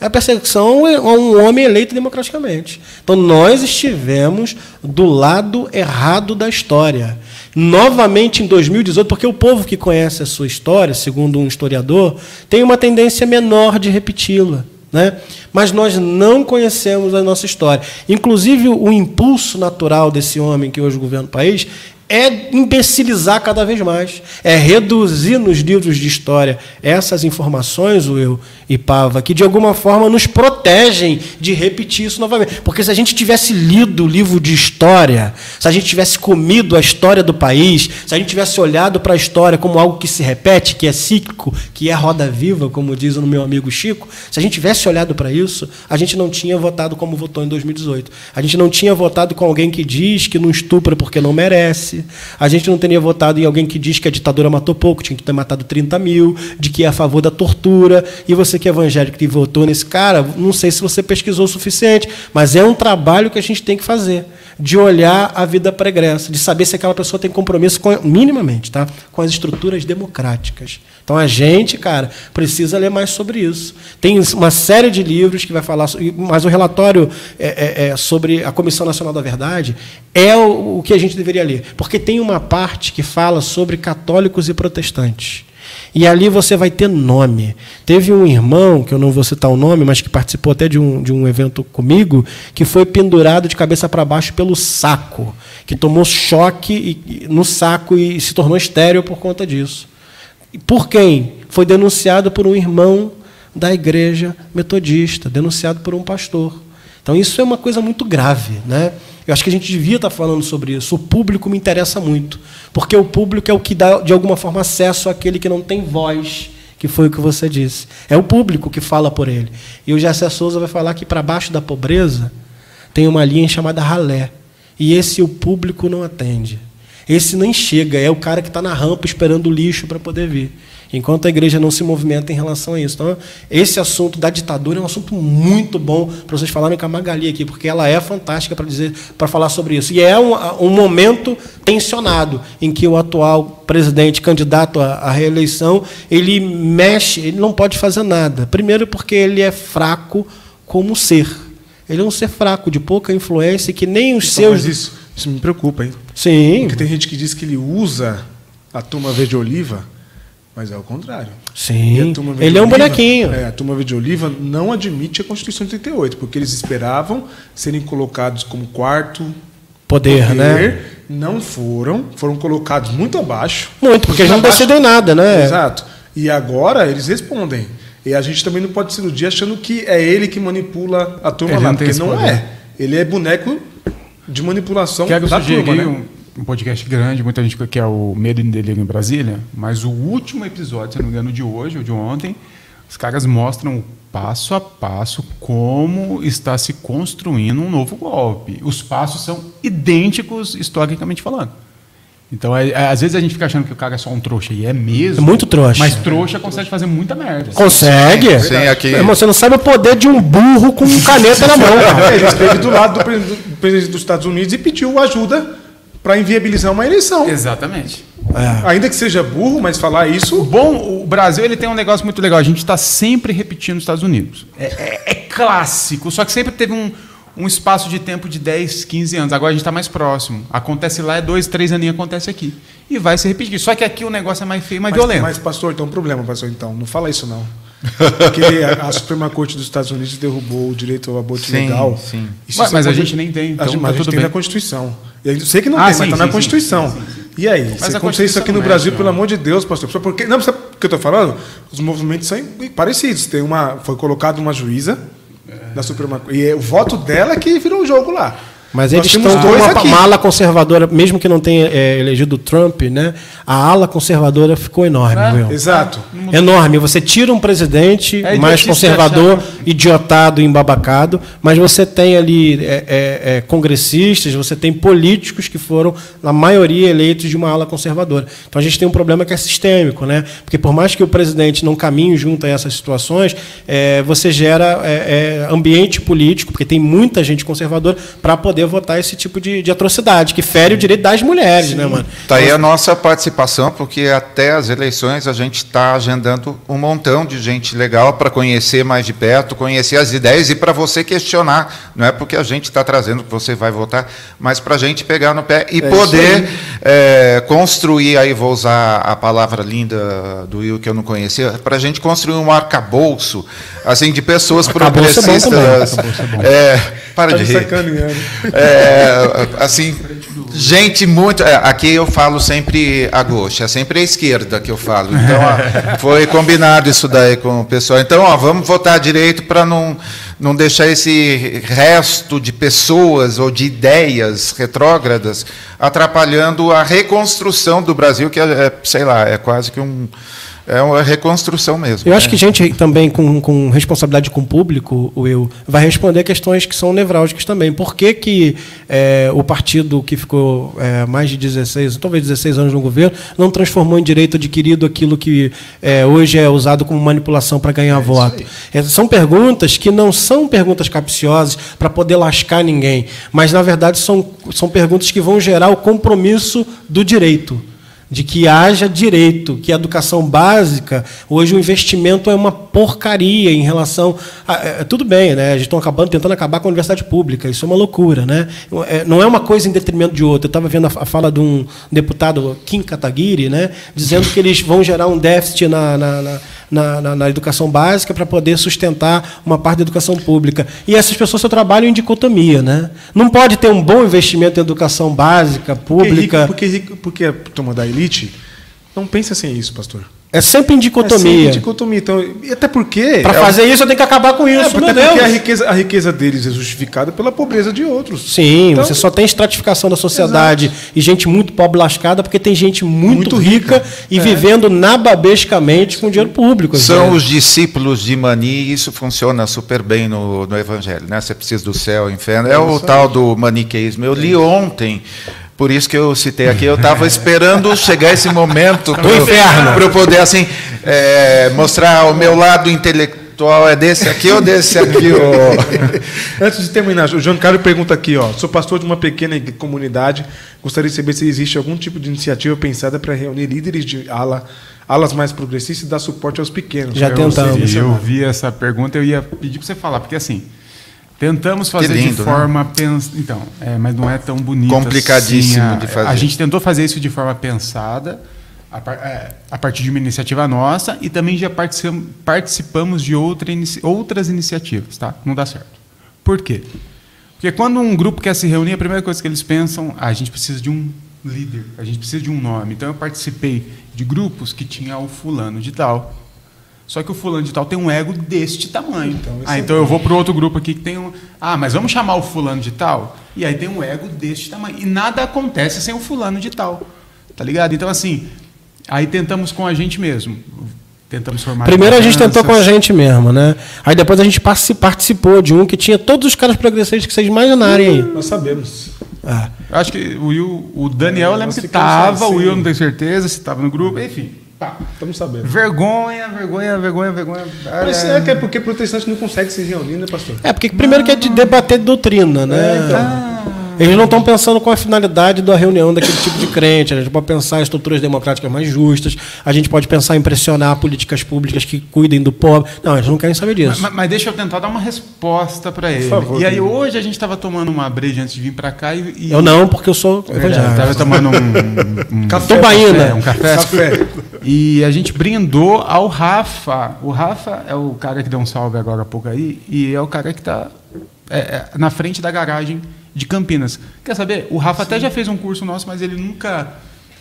É perseguição a um homem eleito democraticamente. Então nós estivemos do lado errado da história. Novamente em 2018, porque o povo que conhece a sua história, segundo um historiador, tem uma tendência menor de repeti-la. Né? Mas nós não conhecemos a nossa história. Inclusive, o impulso natural desse homem que hoje governa o país é imbecilizar cada vez mais, é reduzir nos livros de história essas informações, eu e Pava, que de alguma forma nos protegem de repetir isso novamente. Porque se a gente tivesse lido o livro de história, se a gente tivesse comido a história do país, se a gente tivesse olhado para a história como algo que se repete, que é cíclico, que é roda viva, como diz o meu amigo Chico, se a gente tivesse olhado para isso, a gente não tinha votado como votou em 2018. A gente não tinha votado com alguém que diz que não estupra porque não merece. A gente não teria votado em alguém que diz que a ditadura matou pouco, tinha que ter matado 30 mil, de que é a favor da tortura. E você que é evangélico e votou nesse cara, não sei se você pesquisou o suficiente, mas é um trabalho que a gente tem que fazer, de olhar a vida pregressa, de saber se aquela pessoa tem compromisso com, minimamente, tá? com as estruturas democráticas. Então a gente, cara, precisa ler mais sobre isso. Tem uma série de livros que vai falar, mas o relatório é, é, é sobre a Comissão Nacional da Verdade é o, o que a gente deveria ler, porque tem uma parte que fala sobre católicos e protestantes. E ali você vai ter nome. Teve um irmão, que eu não vou citar o nome, mas que participou até de um, de um evento comigo, que foi pendurado de cabeça para baixo pelo saco, que tomou choque no saco e se tornou estéreo por conta disso. Por quem? Foi denunciado por um irmão da igreja metodista, denunciado por um pastor. Então isso é uma coisa muito grave, né? Eu acho que a gente devia estar falando sobre isso. O público me interessa muito, porque o público é o que dá de alguma forma acesso àquele que não tem voz, que foi o que você disse. É o público que fala por ele. E o Jessé Souza vai falar que para baixo da pobreza tem uma linha chamada ralé. E esse o público não atende. Esse nem chega, é o cara que está na rampa esperando o lixo para poder vir. Enquanto a igreja não se movimenta em relação a isso. Então, esse assunto da ditadura é um assunto muito bom para vocês falarem com a Magali aqui, porque ela é fantástica para dizer, para falar sobre isso. E é um, um momento tensionado em que o atual presidente, candidato à, à reeleição, ele mexe, ele não pode fazer nada. Primeiro porque ele é fraco como ser. Ele é um ser fraco, de pouca influência, que nem os Então, seus. mas isso, isso me preocupa, hein? Sim, Porque tem gente que diz que ele usa a turma verde oliva, mas é o contrário. Sim. a turma verde Ele é um oliva- bonequinho. É, a turma verde oliva não admite a Constituição de 88, porque eles esperavam serem colocados como quarto Poder, né? não foram, foram colocados muito abaixo. Muito, porque eles não abaixo- decidem nada, né? Exato. E agora eles respondem. E a gente também não pode se iludir achando que é ele que manipula a turma Ele lá, porque não poder. é. Ele é boneco de manipulação Quero da sugerir turma, né? um, um podcast grande, muita gente que é o Medo e Delírio em Brasília, mas o último episódio, se não me engano, de hoje ou de ontem, os caras mostram passo a passo como está se construindo um novo golpe. Os passos são idênticos historicamente falando. Então, é- é- às vezes a gente fica achando que o cara é só um trouxa, e é mesmo. É muito trouxa. Mas trouxa consegue fazer muita merda. Consegue? Sim, aqui. Irmão, você não sabe o poder de um burro com caneta na mão, cara. É, ele esteve do lado do pre- do presidente dos Estados Unidos e pediu ajuda para inviabilizar uma eleição. Exatamente. Ainda que seja burro, mas falar isso. bom, o Brasil ele tem um negócio muito legal. A gente está sempre repetindo os Estados Unidos. É, é- é clássico, só que sempre teve um, um espaço de tempo de 10, 15 anos. Agora a gente está mais próximo. Acontece lá, é dois, três aninhos, acontece aqui. E vai se repetir. Só que aqui o negócio é mais feio, mais Mas, violento. mas, pastor, tem um problema, pastor, então. Não fala isso, não. Porque a, a Suprema Corte dos Estados Unidos derrubou o direito ao aborto Sim, legal. sim. Isso Mas- você mas a pode- gente nem tem, então a gente, tá mas a gente tem bem. na Constituição. Eu sei que não Ah, tem, sim, mas está na Constituição. E aí, Mas se a acontecer isso aqui no Brasil, mexe, pelo não. amor de Deus, pastor. Porque, não, sabe o que eu estou falando? Os movimentos são parecidos. Tem uma, foi colocada uma juíza da Suprema Corte. E é o voto dela que virou o jogo lá. Mas Nós eles estão com uma, uma ala conservadora, mesmo que não tenha é, elegido o Trump, né? A ala conservadora ficou enorme, É, meu. Exato. Enorme. Você tira um presidente É mais conservador, achar idiotado, embabacado, mas você tem ali é, é, é, congressistas, você tem políticos que foram, na maioria, eleitos de uma ala conservadora. Então a gente tem um problema que é sistêmico, né? Porque por mais que o presidente não caminhe junto a essas situações, é, você gera é, é, ambiente político, porque tem muita gente conservadora, para poder votar esse tipo de, de atrocidade, que fere o direito das mulheres, né, mano? Tá aí a nossa participação, porque até as eleições a gente está agendando um montão de gente legal para conhecer mais de perto, conhecer as ideias e para você questionar. Não é porque a gente está trazendo que você vai votar, mas para a gente pegar no pé e É poder é, construir, aí vou usar a palavra linda do Will que eu não conhecia, para a gente construir um arcabouço assim, de pessoas Arcabouço é bom também, progressistas. é. É, para Tá de rir. É, assim, gente muito. é, aqui eu falo sempre a gosto, é sempre a esquerda que eu falo. Então, ó, foi combinado isso daí com o pessoal. Então, ó, vamos votar direito para não, não deixar esse resto de pessoas ou de ideias retrógradas atrapalhando a reconstrução do Brasil, que é, é, sei lá, é quase que um. É uma reconstrução mesmo. Eu acho que gente também com, com responsabilidade com o público, o eu, vai responder questões que são nevrálgicas também. Por que, que é, o partido que ficou é, mais de 16, talvez 16 anos no governo, não transformou em direito adquirido aquilo que é, hoje é usado como manipulação para ganhar voto? É, são perguntas que não são perguntas capciosas para poder lascar ninguém, mas na verdade são, são perguntas que vão gerar o compromisso do direito de que haja direito, que a educação básica, hoje o investimento é uma porcaria em relação a, é, tudo bem, né? A gente está acabando tentando acabar com a universidade pública, isso é uma loucura, né? É, não é uma coisa em detrimento de outra. Eu estava vendo a, a, fala de um deputado Kim Kataguiri, né, dizendo que eles vão gerar um déficit na, na, na na, na, na, educação básica para poder sustentar uma parte da educação pública. E essas pessoas só trabalham em dicotomia. Né? Não pode ter um bom investimento em educação básica, pública. Porque, rico, porque, porque a turma da elite não pensa assim isso, pastor. É sempre em dicotomia. É sempre em dicotomia. Então, e até porque. Para é fazer isso, eu tenho que acabar com isso. É, até porque a riqueza, a riqueza deles é justificada pela pobreza de outros. Sim, então, você só tem estratificação da sociedade exato. e gente muito pobre lascada, porque tem gente muito, muito rica, rica, e é. vivendo nababescamente com dinheiro público. São os discípulos de Mani, e isso funciona super bem no, no Evangelho. Né? Você precisa do céu, inferno. É, é o tal do maniqueísmo. Eu li ontem. Por isso que eu citei aqui, eu estava esperando chegar esse momento do inferno para eu poder assim é, mostrar o meu lado intelectual é desse aqui ou desse aqui. Ou... Antes de terminar, o João Carlos pergunta aqui, ó, sou pastor de uma pequena comunidade, gostaria de saber se existe algum tipo de iniciativa pensada para reunir líderes de ala, alas mais progressistas e dar suporte aos pequenos. Já tentamos. Eu, eu vi essa pergunta, eu ia pedir para você falar, porque assim. Tentamos fazer lindo, de forma né? pens... então, é, mas não é tão bonito. Complicadíssimo assim, a, de fazer. A gente tentou fazer isso de forma pensada, a, é, a partir de uma iniciativa nossa e também já participamos de outra inici... outras iniciativas, tá? Não dá certo. Por quê? Porque quando um grupo quer se reunir, a primeira coisa que eles pensam, ah, a gente precisa de um líder, a gente precisa de um nome. Então eu participei de grupos que tinha o fulano de tal. Só que o fulano de tal tem um ego deste tamanho. Então, ah, esse então é eu vou para outro grupo aqui que tem um. Ah, mas vamos chamar o fulano de tal? E aí tem um ego deste tamanho. E nada acontece sem o fulano de tal. Tá ligado? Então, assim, aí tentamos com a gente mesmo. Tentamos formar. Primeiro a gente tentou com a gente mesmo, né? Aí depois a gente partici- participou de um que tinha todos os caras progressistas que vocês imaginarem aí. Nós sabemos. É. Eu acho que o Will, o Daniel, eu lembro que ficamos tava, assim. o Will não tenho certeza se estava no grupo, enfim. Pá. Estamos sabendo. Vergonha, vergonha, vergonha, vergonha. Mas é que é porque protestante não consegue se reunir, né, pastor? É, porque primeiro que é de debater doutrina, né? É, então. Eles não estão pensando com a finalidade da reunião daquele tipo de crente. A gente pode pensar em estruturas democráticas mais justas, a gente pode pensar em pressionar políticas públicas que cuidem do pobre. Não, eles não querem saber disso. Mas, mas deixa eu tentar dar uma resposta para ele. favor, e aí querido. hoje a gente estava tomando uma breja antes de vir para cá e, e Eu não, porque eu sou Verdade, evangélico. tava tomando um, um Café, Tubaína. café, um café. Café. E a gente brindou ao Rafa. O Rafa é o cara que deu um salve agora há pouco aí e é o cara que está na frente da garagem de Campinas. Quer saber? O Rafa até já fez um curso nosso, mas ele nunca.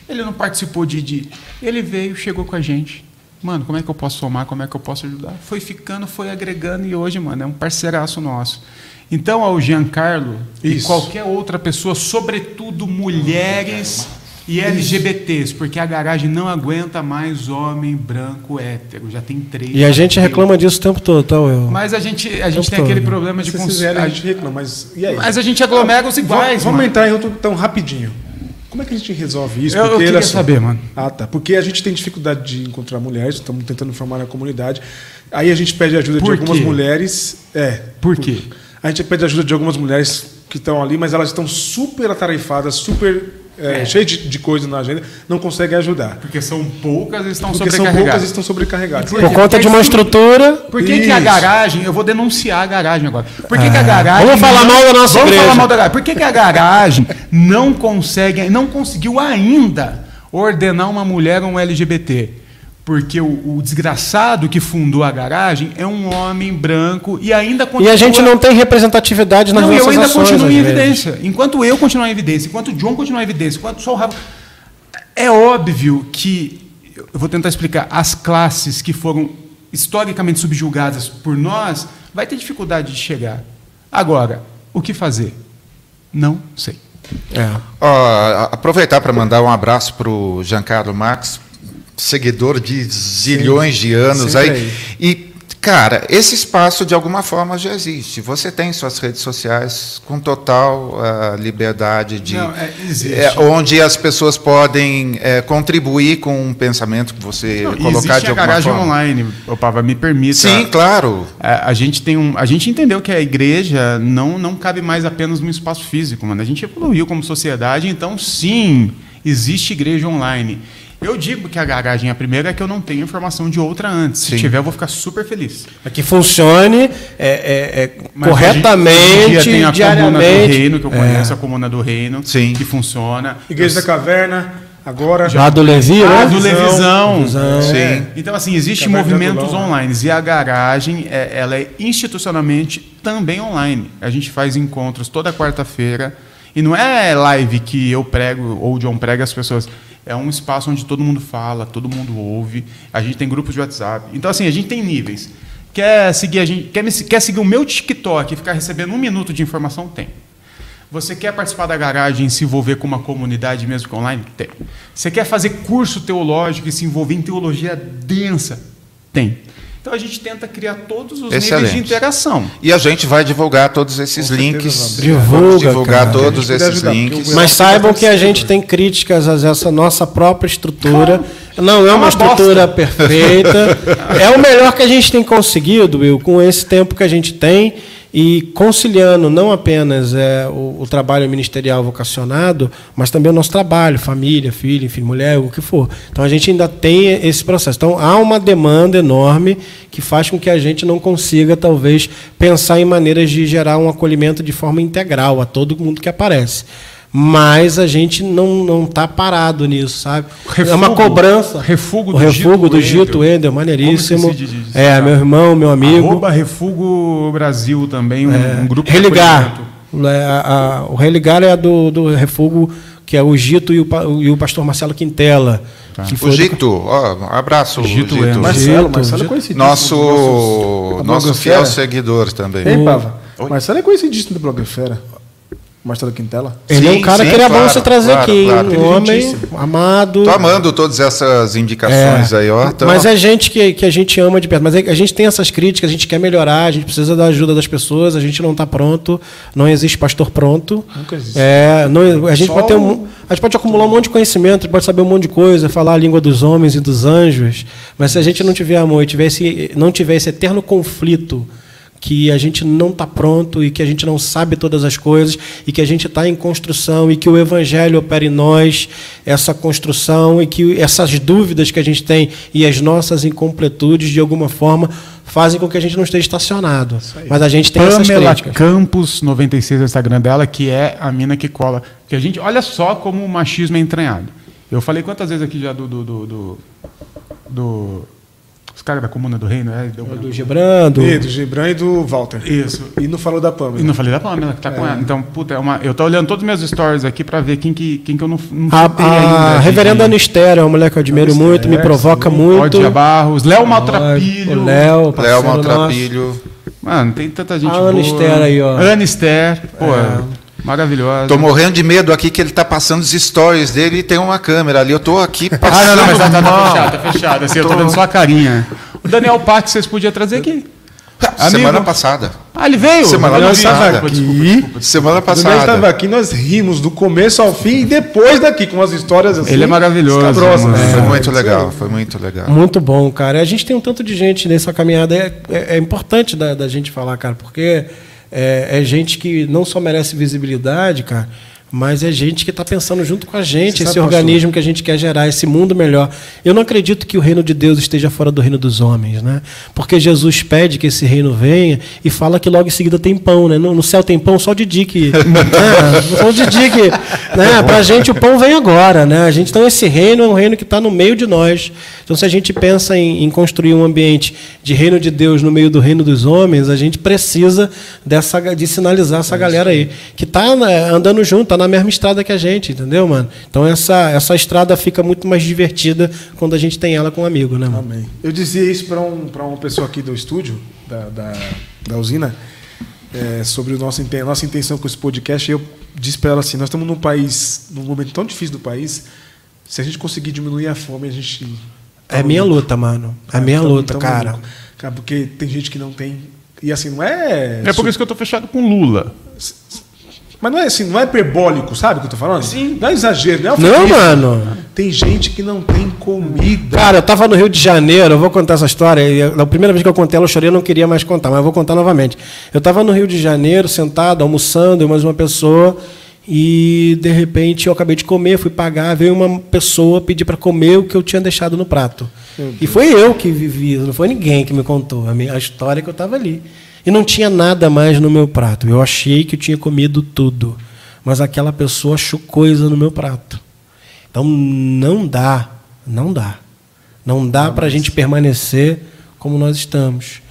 Ele não participou de, de. Ele veio, chegou com a gente. Mano, como é que eu posso somar? Como é que eu posso ajudar? Foi ficando, foi agregando e hoje, mano, é um parceiraço nosso. Então, ao Giancarlo e Isso. qualquer outra pessoa, sobretudo mulheres e LGBTs, porque a garagem não aguenta mais homem branco hétero, já tem três. E a gente reclama disso o tempo todo, tá, Will? Mas a gente, a gente tem todo. aquele problema de Se cons- fizerem, a a- gente reclama, mas e aí? Mas a gente aglomera os iguais, Vamos mano. entrar em outro tão rapidinho. Como é que a gente resolve isso? Eu- eu queria só- saber, mano. Ah, tá. Porque a gente tem dificuldade de encontrar mulheres, estamos tentando formar na comunidade. Aí a gente pede ajuda Por de algumas quê? mulheres. É. Por quê? A gente pede ajuda de algumas mulheres que estão ali, mas elas estão super atarefadas, super é, cheias de, de coisa na agenda, não conseguem ajudar. Porque são poucas e estão Porque são sobrecarregadas. poucas e estão sobrecarregadas. Por conta de uma estrutura. Por que, que a garagem, eu vou denunciar a garagem agora. Por que, que a garagem. Vamos falar não- mal da nossa Vamos igreja. falar mal da garagem. Por que, que a garagem não consegue, não conseguiu ainda ordenar uma mulher ou um LGBT? Porque o, o desgraçado que fundou a garagem é um homem branco e ainda E continua. a gente não tem representatividade nas Não, nossas eu ainda continuo em vezes. evidência. Enquanto eu continuar em evidência, enquanto o John continuar em evidência, enquanto só o Rafa. É óbvio que. Eu vou tentar explicar. As classes que foram historicamente subjugadas por nós, vai ter dificuldade de chegar. Agora, o que fazer? Não sei. É. Ó, aproveitar para mandar um abraço para o Giancarlo Max, seguidor de zilhões de anos aí. aí. E, cara, esse espaço de alguma forma já existe. Você tem suas redes sociais com total ah, liberdade de. Não, é, existe. é, onde as pessoas podem é, contribuir com um pensamento que você Não, colocar existe de a alguma garagem forma. online, ô Pava, me permita. Sim, claro. A, a gente tem um, a gente entendeu que a igreja não, não cabe mais apenas no espaço físico, mano. A gente evoluiu como sociedade, então sim, existe igreja online. Eu digo que a garagem é a primeira é que eu não tenho informação de outra antes. Se Sim. tiver, eu vou ficar super feliz. É que funcione é, é, é, corretamente, hoje tem a comuna do reino, que eu É. conheço, a comuna do reino, Sim. que funciona. Igreja da Caverna, agora. Já do Levi, Ah, né? do Levisão. Levisão. Sim. Então, assim, existem movimentos online. E a garagem, é, ela é institucionalmente também online. A gente faz encontros toda quarta-feira. E não é live que eu prego ou o John prega as pessoas. É um espaço onde todo mundo fala, todo mundo ouve. A gente tem grupos de WhatsApp. Então, assim, a gente tem níveis. Quer seguir a gente, quer, me- quer seguir o meu TikTok e ficar recebendo um minuto de informação? Tem. Você quer participar da garagem e se envolver com uma comunidade mesmo que online? Tem. Você quer fazer curso teológico e se envolver em teologia densa? Tem. Então a gente tenta criar todos os níveis Excelente. de interação. E a gente vai divulgar todos esses links. Divulga, Vamos divulgar cara. todos esses ajudar, links. Mas saibam que a gente tem críticas a essa nossa própria estrutura. Não é É uma uma estrutura perfeita. É o melhor que a gente tem conseguido, Will, com esse tempo que a gente tem e conciliando não apenas é, o, o trabalho ministerial vocacionado, mas também o nosso trabalho, família, filho, enfim, mulher, o que for. Então a gente ainda tem esse processo. Então há uma demanda enorme que faz com que a gente não consiga, talvez, pensar em maneiras de gerar um acolhimento de forma integral a todo mundo que aparece. Mas a gente não não está parado nisso, sabe? é uma Refugo. cobrança. Refugo o do refugo Gito do Gito. Wendel, maneiríssimo. É, cara. meu irmão, meu amigo. Arroba Refugo Brasil também, um, um grupo de Religar. É, a- a- o Religar é do, do refúgio, que é o Gito e o, e o pastor Marcelo Quintela. Que O foi do- Gito, ó, um abraço, Gito Gito. Marcelo, Gito, Marcelo é Gito. conhecidíssimo. Nosso, nosso blogosfera. fiel seguidor também. Hein, Pava? Oi? Marcelo é conhecidíssimo da blogosfera. Marcelo Quintela. Ele é um Sim, cara sim, que era bom claro, você trazer claro, aqui, hein? claro. um homem amado. Tô amando todas essas indicações aí, ó. Então, Mas é gente que, que a gente ama de perto. Mas é- a gente tem essas críticas, a gente quer melhorar, a gente precisa da ajuda das pessoas, a gente não está pronto, não existe pastor pronto. Nunca existe. É, não- a gente Só pode ter um, a gente pode acumular um monte de conhecimento, a gente pode saber um monte de coisa, falar a língua dos homens e dos anjos, mas se a gente não tiver amor e tiver esse, não tiver esse eterno conflito que a gente não está pronto e que a gente não sabe todas as coisas e que a gente está em construção e que o evangelho opera em nós essa construção e que essas dúvidas que a gente tem e as nossas incompletudes de alguma forma fazem com que a gente não esteja estacionado. Mas a gente tem essas Pamela críticas. Campos 96 é o Instagram dela, que é a mina que cola. Que a gente, olha só como o machismo é entranhado. Eu falei quantas vezes aqui já do. do, do, do, caras da Comuna do Reino, é, branco. Do Gebrando. E do Gibran e do Walter. Isso. E não falou da Pamela. E não falei da Pamela, que tá com ela. Então, puta, é uma, eu tô olhando todos os meus stories aqui pra ver quem que, quem que eu não, não A, a ainda. reverenda Anistério é uma mulher que eu admiro Anistério, muito, me provoca muito. Ódia Barros, Léo O Maltrapilho. Léo, Léo parceiro nosso. Maltrapilho. Mano, tem tanta gente A boa. Ana Esther aí, ó. Ana Esther, pô, É. maravilhosa. Tô morrendo de medo aqui que ele tá passando os stories dele e tem uma câmera ali. Eu tô aqui Ah, passando. não, não, mas tá, tá, tá mal. fechado, tá fechado. Assim, eu tô vendo só a carinha. O Daniel Pax, vocês podiam trazer aqui. Semana Amigo. passada. Ah, ele veio? Semana passada. Desculpa, desculpa, desculpa. Semana Quando ele passada. estava aqui, nós rimos do começo ao fim e depois daqui, com as histórias assim. Ele é maravilhoso, escabrosas. mano. Foi muito legal, foi muito legal. Muito bom, cara. A gente tem um tanto de gente nessa caminhada. É, é- é importante da, da gente falar, cara, porque é, é gente que não só merece visibilidade, cara, mas é gente que está pensando junto com a gente, Você esse sabe, organismo que a gente quer gerar, esse mundo melhor. Eu não acredito que o reino de Deus esteja fora do reino dos homens, né? Porque Jesus pede que esse reino venha e fala que logo em seguida tem pão, né? No, no céu tem pão só de dique. né? Só de dique. Né? Pra gente o pão vem agora, né? A gente, então esse reino é um reino que está no meio de nós. Então se a gente pensa em, em construir um ambiente de reino de Deus no meio do reino dos homens, a gente precisa dessa, de sinalizar essa galera aí que está andando junto, está na mesma estrada que a gente, entendeu, mano? Então essa, essa estrada fica muito mais divertida quando a gente tem ela com um amigo, né, mano? Amém. Eu dizia isso para um, pra uma pessoa aqui do estúdio, da, da, da usina, é, sobre o nosso, nossa intenção com esse podcast. E eu disse para ela assim: nós estamos num país, num momento tão difícil do país, se a gente conseguir diminuir a fome, a gente. É minha luta, mano. É minha Tamo- luta, tamo cara. Cara, porque tem gente que não tem. E assim, não é. É por isso que eu tô fechado com Lula. Mas não é assim, não é hiperbólico, sabe o que eu tô falando? Sim. Não é exagero, não é Não, mano. Tem gente que não tem comida. Cara, eu tava no Rio de Janeiro, eu vou contar essa história. e Na primeira vez que eu contei ela, eu chorei, eu não queria mais contar, mas eu vou contar novamente. Eu tava no Rio de Janeiro, sentado, almoçando, eu mais uma pessoa, e de repente eu acabei de comer, fui pagar, veio uma pessoa pedir para comer o que eu tinha deixado no prato. E foi eu que vivi, não foi ninguém que me contou a, minha, a história que eu tava ali. E não tinha nada mais no meu prato. Eu achei que eu tinha comido tudo, mas aquela pessoa achou coisa no meu prato. Então não dá, não dá. Não dá para a gente permanecer como nós estamos.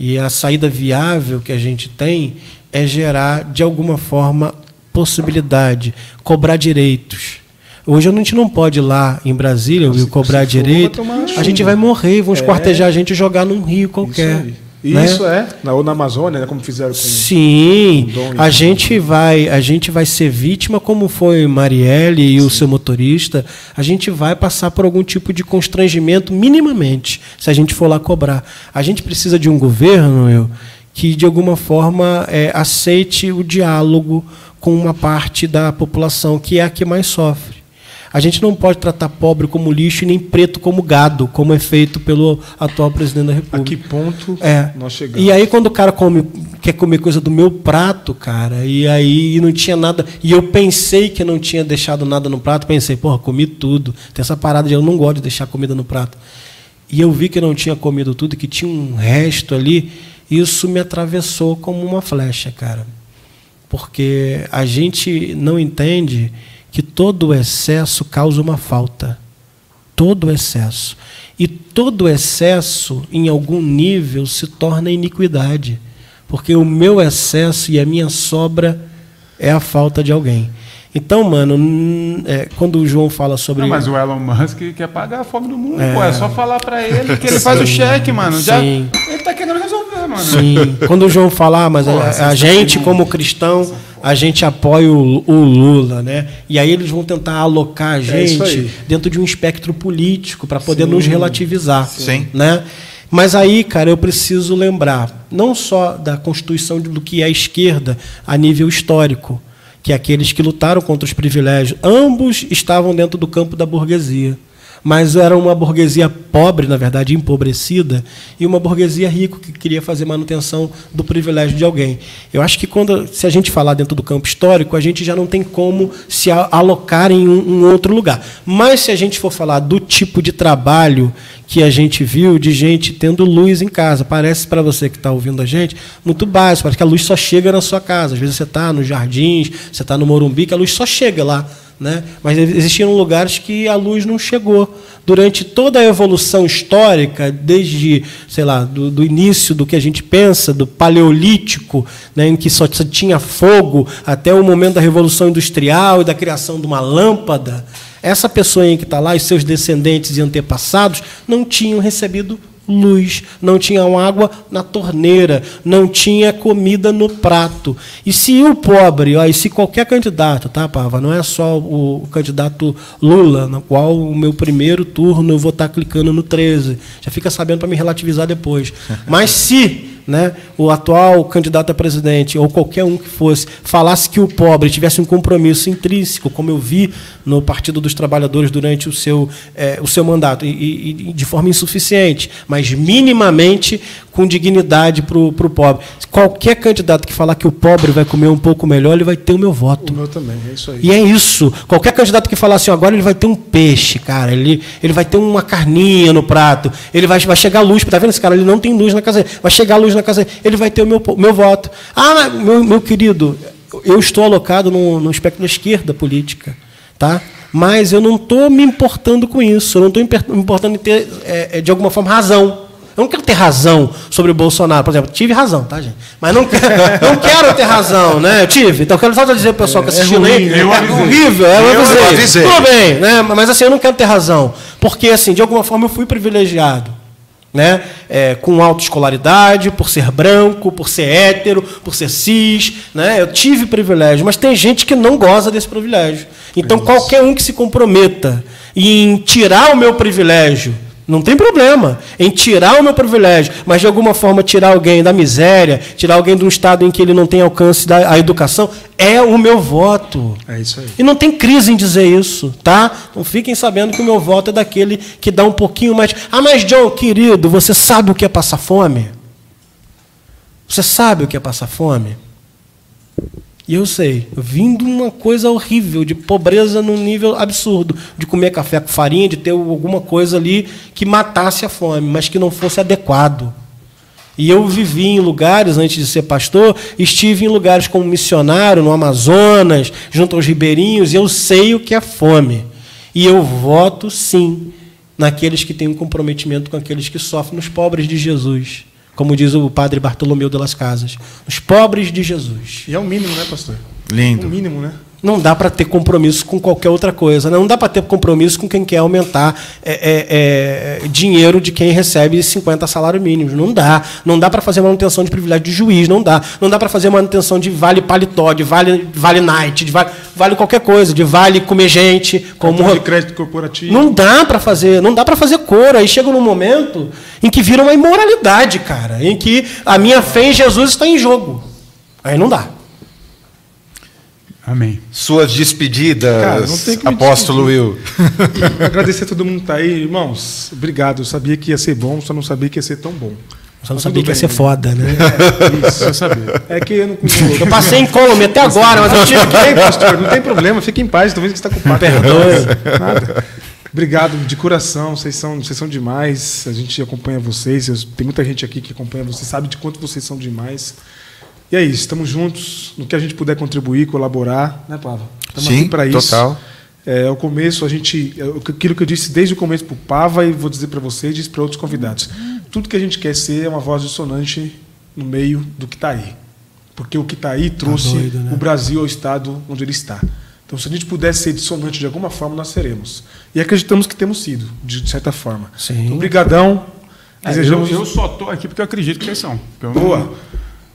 E a saída viável que a gente tem é gerar, de alguma forma, possibilidade, cobrar direitos. Hoje a gente não pode ir lá em Brasília cobrar se for, direito. vai tomar A gente vai morrer, vão É. esquartejar a gente e jogar num rio qualquer. Isso, né? Isso é, na, ou na Amazônia, né, como fizeram com. Sim, com a com- gente vai, a gente vai ser vítima, como foi Marielle e o seu motorista. A gente vai passar por algum tipo de constrangimento, minimamente, se a gente for lá cobrar. A gente precisa de um governo, eu, que de alguma forma é, aceite o diálogo com uma parte da população que é a que mais sofre. A gente não pode tratar pobre como lixo e nem preto como gado, como é feito pelo atual presidente da A República. que ponto É. nós chegamos? E aí quando o cara come, quer comer coisa do meu prato, cara, e aí não tinha nada, e eu pensei que não tinha deixado nada no prato, pensei, porra, comi tudo. Tem essa parada de eu não gosto de deixar comida no prato. E eu vi que não tinha comido tudo, que tinha um resto ali, isso me atravessou como uma flecha, cara. Porque a gente não entende que todo excesso causa uma falta. Todo excesso. E todo excesso, em algum nível, se torna iniquidade. Porque o meu excesso e a minha sobra é a falta de alguém. Então, mano, é, quando o João fala sobre. Não, mas o Elon Musk quer pagar a fome do mundo, É. pô. É só falar pra ele que ele faz o cheque, mano. Já, Sim. ele tá querendo resolver, mano. Sim. Quando o João falar, mas a, a gente, como cristão, a gente apoia o, o Lula, né? E aí eles vão tentar alocar a É gente aí. dentro de um espectro político para poder nos relativizar. Sim. Né? Mas aí, cara, eu preciso lembrar não só da constituição do que é a esquerda a nível histórico, que aqueles que lutaram contra os privilégios, ambos estavam dentro do campo da burguesia. Mas era uma burguesia pobre, na verdade, empobrecida, e uma burguesia rica que queria fazer manutenção do privilégio de alguém. Eu acho que quando, se a gente falar dentro do campo histórico, a gente já não tem como se alocar em um, um outro lugar. Mas se a gente for falar do tipo de trabalho que a gente viu de gente tendo luz em casa, parece para você que está ouvindo a gente muito básico, parece que a luz só chega na sua casa. Às vezes você está nos jardins, você está no Morumbi, que a luz só chega lá. Né? Mas existiam lugares que a luz não chegou. Durante toda a evolução histórica, desde, sei lá, do, do início do que a gente pensa, do paleolítico, né, em que só tinha fogo, até o momento da Revolução Industrial e da criação de uma lâmpada, essa pessoa que está lá e seus descendentes e antepassados não tinham recebido luz, não tinham água na torneira, não tinha comida no prato. E se o pobre, ó, e se qualquer candidato, tá, Pava, não é só o, candidato Lula, no qual o meu primeiro turno eu vou estar clicando no 13, já fica sabendo para me relativizar depois. Mas se né, o atual candidato a presidente, ou qualquer um que fosse, falasse que o pobre tivesse um compromisso intrínseco, como eu vi no Partido dos Trabalhadores durante o seu, eh, o seu mandato, e- e de forma insuficiente, mas minimamente com dignidade para o pobre. Qualquer candidato que falar que o pobre vai comer um pouco melhor, ele vai ter o meu voto. O meu também, é isso aí. E é isso. Qualquer candidato que falar assim, agora ele vai ter um peixe, cara. Ele, ele vai ter uma carninha no prato. Ele vai, vai chegar luz. Tá vendo esse cara? Ele não tem luz na casa. Vai chegar luz na casa. Ele vai ter o meu, meu voto. Ah, meu, meu querido, eu estou alocado no, no espectro da esquerda política, tá? Mas eu não estou me importando com isso. Eu não estou me importando em ter, é, é, de alguma forma, razão. Eu não quero ter razão sobre o Bolsonaro. Por exemplo, tive razão, tá, gente? Mas não, quero- não quero ter razão, né? Eu tive. Então, eu quero só dizer pro pessoal que assistindo aí. eu é avisei. horrível, eu, Eu avisei. avisei. Tudo bem, né? Mas assim, eu não quero ter razão. Porque, assim, de alguma forma eu fui privilegiado. Né? É, com autoescolaridade, por ser branco, por ser hétero, por ser cis. Né? Eu tive privilégio, mas tem gente que não goza desse privilégio. Então, qualquer um que se comprometa em tirar o meu privilégio, não tem problema em tirar o meu privilégio, mas de alguma forma tirar alguém da miséria, tirar alguém de um estado em que ele não tem alcance da educação, é o meu voto. É isso aí. E não tem crise em dizer isso, tá? Não fiquem sabendo que o meu voto é daquele que dá um pouquinho mais. Ah, mas John, querido, você sabe o que é passar fome? Você sabe o que é passar fome? E eu sei, de uma coisa horrível, de pobreza num nível absurdo, de comer café com farinha, de ter alguma coisa ali que matasse a fome, mas que não fosse adequado. E eu vivi em lugares, antes de ser pastor, estive em lugares como missionário, no Amazonas, junto aos ribeirinhos, e eu sei o que é fome. E eu voto, sim, naqueles que têm um comprometimento com aqueles que sofrem, nos pobres de Jesus. Como diz o padre Bartolomeu de las Casas. Os pobres de Jesus. E é o mínimo, né, pastor? O Lindo. mínimo, né? Não dá para ter compromisso com qualquer outra coisa. né? Não dá para ter compromisso com quem quer aumentar é, é, é, dinheiro de quem recebe 50 salários mínimos. Não dá. Não dá para fazer manutenção de privilégio de juiz. Não dá. Não dá para fazer manutenção de vale paletó, de vale, vale night, de vale, vale qualquer coisa, de vale comer gente. Como Cartão de crédito corporativo. não dá para fazer, não dá para fazer cor. Aí chega num momento em que vira uma imoralidade, cara, em que a minha fé em Jesus está em jogo. Aí não dá. Amém. Suas despedidas, Cara, que apóstolo Will. Agradecer a todo mundo que tá aí. Irmãos, obrigado. Eu sabia que ia ser bom, só não sabia que ia ser tão bom. Só não Mas sabia que ia ser foda, né? Isso. Eu sabia. É que eu não Eu passei em Colômbia até agora, mas eu tive Tudo bem, pastor, não tem problema, fique em paz, vendo que você está com papo. Perdoe. Nada. Obrigado de coração, vocês são, vocês são demais. A gente acompanha vocês, tem muita gente aqui que acompanha vocês, sabe de quanto vocês são demais. E é isso, estamos juntos, no que a gente puder contribuir, colaborar, né, Pava? Estamos Sim, aqui para isso. total. É, ao começo, a gente. é, Aquilo que eu disse desde o começo para o Pava e vou dizer para você e disse para outros convidados. Tudo que a gente quer ser é uma voz dissonante no meio do que está aí. Porque o que está aí trouxe Tá doido, né? o Brasil ao estado onde ele está. Então, se a gente pudesse ser dissonante de alguma forma, nós seremos. E acreditamos que temos sido, de certa forma. Sim. Então, brigadão. É, eu, Desejamos... eu só tô aqui porque eu acredito que vocês são. Eu não- Boa.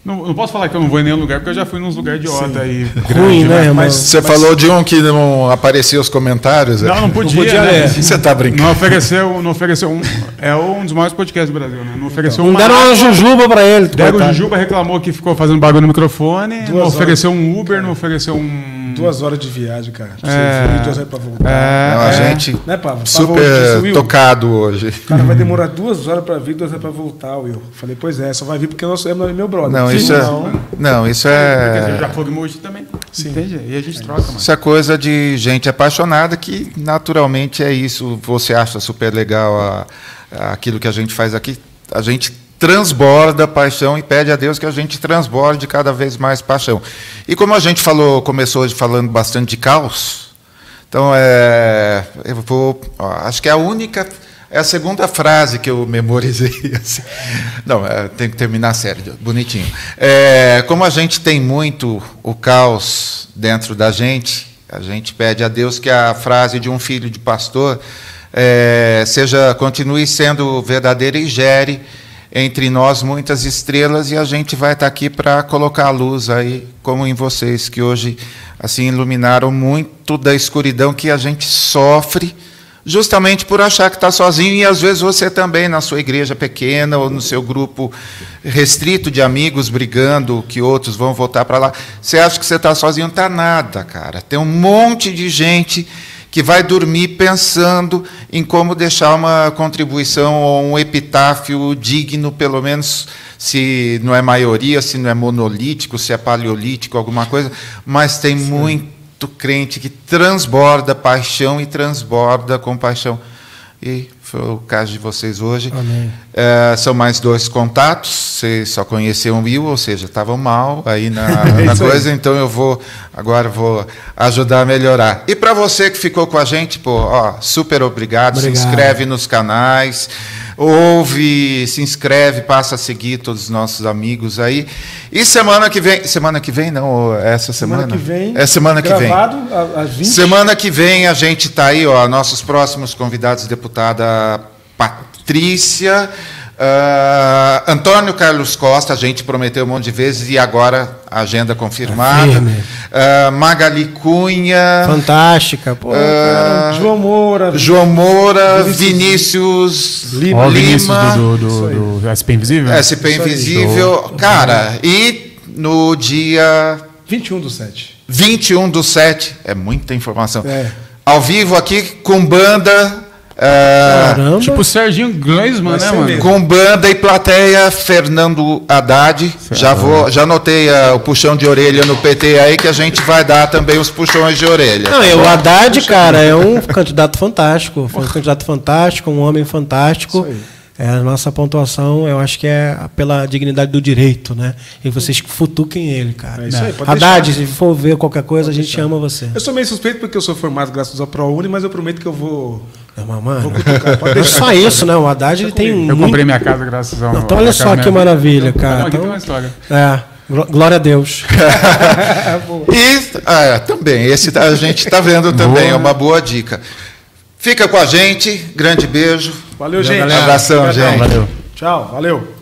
Não, não posso falar que eu não vou em nenhum lugar, porque eu já fui nos lugares idiota aí. Ruim, né, irmão? mas- Você falou de um que não apareceu os comentários? Não, não podia. podia né? ler. Você tá brincando? Não ofereceu, não ofereceu um. É um dos maiores podcasts do Brasil, né? Não ofereceu Não uma. deram uma jujuba pra ele. Diego coitado. Jujuba reclamou que ficou fazendo bagulho no microfone, não Duas ofereceu um Uber, não ofereceu um. Duas horas de viagem, cara. Pra É. você vir, duas horas pra voltar. É, Não, a é. gente Né, Pablo? Super disse, tocado hoje. O cara vai demorar duas horas pra vir, duas horas pra voltar, Will. Falei, pois é, só vai vir porque nós é meu brother. Não, Se isso é. não, Não, isso é. já foi hoje também. Entende? E a gente troca, mano. Isso é coisa de gente apaixonada que naturalmente é isso. Você acha super legal a- a- aquilo que a gente faz aqui. A gente transborda paixão e pede a Deus que a gente transborde cada vez mais paixão. E como a gente falou, começou hoje falando bastante de caos, então é, eu vou, ó, acho que é a única, é a segunda frase que eu memorizei. assim. Não, é, tem que terminar sério, bonitinho. É, como a gente tem muito o caos dentro da gente, a gente pede a Deus que a frase de um filho de pastor é, seja continue sendo verdadeira e gere entre nós muitas estrelas e a gente vai estar aqui para colocar a luz aí, como em vocês que hoje assim iluminaram muito da escuridão que a gente sofre, justamente por achar que está sozinho e às vezes você também na sua igreja pequena ou no seu grupo restrito de amigos brigando que outros vão voltar para lá, você acha que você está sozinho? Está nada, cara. Tem um monte de gente que vai dormir pensando em como deixar uma contribuição ou um epitáfio digno, pelo menos se não é maioria, se não é monolítico, se é paleolítico, alguma coisa, mas tem muito crente que transborda paixão e transborda compaixão. E foi o caso de vocês hoje. Amém. É, são mais dois contatos. Vocês só conheciam o Will, ou seja, estavam mal aí na, na isso aí. coisa, então eu vou agora vou ajudar a melhorar. E para você que ficou com a gente, pô, ó, super obrigado. Se Obrigado. inscreve nos canais, ouve, se inscreve, passa a seguir todos os nossos amigos aí. E semana que vem, semana que vem não, essa semana? semana que vem. É semana que vem. Gravado às 20. Semana que vem a gente está aí, ó, nossos próximos convidados, deputada Patrícia, ah, Antônio Carlos Costa, a gente prometeu um monte de vezes e agora a agenda confirmada. Ah, Magali Cunha, Fantástica, pô. ah, João Moura. João Moura, Vinícius Vinícius Lima. Vinícius do, do, do, do SP Invisível? SP Invisível. Cara, e no dia 21 do 7. 21 do 7, é muita informação. É. Ao vivo aqui com banda. Caramba. Tipo o Serginho Gleisman, né, mano? mesmo. com banda e plateia, Fernando Haddad. Já vou, já anotei ah, o puxão de orelha no PT aí que a gente vai dar também os puxões de orelha. Não, e o Haddad, cara, é um candidato fantástico. Foi um candidato fantástico, um homem fantástico. É, a nossa pontuação, eu acho que é pela dignidade do direito, né? E vocês futuquem ele, cara. É isso aí, pode Haddad, deixar. se for ver qualquer coisa, a gente ama você. Eu sou meio suspeito porque eu sou formado graças ao ProUni, mas eu prometo que eu vou. É, mas, mano, não deixar. só isso, né? O Haddad ele tem Eu muito... comprei minha casa graças ao. Então olha só que minha- maravilha, cara. Não, aqui Então- tem uma história. É, gló- glória a Deus. E ah, também, esse a gente está vendo também, é uma boa dica. Fica com a gente, grande beijo. Valeu, gente. Abração, gente. Valeu. Tchau, valeu.